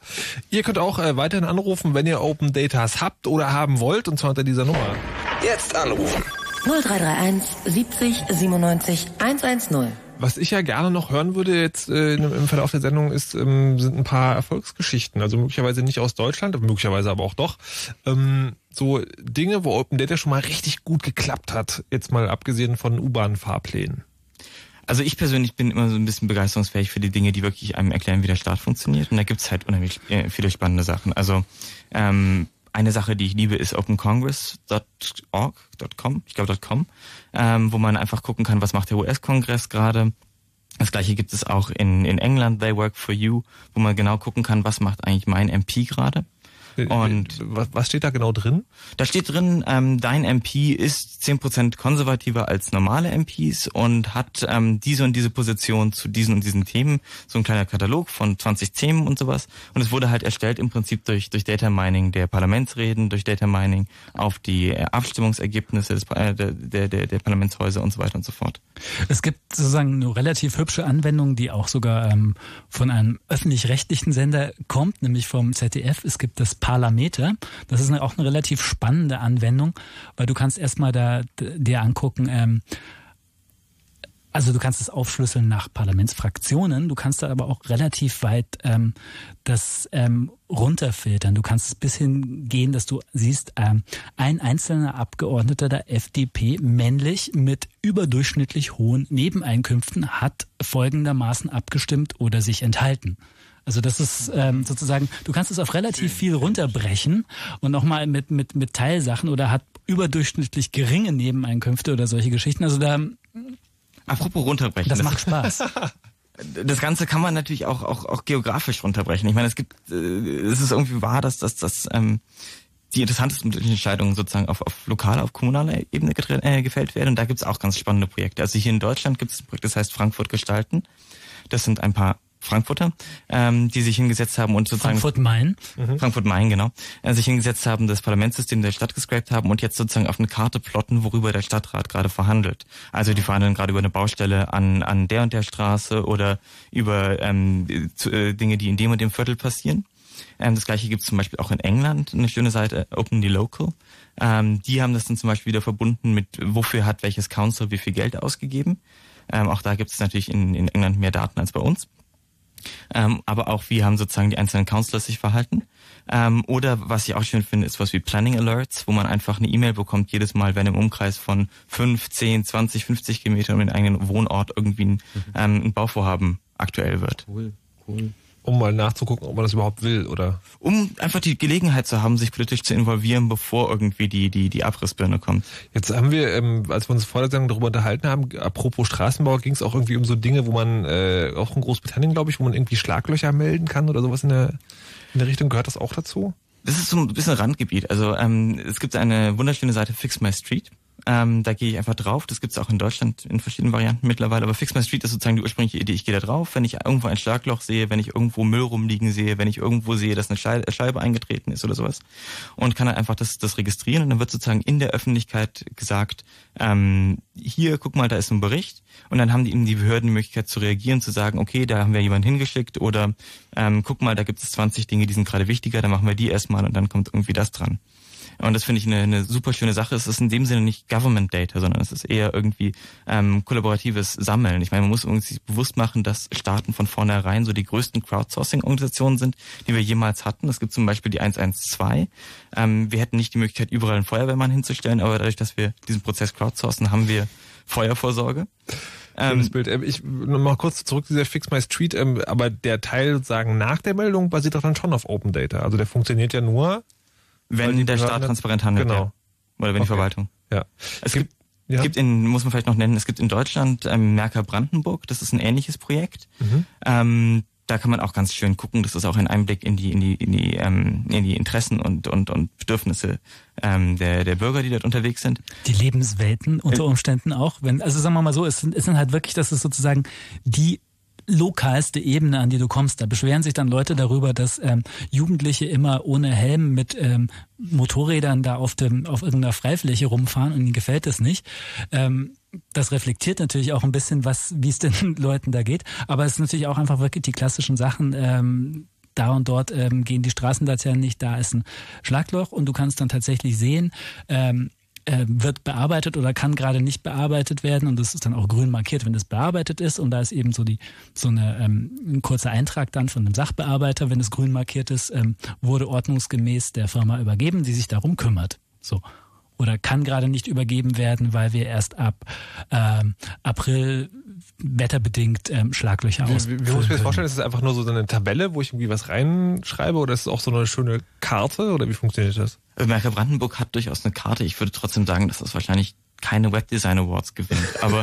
Speaker 3: Ihr könnt auch äh, weiterhin anrufen, wenn ihr Open Datas habt oder haben wollt, und zwar unter dieser Nummer.
Speaker 1: Jetzt anrufen.
Speaker 2: 0331 70 97 110.
Speaker 3: Was ich ja gerne noch hören würde jetzt äh, im Verlauf der Sendung ist, ähm, sind ein paar Erfolgsgeschichten. Also möglicherweise nicht aus Deutschland, möglicherweise aber auch doch. Ähm, so Dinge, wo Open Data schon mal richtig gut geklappt hat. Jetzt mal abgesehen von U-Bahn-Fahrplänen.
Speaker 6: Also ich persönlich bin immer so ein bisschen begeisterungsfähig für die Dinge, die wirklich einem erklären, wie der Staat funktioniert. Und da gibt's halt unheimlich äh, viele spannende Sachen. Also ähm, eine Sache, die ich liebe, ist opencongress.org.com, ich glaube .com, ähm, wo man einfach gucken kann, was macht der US-Kongress gerade. Das gleiche gibt es auch in, in England, They Work for You, wo man genau gucken kann, was macht eigentlich mein MP gerade.
Speaker 3: Und was, steht da genau drin?
Speaker 6: Da steht drin, ähm, dein MP ist zehn Prozent konservativer als normale MPs und hat ähm, diese und diese Position zu diesen und diesen Themen. So ein kleiner Katalog von 20 Themen und sowas. Und es wurde halt erstellt im Prinzip durch, durch Data Mining der Parlamentsreden, durch Data Mining auf die äh, Abstimmungsergebnisse des, äh, der, der, der, der Parlamentshäuser und so weiter und so fort.
Speaker 4: Es gibt sozusagen eine relativ hübsche Anwendung, die auch sogar ähm, von einem öffentlich-rechtlichen Sender kommt, nämlich vom ZDF. Es gibt das Parlameter. Das ist auch eine relativ spannende Anwendung, weil du kannst erstmal da dir angucken, ähm, also du kannst es aufschlüsseln nach Parlamentsfraktionen, du kannst da aber auch relativ weit ähm, das ähm, runterfiltern. Du kannst es bis hin gehen, dass du siehst, ähm, ein einzelner Abgeordneter der FDP, männlich mit überdurchschnittlich hohen Nebeneinkünften, hat folgendermaßen abgestimmt oder sich enthalten. Also das ist ähm, sozusagen, du kannst es auf relativ viel runterbrechen und nochmal mit, mit, mit Teilsachen oder hat überdurchschnittlich geringe Nebeneinkünfte oder solche Geschichten. Also da
Speaker 6: Apropos runterbrechen.
Speaker 4: Das, das macht Spaß.
Speaker 6: Das Ganze kann man natürlich auch, auch, auch geografisch runterbrechen. Ich meine, es gibt, äh, es ist irgendwie wahr, dass, dass, dass ähm, die interessantesten Entscheidungen sozusagen auf, auf lokaler, auf kommunaler Ebene äh, gefällt werden. Und da gibt es auch ganz spannende Projekte. Also hier in Deutschland gibt es ein Projekt, das heißt Frankfurt gestalten. Das sind ein paar Frankfurter, ähm, die sich hingesetzt haben und sozusagen
Speaker 4: Frankfurt-Main,
Speaker 6: mhm. Frankfurt-Main genau, äh, sich hingesetzt haben, das Parlamentssystem der Stadt gescrapt haben und jetzt sozusagen auf eine Karte plotten, worüber der Stadtrat gerade verhandelt. Also die verhandeln gerade über eine Baustelle an an der und der Straße oder über ähm, zu, äh, Dinge, die in dem und dem Viertel passieren. Ähm, das gleiche gibt es zum Beispiel auch in England, eine schöne Seite, Open the Local. Ähm, die haben das dann zum Beispiel wieder verbunden mit, wofür hat welches Council wie viel Geld ausgegeben. Ähm, auch da gibt es natürlich in, in England mehr Daten als bei uns ähm, aber auch wie haben sozusagen die einzelnen Counselors sich verhalten. Ähm, oder was ich auch schön finde, ist was wie Planning Alerts, wo man einfach eine E-Mail bekommt jedes Mal, wenn im Umkreis von 5, 10, 20, 50 Kilometern um den eigenen Wohnort irgendwie ein, mhm. ähm, ein Bauvorhaben aktuell wird.
Speaker 3: Cool, cool um mal nachzugucken, ob man das überhaupt will, oder?
Speaker 6: Um einfach die Gelegenheit zu haben, sich politisch zu involvieren, bevor irgendwie die, die, die Abrissbirne kommt.
Speaker 3: Jetzt haben wir, ähm, als wir uns vor der Sendung darüber unterhalten haben, apropos Straßenbau, ging es auch irgendwie um so Dinge, wo man, äh, auch in Großbritannien, glaube ich, wo man irgendwie Schlaglöcher melden kann oder sowas in der, in der Richtung. Gehört das auch dazu?
Speaker 6: Das ist so ein bisschen Randgebiet. Also ähm, es gibt eine wunderschöne Seite Fix My Street. Ähm, da gehe ich einfach drauf. Das gibt's auch in Deutschland in verschiedenen Varianten mittlerweile. Aber Fix My Street ist sozusagen die ursprüngliche Idee. Ich gehe da drauf, wenn ich irgendwo ein Schlagloch sehe, wenn ich irgendwo Müll rumliegen sehe, wenn ich irgendwo sehe, dass eine Scheibe eingetreten ist oder sowas. Und kann dann einfach das, das registrieren und dann wird sozusagen in der Öffentlichkeit gesagt, ähm, hier, guck mal, da ist ein Bericht. Und dann haben die eben die Behörden die Möglichkeit zu reagieren, zu sagen, okay, da haben wir jemanden hingeschickt oder ähm, guck mal, da gibt es 20 Dinge, die sind gerade wichtiger, dann machen wir die erstmal und dann kommt irgendwie das dran. Und das finde ich eine, eine super schöne Sache. Es ist in dem Sinne nicht Government Data, sondern es ist eher irgendwie ähm, kollaboratives Sammeln. Ich meine, man muss irgendwie sich bewusst machen, dass Staaten von vornherein so die größten Crowdsourcing-Organisationen sind, die wir jemals hatten. Es gibt zum Beispiel die 112. Ähm, wir hätten nicht die Möglichkeit, überall einen Feuerwehrmann hinzustellen, aber dadurch, dass wir diesen Prozess crowdsourcen, haben wir Feuervorsorge.
Speaker 3: Schönes ähm, Bild. Ähm, ich noch kurz zurück zu dieser Fix My Street, ähm, aber der Teil sozusagen nach der Meldung basiert doch dann schon auf Open Data. Also der funktioniert ja nur,
Speaker 6: wenn der Staat transparent handelt. Genau. Ja. Oder wenn okay. die Verwaltung.
Speaker 3: Ja.
Speaker 6: Es gibt, ja. gibt in, muss man vielleicht noch nennen, es gibt in Deutschland ähm, Merker Brandenburg, das ist ein ähnliches Projekt. Mhm. Ähm, da kann man auch ganz schön gucken. Das ist auch ein Einblick in die in die in die ähm, in die Interessen und und und Bedürfnisse ähm, der der Bürger, die dort unterwegs sind.
Speaker 4: Die Lebenswelten unter Umständen auch. Wenn also sagen wir mal so, es sind, es sind halt wirklich, das ist sozusagen die lokalste Ebene, an die du kommst. Da beschweren sich dann Leute darüber, dass ähm, Jugendliche immer ohne Helm mit ähm, Motorrädern da auf dem auf irgendeiner Freifläche rumfahren und ihnen gefällt das nicht. Ähm, das reflektiert natürlich auch ein bisschen, was wie es den Leuten da geht. Aber es ist natürlich auch einfach wirklich die klassischen Sachen. Ähm, da und dort ähm, gehen die Straßenlaternen nicht, da ist ein Schlagloch und du kannst dann tatsächlich sehen, ähm, äh, wird bearbeitet oder kann gerade nicht bearbeitet werden. Und das ist dann auch grün markiert, wenn es bearbeitet ist. Und da ist eben so die so eine ähm, ein kurzer Eintrag dann von dem Sachbearbeiter, wenn es grün markiert ist, ähm, wurde ordnungsgemäß der Firma übergeben, die sich darum kümmert. So oder kann gerade nicht übergeben werden, weil wir erst ab ähm, April wetterbedingt ähm, Schlaglöcher aus.
Speaker 3: Wie, wie, muss ich mir das vorstellen? Ist es einfach nur so eine Tabelle, wo ich irgendwie was reinschreibe oder ist es auch so eine schöne Karte oder wie funktioniert das?
Speaker 6: Merker Brandenburg hat durchaus eine Karte. Ich würde trotzdem sagen, dass das wahrscheinlich keine Webdesign Awards gewinnt. Aber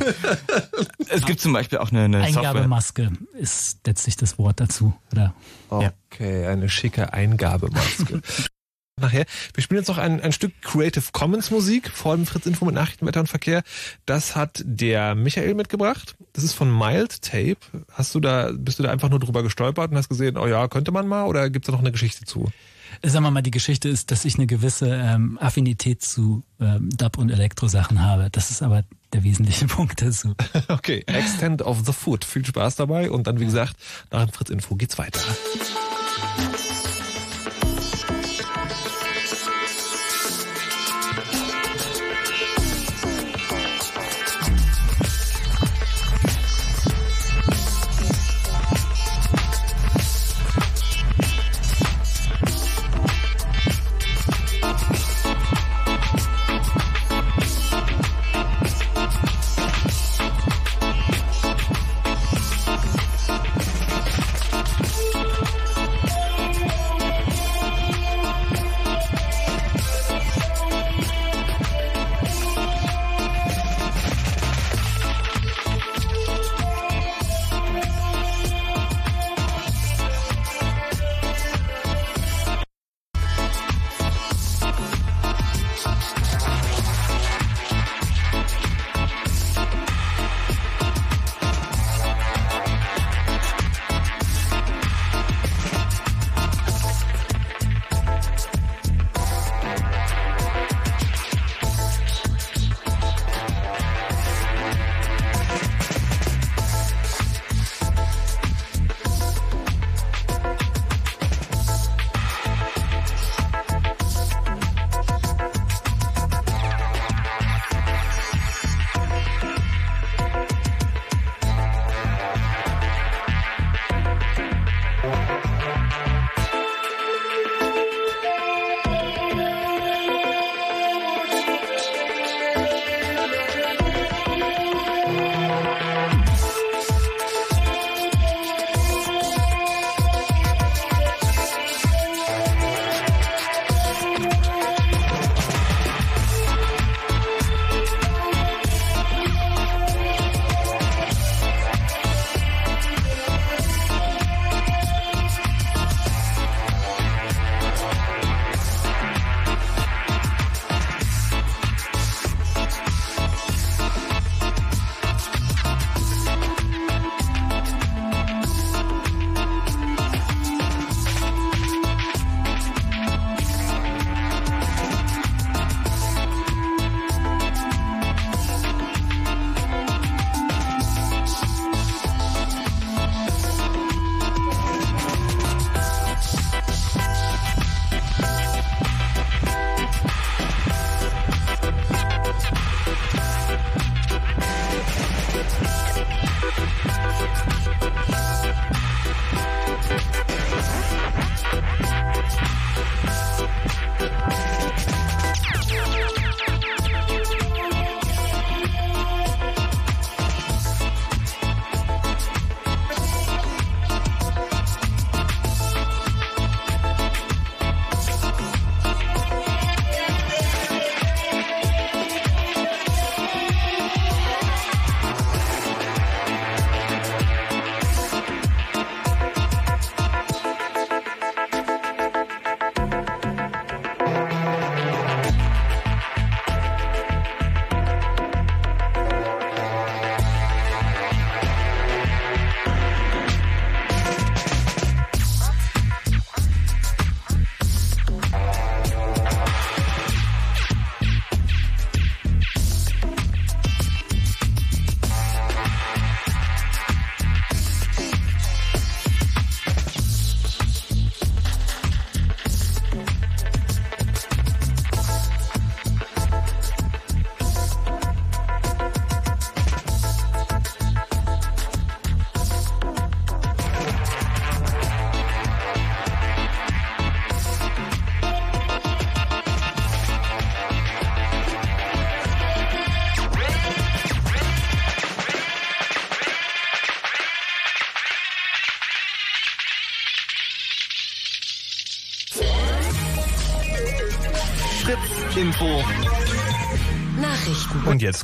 Speaker 6: es gibt zum Beispiel auch eine, eine
Speaker 4: Eingabemaske Software. ist letztlich das Wort dazu, oder?
Speaker 3: Okay, eine schicke Eingabemaske. Nachher. Wir spielen jetzt noch ein, ein Stück Creative Commons Musik vor dem Fritz Info mit Nachrichten, Wetter und Verkehr. Das hat der Michael mitgebracht. Das ist von Mild Tape. Hast du da, bist du da einfach nur drüber gestolpert und hast gesehen, oh ja, könnte man mal oder gibt es da noch eine Geschichte zu?
Speaker 4: Sagen wir mal, die Geschichte ist, dass ich eine gewisse ähm, Affinität zu ähm, Dub- und Elektrosachen habe. Das ist aber der wesentliche Punkt dazu.
Speaker 3: Okay, Extent of the Foot. Viel Spaß dabei und dann, wie gesagt, nach dem Fritz Info geht's weiter.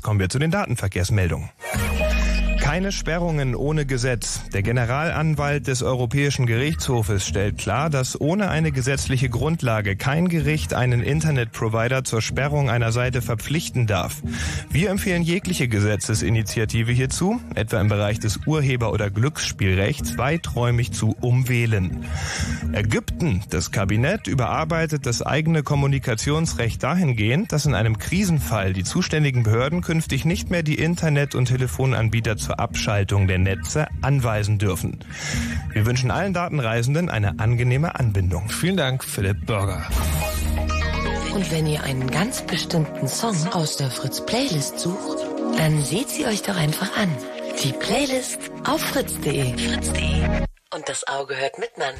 Speaker 8: Kommen wir zu den Datenverkehrsmeldungen. Keine Sperrungen ohne Gesetz. Der Generalanwalt des Europäischen Gerichtshofes stellt klar, dass ohne eine gesetzliche Grundlage kein Gericht einen Internetprovider zur Sperrung einer Seite verpflichten darf. Wir empfehlen jegliche Gesetzesinitiative hierzu, etwa im Bereich des Urheber- oder Glücksspielrechts, weiträumig zu umwählen. Ägypten. Das Kabinett überarbeitet das eigene Kommunikationsrecht dahingehend, dass in einem Krisenfall die zuständigen Behörden künftig nicht mehr die Internet- und Telefonanbieter zur Abschaltung der Netze anweisen dürfen. Wir wünschen allen Datenreisenden eine angenehme Anbindung.
Speaker 3: Vielen Dank, Philipp Burger.
Speaker 2: Und wenn ihr einen ganz bestimmten Song aus der Fritz Playlist sucht, dann seht sie euch doch einfach an. Die Playlist auf fritz.de. Fritz.de. Und das Auge hört mit, Mann.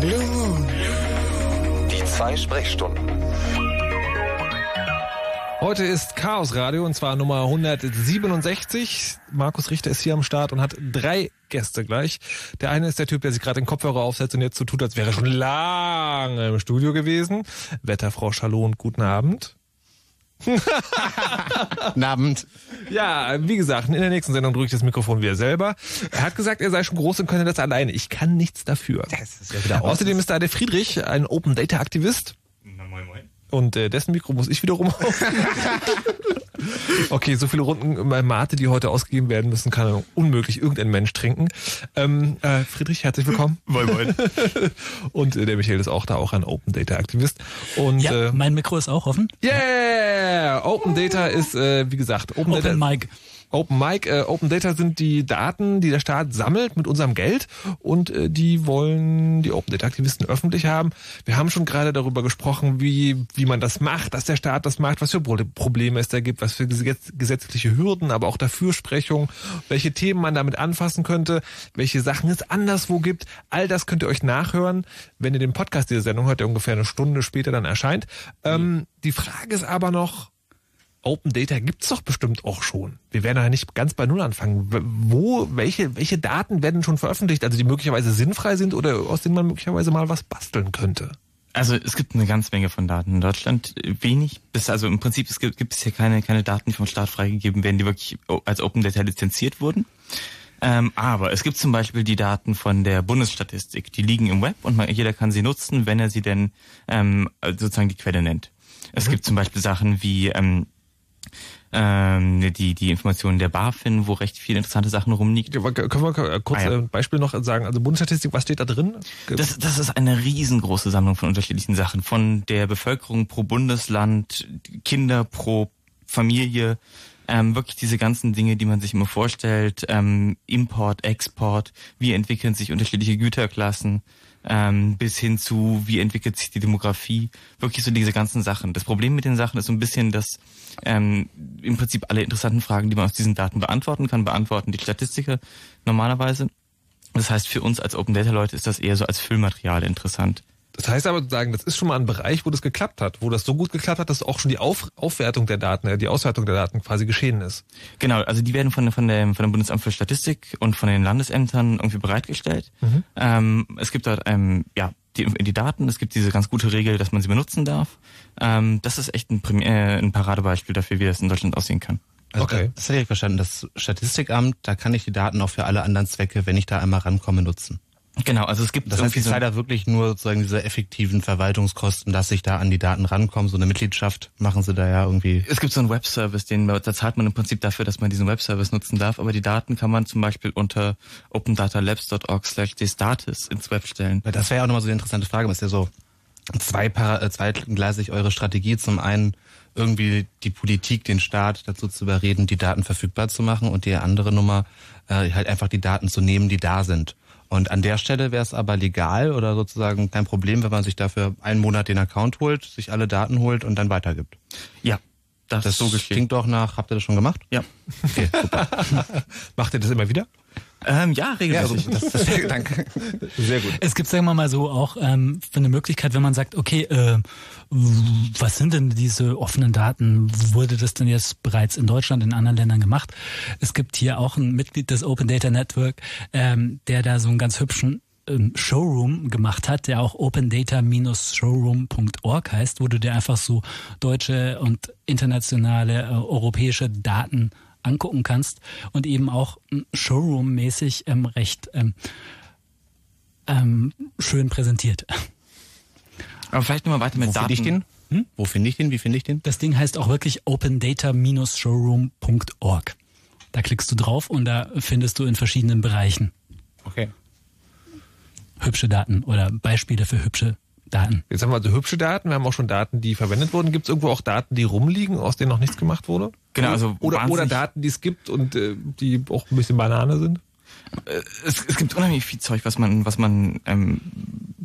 Speaker 2: Blue Moon.
Speaker 1: Die zwei Sprechstunden.
Speaker 3: Heute ist Chaos Radio und zwar Nummer 167. Markus Richter ist hier am Start und hat drei Gäste gleich. Der eine ist der Typ, der sich gerade den Kopfhörer aufsetzt und jetzt so tut, als wäre er schon lange im Studio gewesen. Wetterfrau Schalon, guten Abend.
Speaker 5: Abend.
Speaker 3: Ja, wie gesagt, in der nächsten Sendung drücke ich das Mikrofon wieder selber. Er hat gesagt, er sei schon groß und könne das alleine. Ich kann nichts dafür.
Speaker 5: Das ist ja wieder
Speaker 3: Außerdem ist da der Friedrich, ein Open Data Aktivist.
Speaker 6: Moin, moin.
Speaker 3: Und äh, dessen Mikro muss ich wiederum auf. okay, so viele Runden bei Mate, die heute ausgegeben werden müssen, kann unmöglich irgendein Mensch trinken. Ähm, äh, Friedrich, herzlich willkommen.
Speaker 6: Moin, moin.
Speaker 3: Und äh, der Michael ist auch da, auch ein Open Data Aktivist. Und
Speaker 4: Ja,
Speaker 3: äh,
Speaker 4: mein Mikro ist auch offen.
Speaker 3: yeah, Open Data ist, äh, wie gesagt, Open,
Speaker 4: Open
Speaker 3: Data.
Speaker 4: Mic.
Speaker 3: Open Mic, äh, Open Data sind die Daten, die der Staat sammelt mit unserem Geld und äh, die wollen die Open Data Aktivisten öffentlich haben. Wir haben schon gerade darüber gesprochen, wie wie man das macht, dass der Staat das macht, was für Pro- Probleme es da gibt, was für gesetz gesetzliche Hürden, aber auch Dafürsprechung, welche Themen man damit anfassen könnte, welche Sachen es anderswo gibt. All das könnt ihr euch nachhören, wenn ihr den Podcast dieser Sendung hört, der ungefähr eine Stunde später dann erscheint. Ähm, die Frage ist aber noch, Open Data gibt's doch bestimmt auch schon. Wir werden ja nicht ganz bei Null anfangen. Wo, welche, welche Daten werden schon veröffentlicht, also die möglicherweise sinnfrei sind oder aus denen man möglicherweise mal was basteln könnte?
Speaker 6: Also es gibt eine ganze Menge von Daten in Deutschland. Wenig, bis also im Prinzip es gibt, gibt es hier keine, keine Daten, die vom Staat freigegeben werden, die wirklich als Open Data lizenziert wurden. Ähm, aber es gibt zum Beispiel die Daten von der Bundesstatistik, die liegen im Web und man, jeder kann sie nutzen, wenn er sie denn ähm, sozusagen die Quelle nennt. Es gibt zum Beispiel Sachen wie ähm, ähm, die, die Informationen der BaFin, wo recht viele interessante Sachen rumliegen.
Speaker 3: Ja, Können wir äh, kurz
Speaker 6: Ah, ja.
Speaker 3: ein Beispiel noch sagen? Also Bundesstatistik, was steht da drin?
Speaker 6: Das, das ist eine riesengroße Sammlung von unterschiedlichen Sachen. Von der Bevölkerung pro Bundesland, Kinder pro Familie, ähm, wirklich diese ganzen Dinge, die man sich immer vorstellt, ähm, Import, Export, wie entwickeln sich unterschiedliche Güterklassen, ähm, bis hin zu, wie entwickelt sich die Demografie, wirklich so diese ganzen Sachen. Das Problem mit den Sachen ist so ein bisschen, dass ähm, im Prinzip alle interessanten Fragen, die man aus diesen Daten beantworten kann, beantworten die Statistiker normalerweise. Das heißt, für uns als Open Data Leute ist das eher so als Füllmaterial interessant.
Speaker 3: Das heißt aber zu sagen, das ist schon mal ein Bereich, wo das geklappt hat, wo das so gut geklappt hat, dass auch schon die Auf Aufwertung der Daten, äh, die Auswertung der Daten quasi geschehen ist.
Speaker 6: Genau, also die werden von, von, dem, von dem Bundesamt für Statistik und von den Landesämtern irgendwie bereitgestellt.
Speaker 3: Mhm.
Speaker 6: Ähm, es gibt dort ähm, ja, die, die Daten, es gibt diese ganz gute Regel, dass man sie benutzen darf. Ähm, das ist echt ein, Prim- äh, ein Paradebeispiel dafür, wie das in Deutschland aussehen kann.
Speaker 5: Also
Speaker 3: Okay.
Speaker 5: Das, das hätte ich verstanden. Das Statistikamt, da kann ich die Daten auch für alle anderen Zwecke, wenn ich da einmal rankomme, nutzen.
Speaker 6: Genau, also es gibt
Speaker 5: Das heißt,
Speaker 6: irgendwie
Speaker 5: ich zahle da wirklich nur sozusagen diese effektiven Verwaltungskosten, dass ich da an die Daten rankomme. So eine Mitgliedschaft machen sie da ja irgendwie.
Speaker 6: Es gibt so einen Webservice, den da zahlt man im Prinzip dafür, dass man diesen Webservice nutzen darf, aber die Daten kann man zum Beispiel unter opendatalabs.org slash destatus ins Web stellen.
Speaker 5: Weil das wäre ja auch nochmal so eine interessante Frage. Das ist ja so zwei äh, zweigleisig eure Strategie. Zum einen irgendwie die Politik, den Staat dazu zu überreden, die Daten verfügbar zu machen und die andere Nummer äh, halt einfach die Daten zu nehmen, die da sind. Und an der Stelle wäre es aber legal oder sozusagen kein Problem, wenn man sich dafür einen Monat den Account holt, sich alle Daten holt und dann weitergibt.
Speaker 6: Ja, das,
Speaker 5: Das
Speaker 6: ist so geschehen.
Speaker 5: klingt doch nach, habt ihr das schon gemacht?
Speaker 6: Ja.
Speaker 5: Okay, super.
Speaker 3: Macht ihr das immer wieder?
Speaker 6: Ähm, ja, regelmäßig. Ja, also, das,
Speaker 4: das, danke. Sehr gut. Es gibt, sagen wir mal so, auch ähm, eine Möglichkeit, wenn man sagt, okay, äh, was sind denn diese offenen Daten? Wurde das denn jetzt bereits in Deutschland, in anderen Ländern gemacht? Es gibt hier auch ein Mitglied des Open Data Network, ähm, der da so einen ganz hübschen ähm, Showroom gemacht hat, der auch opendata-showroom.org heißt, wo du dir einfach so deutsche und internationale äh, europäische Daten angucken kannst und eben auch ähm, Showroom-mäßig ähm, recht ähm, ähm, schön präsentiert.
Speaker 6: Aber vielleicht nochmal weiter mit Wo Daten.
Speaker 5: Ich den? Hm? Wo finde ich den? Wie finde ich den?
Speaker 4: Das Ding heißt auch wirklich opendata-showroom.org. Da klickst du drauf und da findest du in verschiedenen Bereichen.
Speaker 5: Okay.
Speaker 4: Hübsche Daten oder Beispiele für hübsche Daten.
Speaker 3: Jetzt haben wir also hübsche Daten, wir haben auch schon Daten, die verwendet wurden. Gibt es irgendwo auch Daten, die rumliegen, aus denen noch nichts gemacht wurde?
Speaker 6: Genau, also
Speaker 3: oder, oder Daten, die es gibt und äh, die auch ein bisschen Banane sind?
Speaker 6: Äh, es, es gibt unheimlich viel Zeug, was man, was man ähm,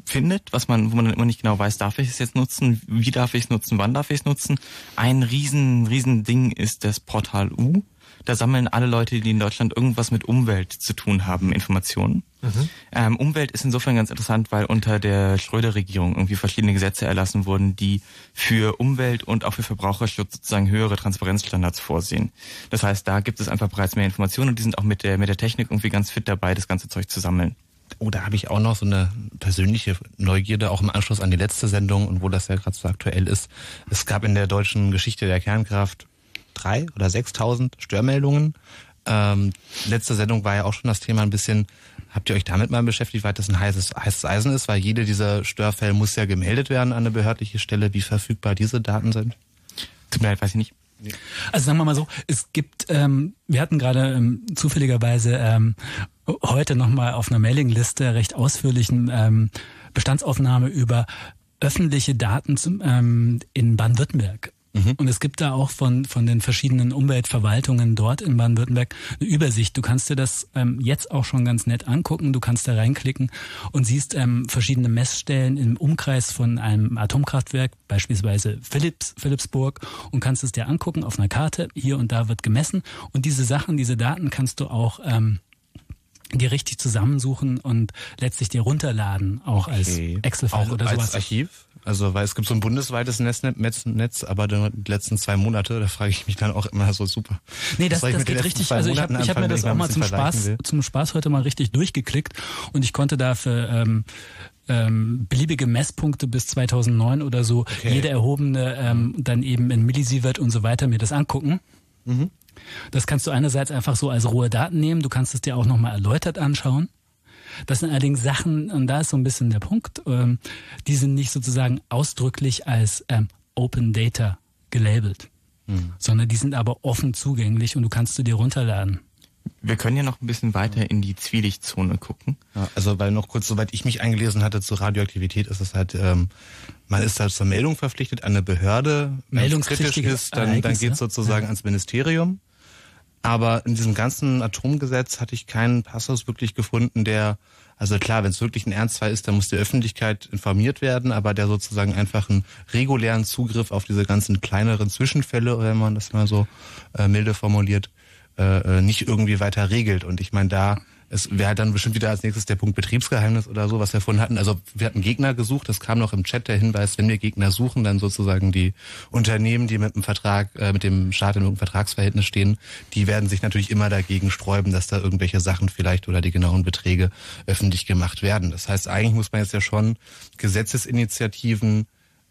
Speaker 6: findet, was man, wo man dann immer nicht genau weiß, darf ich es jetzt nutzen, wie darf ich es nutzen, wann darf ich es nutzen. Ein riesen, riesen Ding ist das Portal U. Da sammeln alle Leute, die in Deutschland irgendwas mit Umwelt zu tun haben, Informationen. Mhm. Ähm, Umwelt ist insofern ganz interessant, weil unter der Schröder-Regierung irgendwie verschiedene Gesetze erlassen wurden, die für Umwelt und auch für Verbraucherschutz sozusagen höhere Transparenzstandards vorsehen. Das heißt, da gibt es einfach bereits mehr Informationen und die sind auch mit der, mit der Technik irgendwie ganz fit dabei, das ganze Zeug zu sammeln.
Speaker 5: Oh, da habe ich auch noch so eine persönliche Neugierde, auch im Anschluss an die letzte Sendung und wo das ja gerade so aktuell ist. Es gab in der deutschen Geschichte der Kernkraft drei oder 6.000 Störmeldungen. Ähm, letzte Sendung war ja auch schon das Thema ein bisschen, habt ihr euch damit mal beschäftigt, weil das ein heißes, heißes Eisen ist, weil jede dieser Störfälle muss ja gemeldet werden an eine behördliche Stelle, wie verfügbar diese Daten sind?
Speaker 6: Tut mir leid, weiß ich nicht.
Speaker 4: Also sagen wir mal so, es gibt, ähm, wir hatten gerade ähm, zufälligerweise ähm, heute nochmal auf einer Mailingliste recht ausführlichen ähm, Bestandsaufnahme über öffentliche Daten zum, ähm, in Baden-Württemberg. Mhm. Und es gibt da auch von, von den verschiedenen Umweltverwaltungen dort in Baden-Württemberg eine Übersicht. Du kannst dir das ähm, jetzt auch schon ganz nett angucken. Du kannst da reinklicken und siehst ähm, verschiedene Messstellen im Umkreis von einem Atomkraftwerk, beispielsweise Philips, Philipsburg, und kannst es dir angucken auf einer Karte. Hier und da wird gemessen. Und diese Sachen, diese Daten kannst du auch ähm, die richtig zusammensuchen und letztlich dir runterladen, auch als Excel-File oder sowas.
Speaker 5: Als Archiv? Also, weil es gibt so ein bundesweites Netz, Netz aber die letzten zwei Monate, da frage ich mich dann auch immer so super.
Speaker 4: Nee, das, das geht richtig. Also ich habe ich hab mir das auch mal zum Spaß, zum Spaß heute mal richtig durchgeklickt und ich konnte dafür ähm, ähm, beliebige Messpunkte bis 2009 oder so, okay. jede erhobene ähm, dann eben in Millisievert und so weiter mir das angucken. Mhm. Das kannst du einerseits einfach so als rohe Daten nehmen, du kannst es dir auch nochmal erläutert anschauen. Das sind allerdings Sachen, und da ist so ein bisschen der Punkt, ähm, die sind nicht sozusagen ausdrücklich als ähm, Open Data gelabelt, mhm. sondern die sind aber offen zugänglich und du kannst du dir runterladen.
Speaker 6: Wir können ja noch ein bisschen weiter in die Zwielichtzone gucken.
Speaker 5: Ja, also weil noch kurz, soweit ich mich eingelesen hatte zur Radioaktivität, ist es halt, ähm, man ist halt zur Meldung verpflichtet an eine Behörde. Wenn es kritisch ist, dann, dann geht es sozusagen ja. ans Ministerium. Aber in diesem ganzen Atomgesetz hatte ich keinen Passus wirklich gefunden, der, also klar, wenn es wirklich ein Ernstfall ist, dann muss die Öffentlichkeit informiert werden, aber der sozusagen einfach einen regulären Zugriff auf diese ganzen kleineren Zwischenfälle, wenn man das mal so äh, milde formuliert, äh, äh nicht irgendwie weiter regelt. Und ich meine, da es wäre dann bestimmt wieder als nächstes der Punkt Betriebsgeheimnis oder so, was wir vorhin hatten. Also wir hatten Gegner gesucht, das kam noch im Chat der Hinweis, wenn wir Gegner suchen, dann sozusagen die Unternehmen, die mit dem Vertrag, äh, mit dem Staat in irgendeinem Vertragsverhältnis stehen, die werden sich natürlich immer dagegen sträuben, dass da irgendwelche Sachen vielleicht oder die genauen Beträge öffentlich gemacht werden. Das heißt, eigentlich muss man jetzt ja schon Gesetzesinitiativen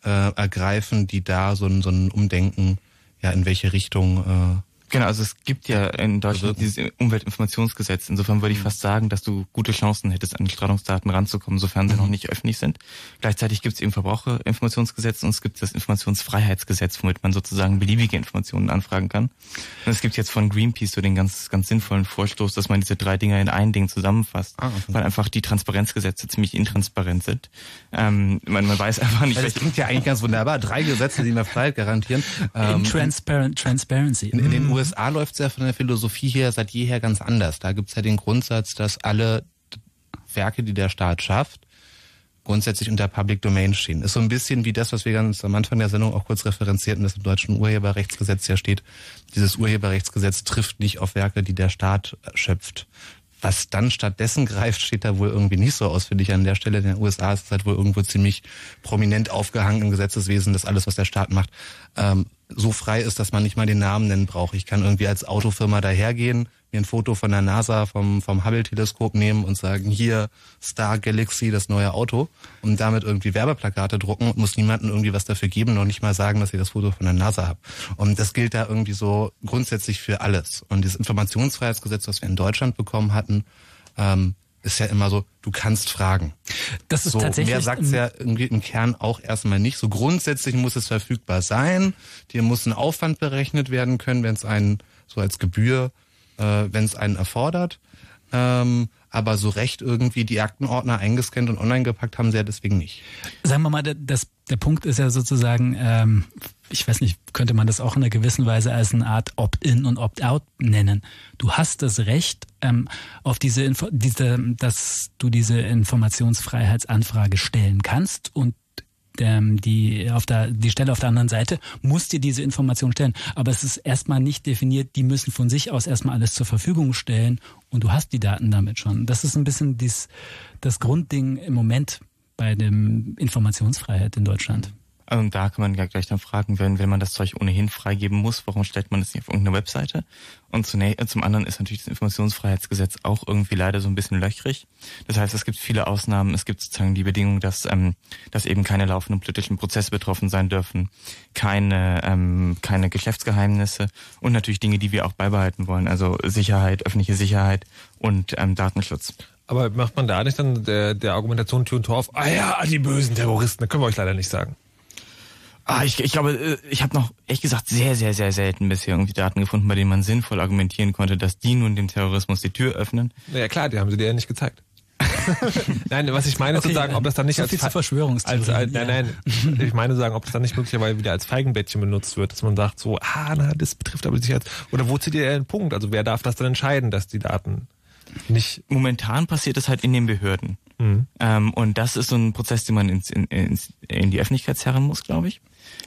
Speaker 5: äh, ergreifen, die da so ein, so ein Umdenken ja in welche Richtung äh,
Speaker 6: Genau, also es gibt ja in Deutschland also, dieses Umweltinformationsgesetz. Insofern würde ich mhm. fast sagen, dass du gute Chancen hättest, an Strahlungsdaten ranzukommen, sofern sie mhm. noch nicht öffentlich sind. Gleichzeitig gibt es eben Verbraucherinformationsgesetz und es gibt das Informationsfreiheitsgesetz, womit man sozusagen beliebige Informationen anfragen kann. Und es gibt jetzt von Greenpeace so den ganz, ganz sinnvollen Vorstoß, dass man diese drei Dinge in ein Ding zusammenfasst, ah, okay. weil einfach die Transparenzgesetze ziemlich intransparent sind. Ähm, man, man weiß einfach nicht.
Speaker 5: Das klingt ja eigentlich ganz wunderbar. Drei Gesetze, die mir Freiheit garantieren.
Speaker 4: Ähm, Transparent, Transparency.
Speaker 5: In, in den USA USA läuft es ja von der Philosophie her seit jeher ganz anders. Da gibt es ja den Grundsatz, dass alle Werke, die der Staat schafft, grundsätzlich unter Public Domain stehen. Ist so ein bisschen wie das, was wir ganz am Anfang der Sendung auch kurz referenzierten, dass im deutschen Urheberrechtsgesetz ja steht, dieses Urheberrechtsgesetz trifft nicht auf Werke, die der Staat schöpft. was dann stattdessen greift, steht da wohl irgendwie nicht so ausführlich an der Stelle. In den USA ist es halt wohl irgendwo ziemlich prominent aufgehangen im Gesetzeswesen, dass alles, was der Staat macht, ähm, so frei ist, dass man nicht mal den Namen nennen braucht. Ich kann irgendwie als Autofirma dahergehen, mir ein Foto von der NASA vom, vom Hubble-Teleskop nehmen und sagen, hier Star Galaxy, das neue Auto und damit irgendwie Werbeplakate drucken und muss niemandem irgendwie was dafür geben, noch nicht mal sagen, dass ich das Foto von der NASA habe. Und das gilt da irgendwie so grundsätzlich für alles. Und dieses Informationsfreiheitsgesetz, was wir in Deutschland bekommen hatten, ähm, ist ja immer so, du kannst fragen.
Speaker 4: Das ist
Speaker 5: so,
Speaker 4: tatsächlich.
Speaker 5: Mehr sagt ja irgendwie im Kern auch erstmal nicht. So grundsätzlich muss es verfügbar sein. Dir muss ein Aufwand berechnet werden können, wenn es einen so als Gebühr, äh, wenn es einen erfordert. Ähm, aber so recht irgendwie die Aktenordner eingescannt und online gepackt haben sie ja deswegen nicht.
Speaker 4: Sagen wir mal, das, der Punkt ist ja sozusagen, ähm, ich weiß nicht, könnte man das auch in einer gewissen Weise als eine Art Opt-in und Opt-out nennen. Du hast das Recht ähm, auf diese, Info diese, dass du diese Informationsfreiheitsanfrage stellen kannst und ähm, die auf der die Stelle auf der anderen Seite muss dir diese Information stellen. Aber es ist erstmal nicht definiert, die müssen von sich aus erstmal alles zur Verfügung stellen und du hast die Daten damit schon. Das ist ein bisschen dies, das Grundding im Moment bei dem Informationsfreiheit in Deutschland.
Speaker 6: Und da kann man ja gleich dann fragen, wenn, wenn man das Zeug ohnehin freigeben muss, warum stellt man das nicht auf irgendeine Webseite? Und zum anderen ist natürlich das Informationsfreiheitsgesetz auch irgendwie leider so ein bisschen löchrig. Das heißt, es gibt viele Ausnahmen. Es gibt sozusagen die Bedingung, dass, ähm, dass eben keine laufenden politischen Prozesse betroffen sein dürfen, keine, ähm, keine Geschäftsgeheimnisse und natürlich Dinge, die wir auch beibehalten wollen, also Sicherheit, öffentliche Sicherheit und ähm, Datenschutz.
Speaker 3: Aber macht man da nicht dann der, der Argumentation Tür und Tor auf, ah ja, die bösen Terroristen, da können wir euch leider nicht sagen.
Speaker 6: Ah, ich, ich glaube, äh, ich habe noch ehrlich gesagt sehr, sehr, sehr selten bisher irgendwie Daten gefunden, bei denen man sinnvoll argumentieren konnte, dass die nun dem Terrorismus die Tür öffnen.
Speaker 3: Ja klar, die haben sie dir ja nicht gezeigt. nein, was ich meine okay, zu sagen, ob das dann nicht
Speaker 4: so als,
Speaker 3: als, als nein, nein, ich meine zu sagen, ob das dann nicht möglicherweise wieder als Feigenbettchen benutzt wird, dass man sagt so, ah, na, das betrifft aber Sicherheit. Oder wo zieht ihr den Punkt? Also wer darf das dann entscheiden, dass die Daten nicht?
Speaker 6: Momentan passiert es halt in den Behörden. Mhm. Ähm, und das ist so ein Prozess, den man ins, in, ins, in die Öffentlichkeit zerren muss, glaube ich.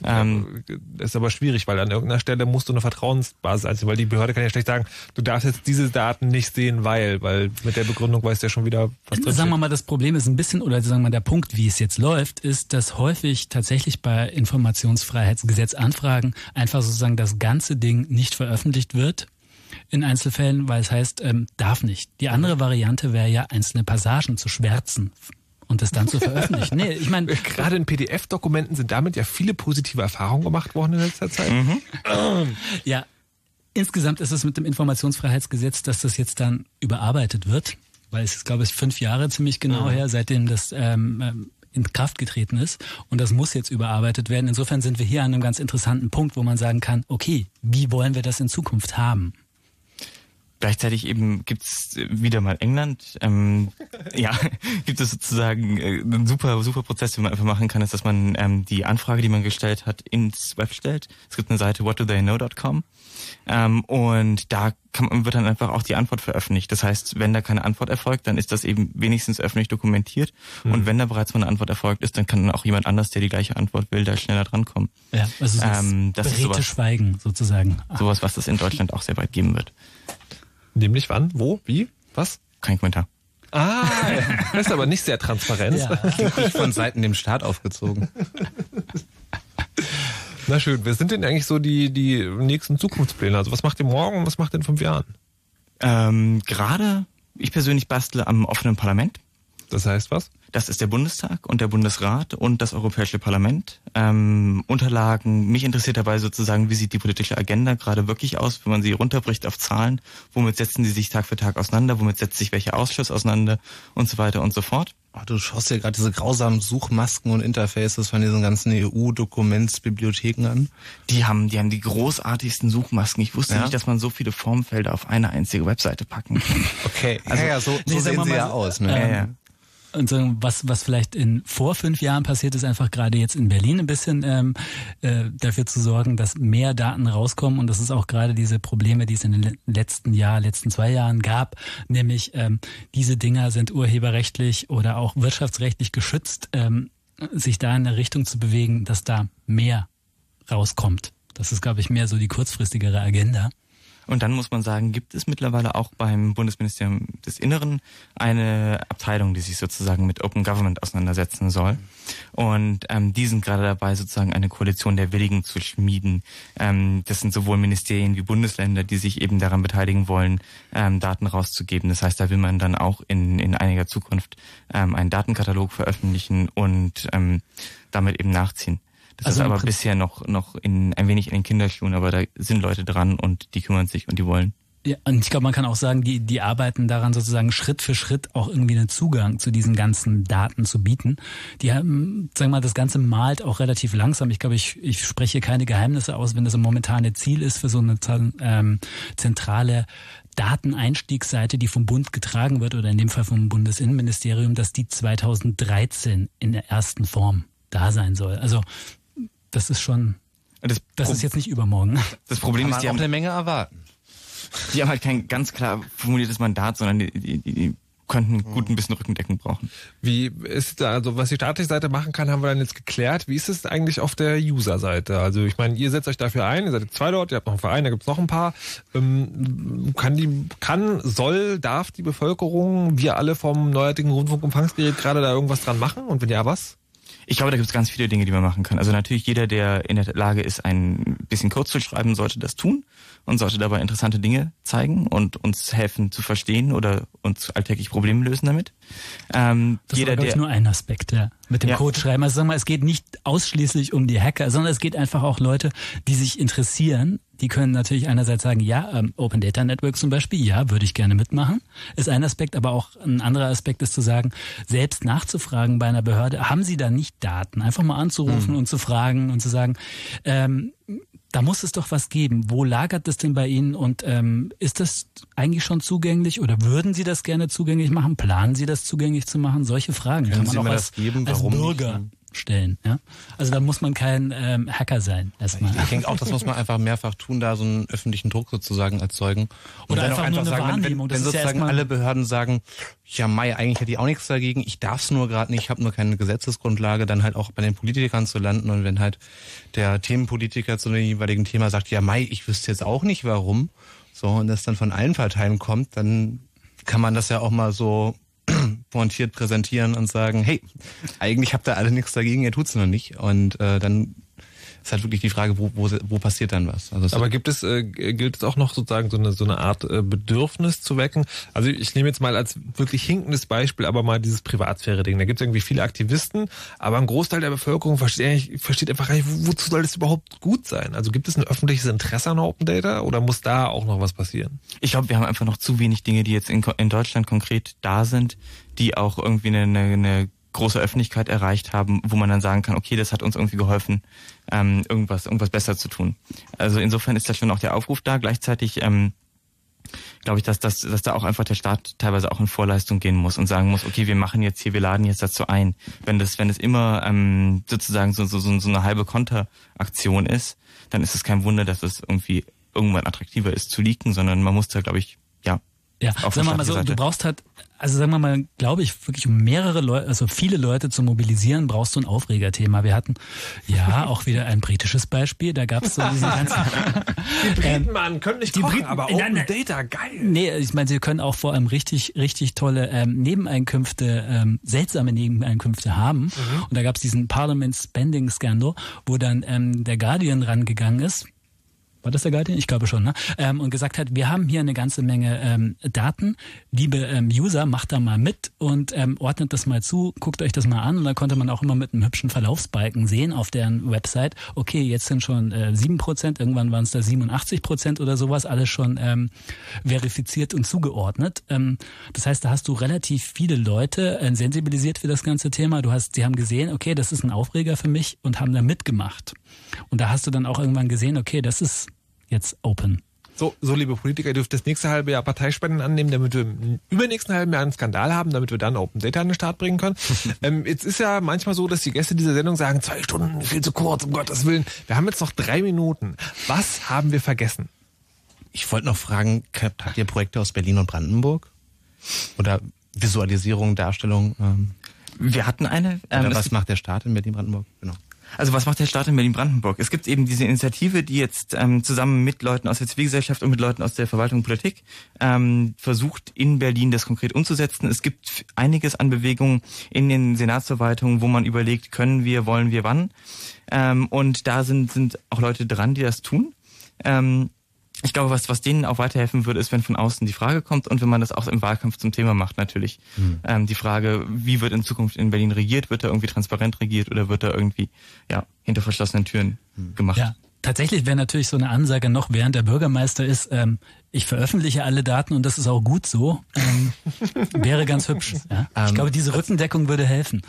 Speaker 3: Ähm, das ist aber schwierig, weil an irgendeiner Stelle musst du eine Vertrauensbasis einziehen, weil die Behörde kann ja schlecht sagen, du darfst jetzt diese Daten nicht sehen, weil, weil mit der Begründung weißt du ja schon wieder,
Speaker 4: was drin Sagen wir mal, das Problem ist ein bisschen, oder sagen wir mal, der Punkt, wie es jetzt läuft, ist, dass häufig tatsächlich bei Informationsfreiheitsgesetzanfragen einfach sozusagen das ganze Ding nicht veröffentlicht wird in Einzelfällen, weil es heißt, ähm, darf nicht. Die andere Variante wäre ja, einzelne Passagen zu schwärzen und das dann zu veröffentlichen. Nee, ich meine,
Speaker 3: gerade in PDF-Dokumenten sind damit ja viele positive Erfahrungen gemacht worden in letzter Zeit.
Speaker 4: Mhm. ja, insgesamt ist es mit dem Informationsfreiheitsgesetz, dass das jetzt dann überarbeitet wird, weil es ist, glaube ich, fünf Jahre ziemlich genau mhm. her, seitdem das ähm, ähm, in Kraft getreten ist und das muss jetzt überarbeitet werden. Insofern sind wir hier an einem ganz interessanten Punkt, wo man sagen kann, okay, wie wollen wir das in Zukunft haben?
Speaker 6: Gleichzeitig eben gibt's wieder mal England. Ähm, ja, gibt es sozusagen äh, einen super, super Prozess, den man einfach machen kann, ist, dass man ähm, die Anfrage, die man gestellt hat, ins Web stellt. Es gibt eine Seite whatdotheyknow.com ähm, und da kann, wird dann einfach auch die Antwort veröffentlicht. Das heißt, wenn da keine Antwort erfolgt, dann ist das eben wenigstens öffentlich dokumentiert. Mhm. Und wenn da bereits mal eine Antwort erfolgt ist, dann kann dann auch jemand anders, der die gleiche Antwort will, da schneller drankommen.
Speaker 4: Ja, also das, ähm, das ist sowas, Schweigen sozusagen.
Speaker 6: Sowas, was es in Deutschland auch sehr bald geben wird.
Speaker 3: Nämlich wann, wo, wie, was?
Speaker 6: Kein Kommentar.
Speaker 3: Ah, das ist aber nicht sehr transparent. Ja.
Speaker 5: von Seiten dem Staat aufgezogen.
Speaker 3: Na schön, wer sind denn eigentlich so die, die nächsten Zukunftspläne? Also was macht ihr morgen und was macht ihr in fünf Jahren?
Speaker 6: Ähm, Gerade, ich persönlich bastle am offenen Parlament.
Speaker 3: Das heißt was?
Speaker 6: Das ist der Bundestag und der Bundesrat und das Europäische Parlament. Ähm, Unterlagen, mich interessiert dabei sozusagen, wie sieht die politische Agenda gerade wirklich aus, wenn man sie runterbricht auf Zahlen, womit setzen die sich Tag für Tag auseinander, womit setzt sich welcher Ausschuss auseinander und so weiter und so fort.
Speaker 5: Oh, du schaust dir gerade diese grausamen Suchmasken und Interfaces von diesen ganzen EU-Dokumentsbibliotheken an.
Speaker 6: Die haben, die haben die großartigsten Suchmasken. Ich wusste ja? nicht, dass man so viele Formfelder auf eine einzige Webseite packen kann.
Speaker 5: Okay, also, ja, ja so, so nee, sehen sie ja aus. Ne?
Speaker 4: Ähm, ja, ja und so, was, was vielleicht in vor fünf Jahren passiert ist, einfach gerade jetzt in Berlin ein bisschen ähm, äh, dafür zu sorgen, dass mehr Daten rauskommen. Und das ist auch gerade diese Probleme, die es in den letzten Jahr, letzten zwei Jahren gab, nämlich ähm, diese Dinger sind urheberrechtlich oder auch wirtschaftsrechtlich geschützt, ähm, sich da in der Richtung zu bewegen, dass da mehr rauskommt. Das ist, glaube ich, mehr so die kurzfristigere Agenda.
Speaker 6: Und dann muss man sagen, gibt es mittlerweile auch beim Bundesministerium des Inneren eine Abteilung, die sich sozusagen mit Open Government auseinandersetzen soll. Und ähm, die sind gerade dabei, sozusagen eine Koalition der Willigen zu schmieden. Ähm, das sind sowohl Ministerien wie Bundesländer, die sich eben daran beteiligen wollen, ähm, Daten rauszugeben. Das heißt, da will man dann auch in, in einiger Zukunft ähm, einen Datenkatalog veröffentlichen und ähm, damit eben nachziehen. Das also ist aber bisher noch, noch in, ein wenig in den Kinderschuhen, aber da sind Leute dran und die kümmern sich und die wollen.
Speaker 4: Ja, und ich glaube, man kann auch sagen, die, die arbeiten daran sozusagen Schritt für Schritt auch irgendwie einen Zugang zu diesen ganzen Daten zu bieten. Die haben, sagen wir mal, das Ganze malt auch relativ langsam. Ich glaube, ich, ich spreche keine Geheimnisse aus, wenn das ein momentane Ziel ist für so eine ähm, zentrale Dateneinstiegsseite, die vom Bund getragen wird oder in dem Fall vom Bundesinnenministerium, dass die 2013 in der ersten Form da sein soll. Also das ist schon, das, das ist jetzt nicht übermorgen.
Speaker 6: Das Problem ist, die haben
Speaker 5: eine Menge erwarten.
Speaker 6: Die haben halt kein ganz klar formuliertes Mandat, sondern die, die, die könnten gut ein bisschen Rückendeckung brauchen.
Speaker 3: Wie ist da, also was die staatliche Seite machen kann, haben wir dann jetzt geklärt. Wie ist es eigentlich auf der User-Seite? Also ich meine, ihr setzt euch dafür ein, ihr seid zwei dort, ihr habt noch einen Verein, da gibt's noch ein paar. Ähm, kann die, kann, soll, darf die Bevölkerung, wir alle vom neuartigen Rundfunkempfangsgerät gerade da irgendwas dran machen? Und wenn ja, was?
Speaker 6: Ich glaube, da gibt es ganz viele Dinge, die man machen kann. Also natürlich jeder, der in der Lage ist, ein bisschen Code zu schreiben, sollte das tun und sollte dabei interessante Dinge zeigen und uns helfen zu verstehen oder uns alltäglich Probleme lösen damit.
Speaker 4: Ähm, das jeder, ist nur ein Aspekt, ja. Mit dem ja. Code schreiben. Also sag mal, es geht nicht ausschließlich um die Hacker, sondern es geht einfach auch Leute, die sich interessieren. Die können natürlich einerseits sagen, ja, ähm, Open Data Network zum Beispiel, ja, würde ich gerne mitmachen. Ist ein Aspekt, aber auch ein anderer Aspekt ist zu sagen, selbst nachzufragen bei einer Behörde, haben sie da nicht Daten? Einfach mal anzurufen mhm. und zu fragen und zu sagen, ähm, da muss es doch was geben. Wo lagert das denn bei Ihnen und ähm, ist das eigentlich schon zugänglich oder würden Sie das gerne zugänglich machen? Planen Sie das zugänglich zu machen? Solche Fragen
Speaker 5: Können kann man Sie auch als, geben,
Speaker 4: als Bürger nicht? Stellen. Ja? Also da muss man kein ähm, Hacker sein.
Speaker 5: Erstmal. Ich, ich denke auch, das muss man einfach mehrfach tun, da so einen öffentlichen Druck sozusagen erzeugen.
Speaker 4: Und Oder einfach, einfach nur eine sagen, Wahrnehmung.
Speaker 5: Wenn, wenn sozusagen ja alle Behörden sagen, ja Mai, eigentlich hätte ich auch nichts dagegen, ich darf es nur gerade nicht, ich habe nur keine Gesetzesgrundlage, dann halt auch bei den Politikern zu landen und wenn halt der Themenpolitiker zu dem jeweiligen Thema sagt, ja Mai, ich wüsste jetzt auch nicht warum, so und das dann von allen Parteien kommt, dann kann man das ja auch mal so pointiert präsentieren und sagen, hey, eigentlich habt ihr alle nichts dagegen, ihr tut's noch nicht. Und äh, dann ist halt wirklich die Frage, wo, wo, wo passiert dann was?
Speaker 3: Also Aber gibt es, äh, gilt es auch noch sozusagen so eine, so eine Art äh, Bedürfnis zu wecken? Also ich nehme jetzt mal als wirklich hinkendes Beispiel aber mal dieses Privatsphäre-Ding. Da gibt es irgendwie viele Aktivisten, aber ein Großteil der Bevölkerung versteht, versteht einfach gar nicht, wozu soll das überhaupt gut sein? Also gibt es ein öffentliches Interesse an Open Data oder muss da auch noch was passieren?
Speaker 6: Ich glaube, wir haben einfach noch zu wenig Dinge, die jetzt in, in Deutschland konkret da sind, die auch irgendwie eine, eine, eine große Öffentlichkeit erreicht haben, wo man dann sagen kann, okay, das hat uns irgendwie geholfen, ähm, irgendwas, irgendwas besser zu tun. Also insofern ist da schon auch der Aufruf da. Gleichzeitig ähm, glaube ich, dass, dass, dass da auch einfach der Staat teilweise auch in Vorleistung gehen muss und sagen muss, okay, wir machen jetzt hier, wir laden jetzt dazu ein. Wenn das, wenn es immer ähm, sozusagen so, so, so eine halbe Konteraktion ist, dann ist es kein Wunder, dass es irgendwie irgendwann attraktiver ist zu leaken, sondern man muss da, glaube ich, ja,
Speaker 4: ja, sagen wir mal so, du brauchst halt, also sagen wir mal, glaube ich, wirklich um mehrere Leute, also viele Leute zu mobilisieren, brauchst du ein Aufregerthema. Wir hatten ja auch wieder ein britisches Beispiel, da gab es so diesen ganzen...
Speaker 3: die Briten, ähm, Mann, können nicht die kochen, Briten, aber Open nein, Data, geil.
Speaker 4: Nee, ich meine, sie können auch vor allem richtig, richtig tolle ähm, Nebeneinkünfte, ähm, seltsame Nebeneinkünfte haben. Mhm. Und da gab es diesen Parliament Spending Scandal, wo dann ähm, der Guardian rangegangen ist war das der Guardian? Ich glaube schon, ne? Ähm, und gesagt hat, wir haben hier eine ganze Menge ähm, Daten. Liebe ähm, User, macht da mal mit und ähm, ordnet das mal zu, guckt euch das mal an. Und da konnte man auch immer mit einem hübschen Verlaufsbalken sehen auf deren Website, okay, jetzt sind schon äh, 7%, irgendwann waren es da 87% oder sowas, alles schon ähm, verifiziert und zugeordnet. Ähm, das heißt, da hast du relativ viele Leute äh, sensibilisiert für das ganze Thema. Du hast, sie haben gesehen, okay, das ist ein Aufreger für mich und haben da mitgemacht. Und da hast du dann auch irgendwann gesehen, okay, das ist jetzt open.
Speaker 3: So, so liebe Politiker, ihr dürft das nächste halbe Jahr Parteispenden annehmen, damit wir im übernächsten halben Jahr einen Skandal haben, damit wir dann Open Data an den Start bringen können. ähm, jetzt ist ja manchmal so, dass die Gäste dieser Sendung sagen, zwei Stunden, viel zu kurz, um Gottes Willen. Wir haben jetzt noch drei Minuten. Was haben wir vergessen?
Speaker 5: Ich wollte noch fragen, habt ihr Projekte aus Berlin und Brandenburg? Oder Visualisierung, Darstellung? Ähm,
Speaker 6: wir hatten eine.
Speaker 5: Ähm, Oder was macht der Staat in Berlin-Brandenburg? Genau.
Speaker 6: Also was macht der Staat in Berlin-Brandenburg? Es gibt eben diese Initiative, die jetzt ähm, zusammen mit Leuten aus der Zivilgesellschaft und mit Leuten aus der Verwaltung und Politik ähm, versucht, in Berlin das konkret umzusetzen. Es gibt einiges an Bewegungen in den Senatsverwaltungen, wo man überlegt, können wir, wollen wir, wann. Ähm, und da sind, sind auch Leute dran, die das tun. Ähm, ich glaube, was, was denen auch weiterhelfen würde, ist, wenn von außen die Frage kommt und wenn man das auch im Wahlkampf zum Thema macht, natürlich. Mhm. Ähm, die Frage, wie wird in Zukunft in Berlin regiert? Wird da irgendwie transparent regiert oder wird da irgendwie, ja, hinter verschlossenen Türen mhm. gemacht?
Speaker 4: Ja. Tatsächlich wäre natürlich so eine Ansage noch, während der Bürgermeister ist, ähm, ich veröffentliche alle Daten und das ist auch gut so, ähm, wäre ganz hübsch. Ja? Ich ähm, glaube, diese Rückendeckung würde helfen.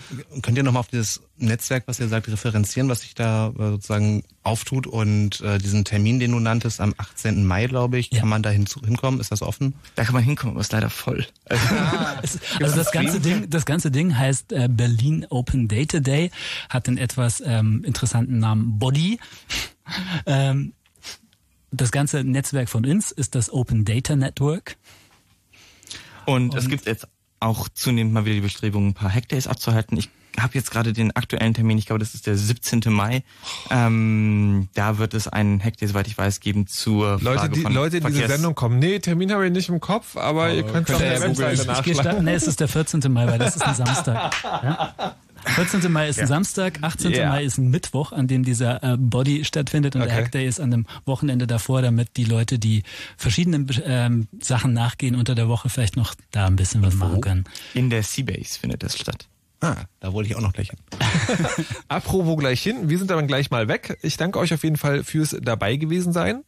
Speaker 5: Könnt ihr nochmal auf dieses Netzwerk, was ihr sagt, referenzieren, was sich da äh, sozusagen auftut und äh, diesen Termin, den du nanntest, am 18. Mai, glaube ich, ja. kann man da hin, hinkommen? Ist das offen?
Speaker 6: Da kann man hinkommen, aber ist leider voll.
Speaker 4: Ah. also das ganze Ding, das ganze Ding heißt äh, Berlin Open Data Day, hat den etwas ähm, interessanten Namen Body. Ähm, das ganze Netzwerk von uns ist das Open Data Network.
Speaker 6: Und, Und es gibt jetzt auch zunehmend mal wieder die Bestrebungen, ein paar Hackdays abzuhalten. Ich habe jetzt gerade den aktuellen Termin, ich glaube, das ist der 17. Mai. Ähm, da wird es einen Hackday, soweit ich weiß, geben zur
Speaker 11: Leute,
Speaker 6: Frage
Speaker 11: die,
Speaker 6: von
Speaker 11: Leute, die diese Sendung kommen. Nee, Termin habe ich nicht im Kopf, aber oh, ihr könnt auf der Webseite nachschlagen.
Speaker 4: Nee, es ist der 14. Mai, weil das ist ein Samstag. Ja? 14. Mai ist ja. ein Samstag, 18. Yeah. Mai ist ein Mittwoch, an dem dieser äh, Body stattfindet und okay. der Hackday ist an dem Wochenende davor, damit die Leute, die verschiedenen ähm, Sachen nachgehen unter der Woche, vielleicht noch da ein bisschen was machen können.
Speaker 6: In der Seabase findet das statt.
Speaker 5: Ah, da wollte ich auch noch gleich hin.
Speaker 11: Apropos gleich hin, wir sind dann gleich mal weg. Ich danke euch auf jeden Fall fürs dabei gewesen sein.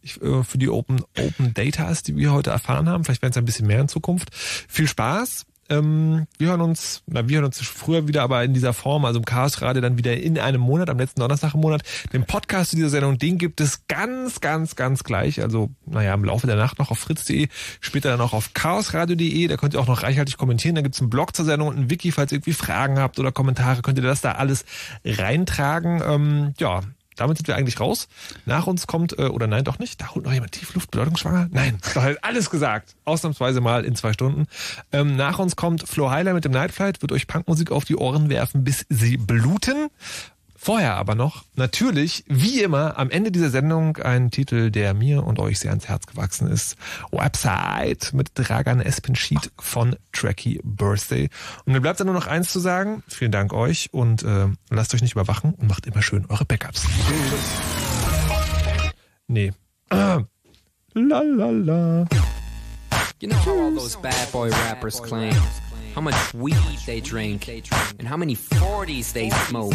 Speaker 11: Ich, äh, für die Open, Open Datas, die wir heute erfahren haben. Vielleicht werden es ein bisschen mehr in Zukunft. Viel Spaß. Ähm, wir hören uns, na, wir hören uns früher wieder, aber in dieser Form, also im Chaos Radio dann wieder in einem Monat, am letzten Donnerstag im Monat. Den Podcast zu dieser Sendung, den gibt es ganz, ganz, ganz gleich. Also, naja, im Laufe der Nacht noch auf fritz.de, später dann auch auf chaosradio.de. Da könnt ihr auch noch reichhaltig kommentieren. Da gibt's einen Blog zur Sendung und ein Wiki, falls ihr irgendwie Fragen habt oder Kommentare, könnt ihr das da alles reintragen. Ähm, ja, damit sind wir eigentlich raus. Nach uns kommt, äh, oder nein, doch nicht, da holt noch jemand Tiefluft, bedeutungsschwanger. Nein, doch halt alles gesagt. Ausnahmsweise mal in zwei Stunden. Ähm, nach uns kommt Flo Heiler mit dem Nightflight, wird euch Punkmusik auf die Ohren werfen, bis sie bluten. Vorher aber noch, natürlich, wie immer, am Ende dieser Sendung ein Titel, der mir und euch sehr ans Herz gewachsen ist. Website mit Dragan Espenschied von Tracky Birthday. Und mir bleibt dann nur noch eins zu sagen. Vielen Dank euch und äh, lasst euch nicht überwachen und macht immer schön eure Backups. Nee. Ah. La la la. You know how all those bad boy rappers claim how much weed they drink and how many 40s they smoke.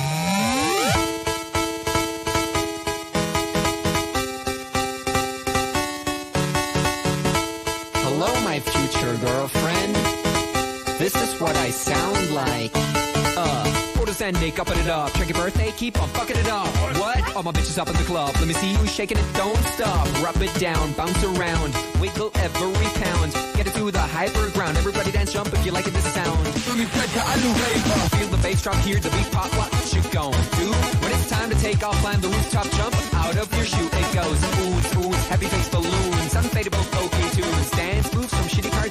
Speaker 11: Future girlfriend. This is what I sound like. Uh, photos and make up it up. Check your birthday, keep on fucking it up. What? All my bitches up in the club. Let me see you shaking it, don't stop. Rub it down, bounce around, wiggle every pound. Get it to the hyper ground. Everybody dance, jump if you like it, this sound. Feel the bass drop, hear the beat pop. What you gon' do? When it's time to take off, climb the rooftop, jump out of your shoe. It goes ooh, ooh, heavy face balloons, unfadable okay tunes, dance moves from shitty cartoons,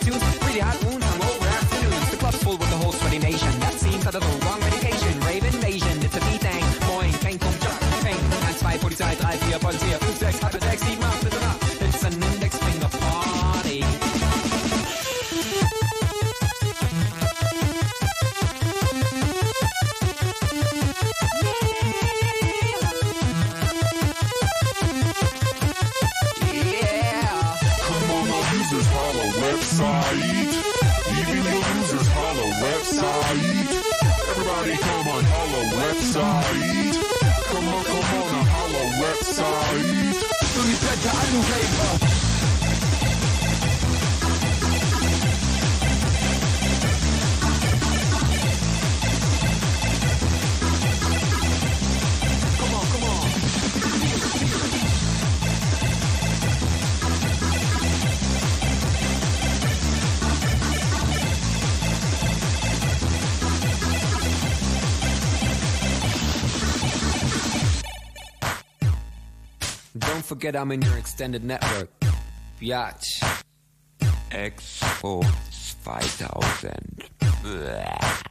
Speaker 12: forget I'm in your extended network. Biatch. Expo 2000. Blah.